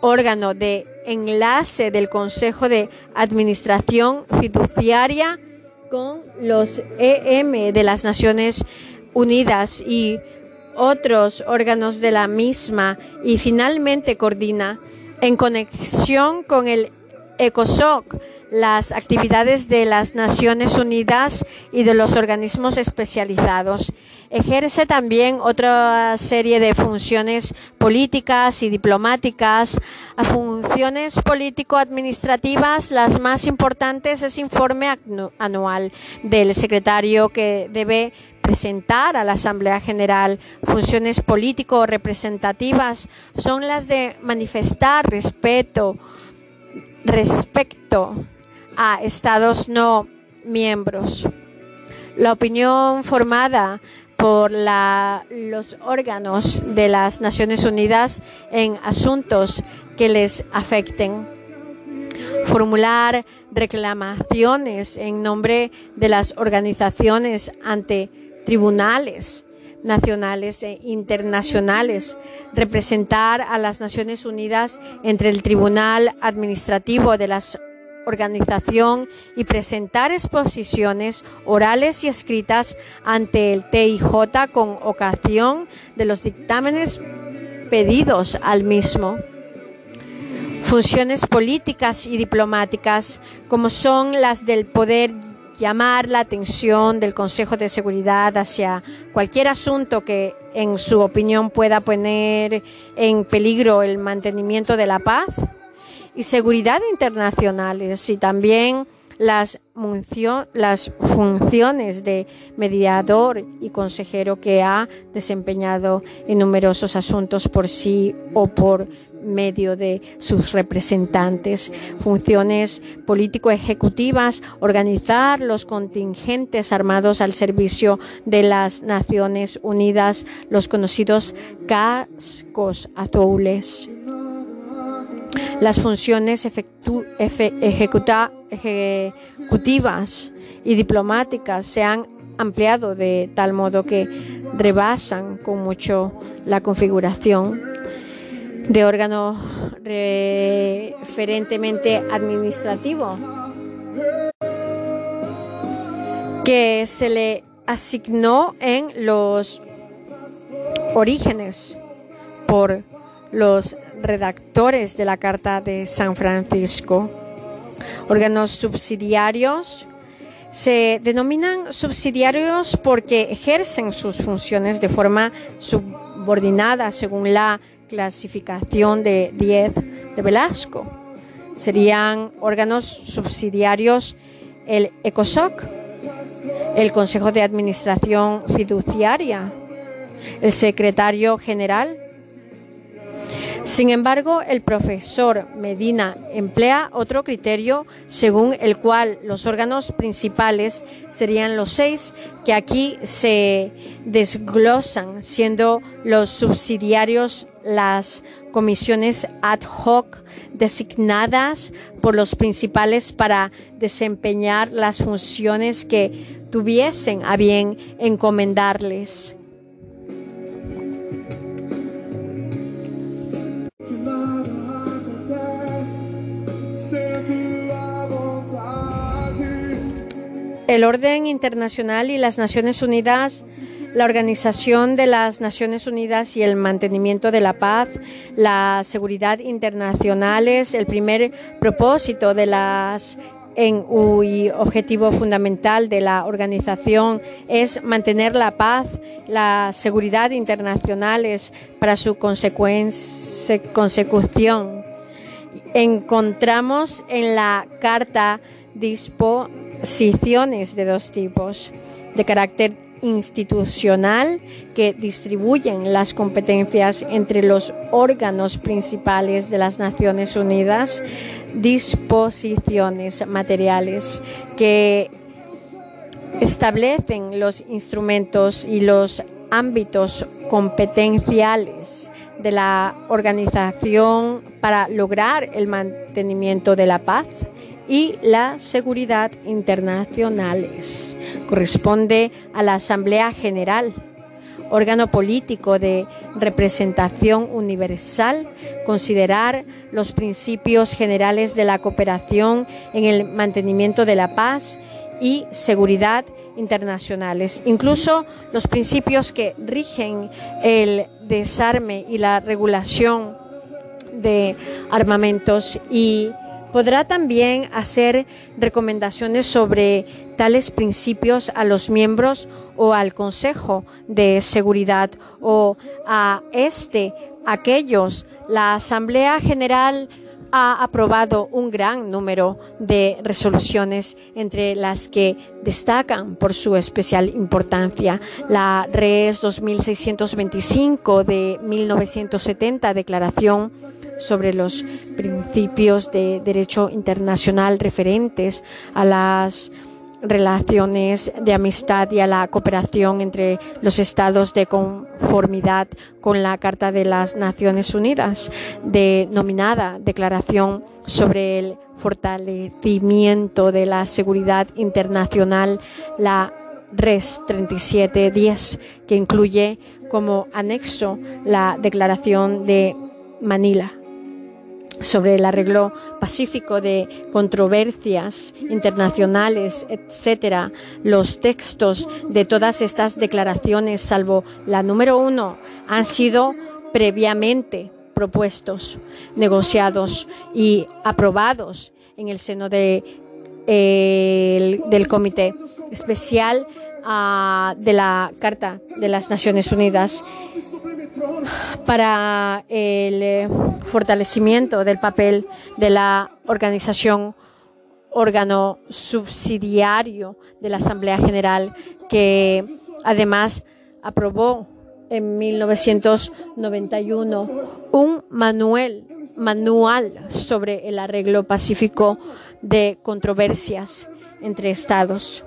órgano de enlace del Consejo de Administración Fiduciaria con los EM de las Naciones Unidas y otros órganos de la misma. Y finalmente coordina en conexión con el ECOSOC las actividades de las Naciones Unidas y de los organismos especializados. Ejerce también otra serie de funciones políticas y diplomáticas. A funciones político-administrativas, las más importantes es informe anual del secretario que debe presentar a la Asamblea General. Funciones político-representativas son las de manifestar respeto a estados no miembros. La opinión formada por los órganos de las Naciones Unidas en asuntos que les afecten. formular reclamaciones en nombre de las organizaciones ante tribunales nacionales e internacionales, representar a las Naciones Unidas entre el Tribunal Administrativo de la organización y presentar exposiciones orales y escritas ante el TIJ con ocasión de los dictámenes pedidos al mismo. Funciones políticas y diplomáticas, como son las del poder llamar la atención del Consejo de Seguridad hacia cualquier asunto que en su opinión pueda poner en peligro el mantenimiento de la paz y seguridad internacionales y también las, las funciones de mediador y consejero que ha desempeñado en numerosos asuntos por sí o por medio de sus representantes, funciones político-ejecutivas, organizar los contingentes armados al servicio de las Naciones Unidas, los conocidos cascos azules las funciones ejecutivas y diplomáticas se han ampliado de tal modo que rebasan con mucho la configuración de órgano referentemente administrativo que se le asignó en los orígenes por los redactores de la Carta de San Francisco. Órganos subsidiarios se denominan subsidiarios porque ejercen sus funciones de forma subordinada según la clasificación de 10 de Velasco. Serían órganos subsidiarios el ECOSOC, el Consejo de Administración Fiduciaria, el Secretario General sin embargo, el profesor Medina emplea otro criterio según el cual los órganos principales serían los seis que aquí se desglosan, siendo los subsidiarios las comisiones ad hoc designadas por los principales para desempeñar las funciones que tuviesen a bien encomendarles. El orden internacional y las Naciones Unidas, la Organización de las Naciones Unidas y el mantenimiento de la paz, la seguridad internacionales, el primer propósito de las en y objetivo fundamental de la organización es mantener la paz, la seguridad internacionales para su consecución. Encontramos en la Carta Dispo de dos tipos, de carácter institucional que distribuyen las competencias entre los órganos principales de las Naciones Unidas, disposiciones materiales que establecen los instrumentos y los ámbitos competenciales de la organización para lograr el mantenimiento de la paz y la seguridad internacionales. Corresponde a la Asamblea General, órgano político de representación universal, considerar los principios generales de la cooperación en el mantenimiento de la paz y seguridad internacionales, incluso los principios que rigen el desarme y la regulación de armamentos y Podrá también hacer recomendaciones sobre tales principios a los miembros o al Consejo de Seguridad o a este, aquellos. La Asamblea General ha aprobado un gran número de resoluciones, entre las que destacan por su especial importancia la RES 2625 de 1970, Declaración sobre los principios de derecho internacional referentes a las relaciones de amistad y a la cooperación entre los estados de conformidad con la Carta de las Naciones Unidas, denominada Declaración sobre el fortalecimiento de la seguridad internacional, la RES 3710, que incluye como anexo la Declaración de Manila sobre el arreglo pacífico de controversias internacionales, etcétera. Los textos de todas estas declaraciones, salvo la número uno, han sido previamente propuestos, negociados y aprobados en el seno de, del Comité Especial uh, de la Carta de las Naciones Unidas para el eh, fortalecimiento del papel de la organización órgano subsidiario de la Asamblea General que además aprobó en 1991 un manual, manual sobre el arreglo pacífico de controversias entre estados.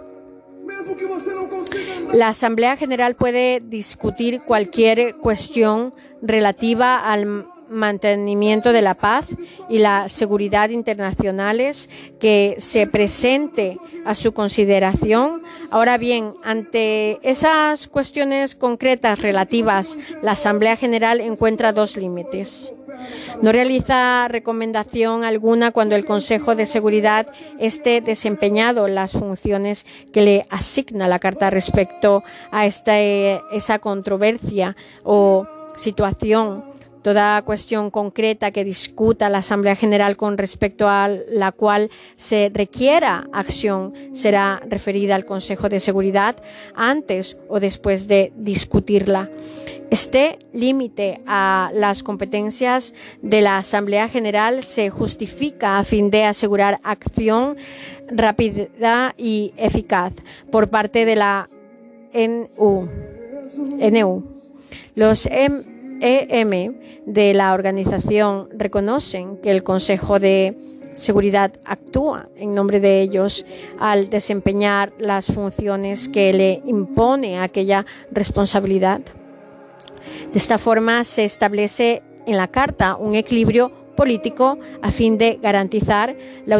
La Asamblea General puede discutir cualquier cuestión relativa al mantenimiento de la paz y la seguridad internacionales que se presente a su consideración. Ahora bien, ante esas cuestiones concretas relativas, la Asamblea General encuentra dos límites. No realiza recomendación alguna cuando el Consejo de Seguridad esté desempeñado las funciones que le asigna la Carta respecto a esta, eh, esa controversia o situación toda cuestión concreta que discuta la Asamblea General con respecto a la cual se requiera acción será referida al Consejo de Seguridad antes o después de discutirla. Este límite a las competencias de la Asamblea General se justifica a fin de asegurar acción rápida y eficaz por parte de la NU. Los EM de la organización reconocen que el Consejo de Seguridad actúa en nombre de ellos al desempeñar las funciones que le impone aquella responsabilidad. De esta forma se establece en la Carta un equilibrio político a fin de garantizar la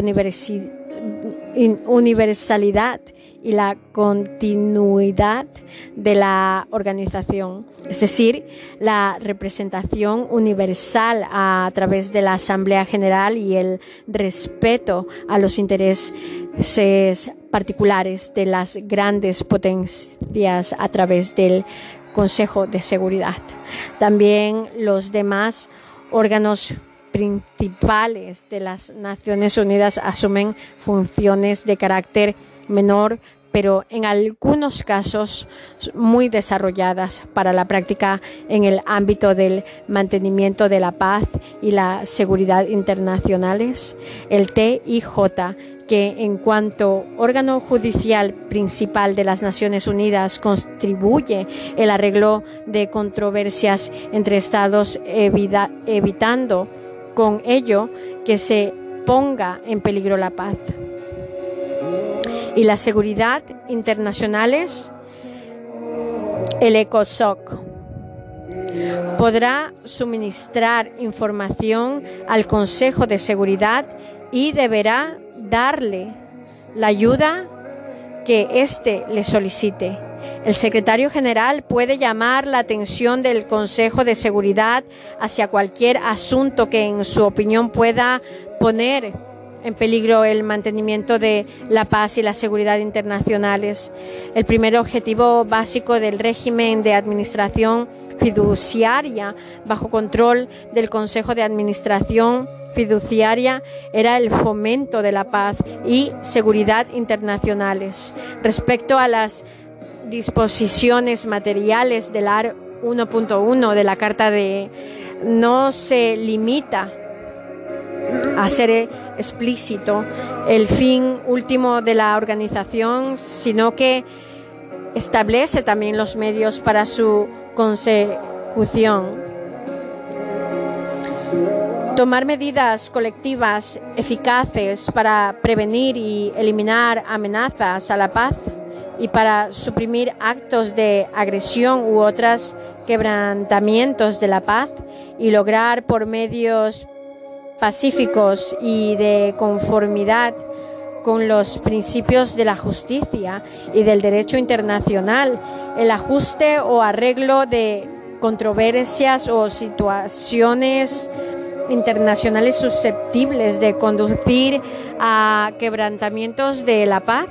universalidad y la continuidad de la organización, es decir, la representación universal a través de la Asamblea General y el respeto a los intereses particulares de las grandes potencias a través del Consejo de Seguridad. También los demás órganos principales de las Naciones Unidas asumen funciones de carácter menor, pero en algunos casos muy desarrolladas para la práctica en el ámbito del mantenimiento de la paz y la seguridad internacionales. El TIJ que en cuanto órgano judicial principal de las Naciones Unidas contribuye el arreglo de controversias entre estados evitando con ello que se ponga en peligro la paz y la seguridad internacionales, el ECOSOC podrá suministrar información al Consejo de Seguridad y deberá darle la ayuda que éste le solicite. El secretario general puede llamar la atención del Consejo de Seguridad hacia cualquier asunto que en su opinión pueda poner en peligro el mantenimiento de la paz y la seguridad internacionales. El primer objetivo básico del régimen de administración fiduciaria bajo control del Consejo de Administración fiduciaria era el fomento de la paz y seguridad internacionales. Respecto a las disposiciones materiales del AR 1.1 de la Carta de no se limita a ser explícito el fin último de la organización, sino que establece también los medios para su consecución. Tomar medidas colectivas eficaces para prevenir y eliminar amenazas a la paz y para suprimir actos de agresión u otros quebrantamientos de la paz y lograr por medios pacíficos y de conformidad con los principios de la justicia y del derecho internacional, el ajuste o arreglo de controversias o situaciones internacionales susceptibles de conducir a quebrantamientos de la paz.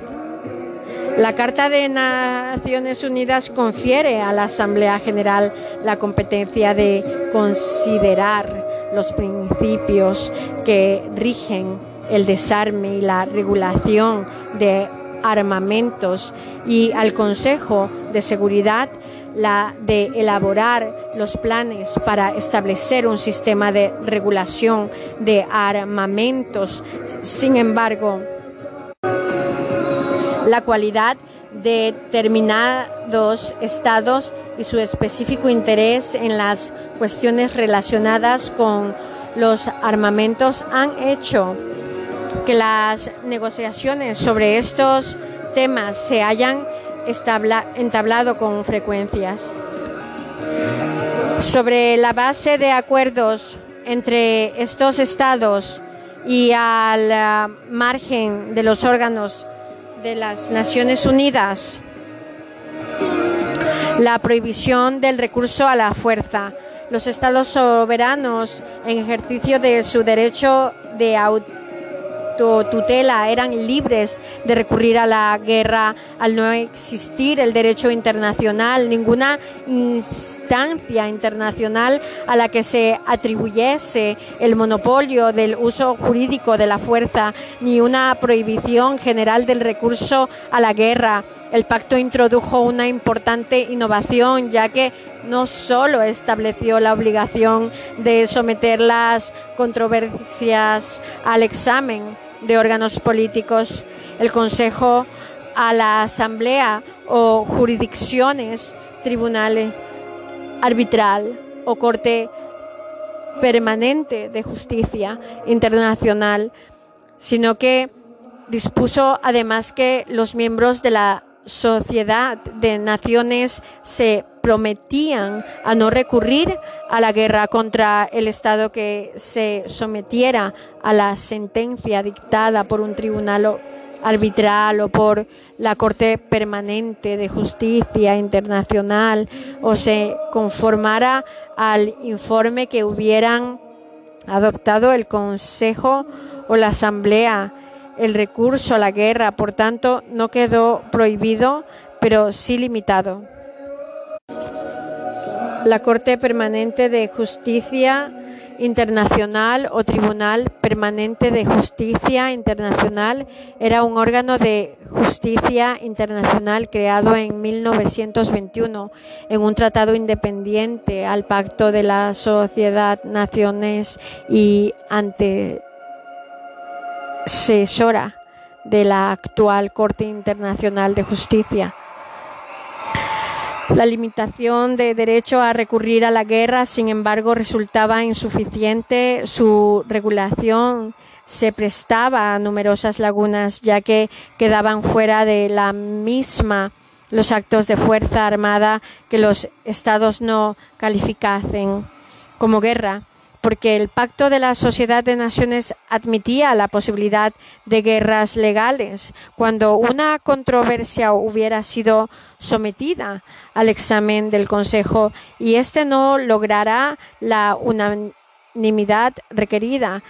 La Carta de Naciones Unidas confiere a la Asamblea General la competencia de considerar los principios que rigen el desarme y la regulación de armamentos y al Consejo de Seguridad la de elaborar los planes para establecer un sistema de regulación de armamentos. Sin embargo, la cualidad de determinados estados y su específico interés en las cuestiones relacionadas con los armamentos han hecho que las negociaciones sobre estos temas se hayan entablado con frecuencias. Sobre la base de acuerdos entre estos estados y al margen de los órganos de las Naciones Unidas, la prohibición del recurso a la fuerza. Los estados soberanos, en ejercicio de su derecho de auto tutela eran libres de recurrir a la guerra al no existir el derecho internacional, ninguna instancia internacional a la que se atribuyese el monopolio del uso jurídico de la fuerza, ni una prohibición general del recurso a la guerra. El pacto introdujo una importante innovación, ya que no solo estableció la obligación de someter las controversias al examen, de órganos políticos, el Consejo a la Asamblea o jurisdicciones, tribunales, arbitral o Corte Permanente de Justicia Internacional, sino que dispuso además que los miembros de la Sociedad de Naciones se prometían a no recurrir a la guerra contra el Estado que se sometiera a la sentencia dictada por un tribunal arbitral o por la Corte Permanente de Justicia Internacional o se conformara al informe que hubieran adoptado el Consejo o la Asamblea. El recurso a la guerra, por tanto, no quedó prohibido, pero sí limitado. La Corte Permanente de Justicia Internacional o Tribunal Permanente de Justicia Internacional era un órgano de justicia internacional creado en 1921 en un tratado independiente al Pacto de la Sociedad Naciones y antecesora de la actual Corte Internacional de Justicia. La limitación de derecho a recurrir a la guerra, sin embargo, resultaba insuficiente. Su regulación se prestaba a numerosas lagunas, ya que quedaban fuera de la misma los actos de fuerza armada que los estados no calificasen como guerra porque el Pacto de la Sociedad de Naciones admitía la posibilidad de guerras legales cuando una controversia hubiera sido sometida al examen del Consejo y éste no logrará la unanimidad requerida.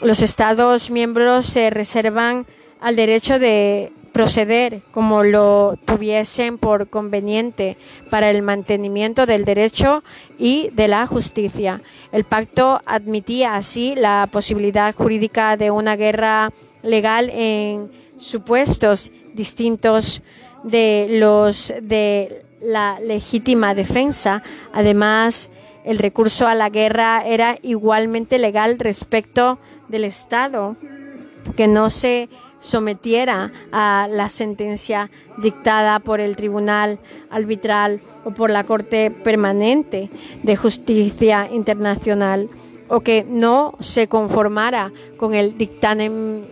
Los Estados miembros se reservan al derecho de proceder como lo tuviesen por conveniente para el mantenimiento del derecho y de la justicia. El pacto admitía así la posibilidad jurídica de una guerra legal en supuestos distintos de los de la legítima defensa. Además, el recurso a la guerra era igualmente legal respecto del Estado que no se sometiera a la sentencia dictada por el Tribunal Arbitral o por la Corte Permanente de Justicia Internacional o que no se conformara con el dictamen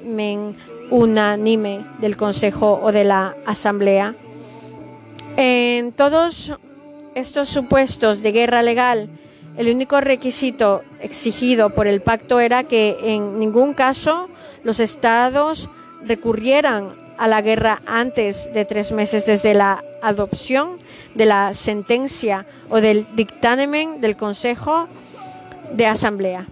unánime del Consejo o de la Asamblea. En todos estos supuestos de guerra legal, El único requisito exigido por el pacto era que en ningún caso los estados recurrieran a la guerra antes de tres meses desde la adopción de la sentencia o del dictamen del Consejo de Asamblea.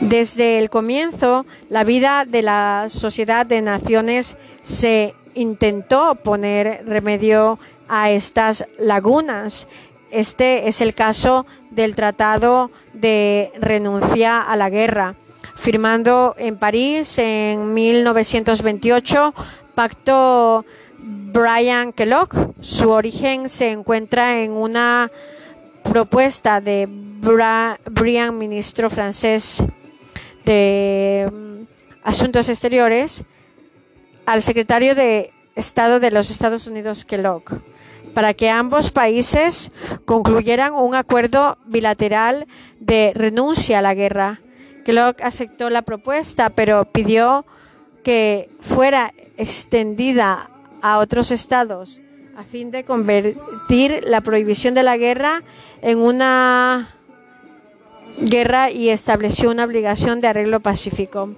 Desde el comienzo, la vida de la Sociedad de Naciones se intentó poner remedio a estas lagunas. Este es el caso del Tratado de Renuncia a la Guerra, firmando en París en 1928, Pacto Brian Kellogg. Su origen se encuentra en una propuesta de Brian, ministro francés de mm, Asuntos Exteriores, al secretario de Estado de los Estados Unidos, Kellogg, para que ambos países concluyeran un acuerdo bilateral de renuncia a la guerra. Kellogg aceptó la propuesta, pero pidió que fuera extendida a otros estados a fin de convertir la prohibición de la guerra en una guerra y estableció una obligación de arreglo pacífico.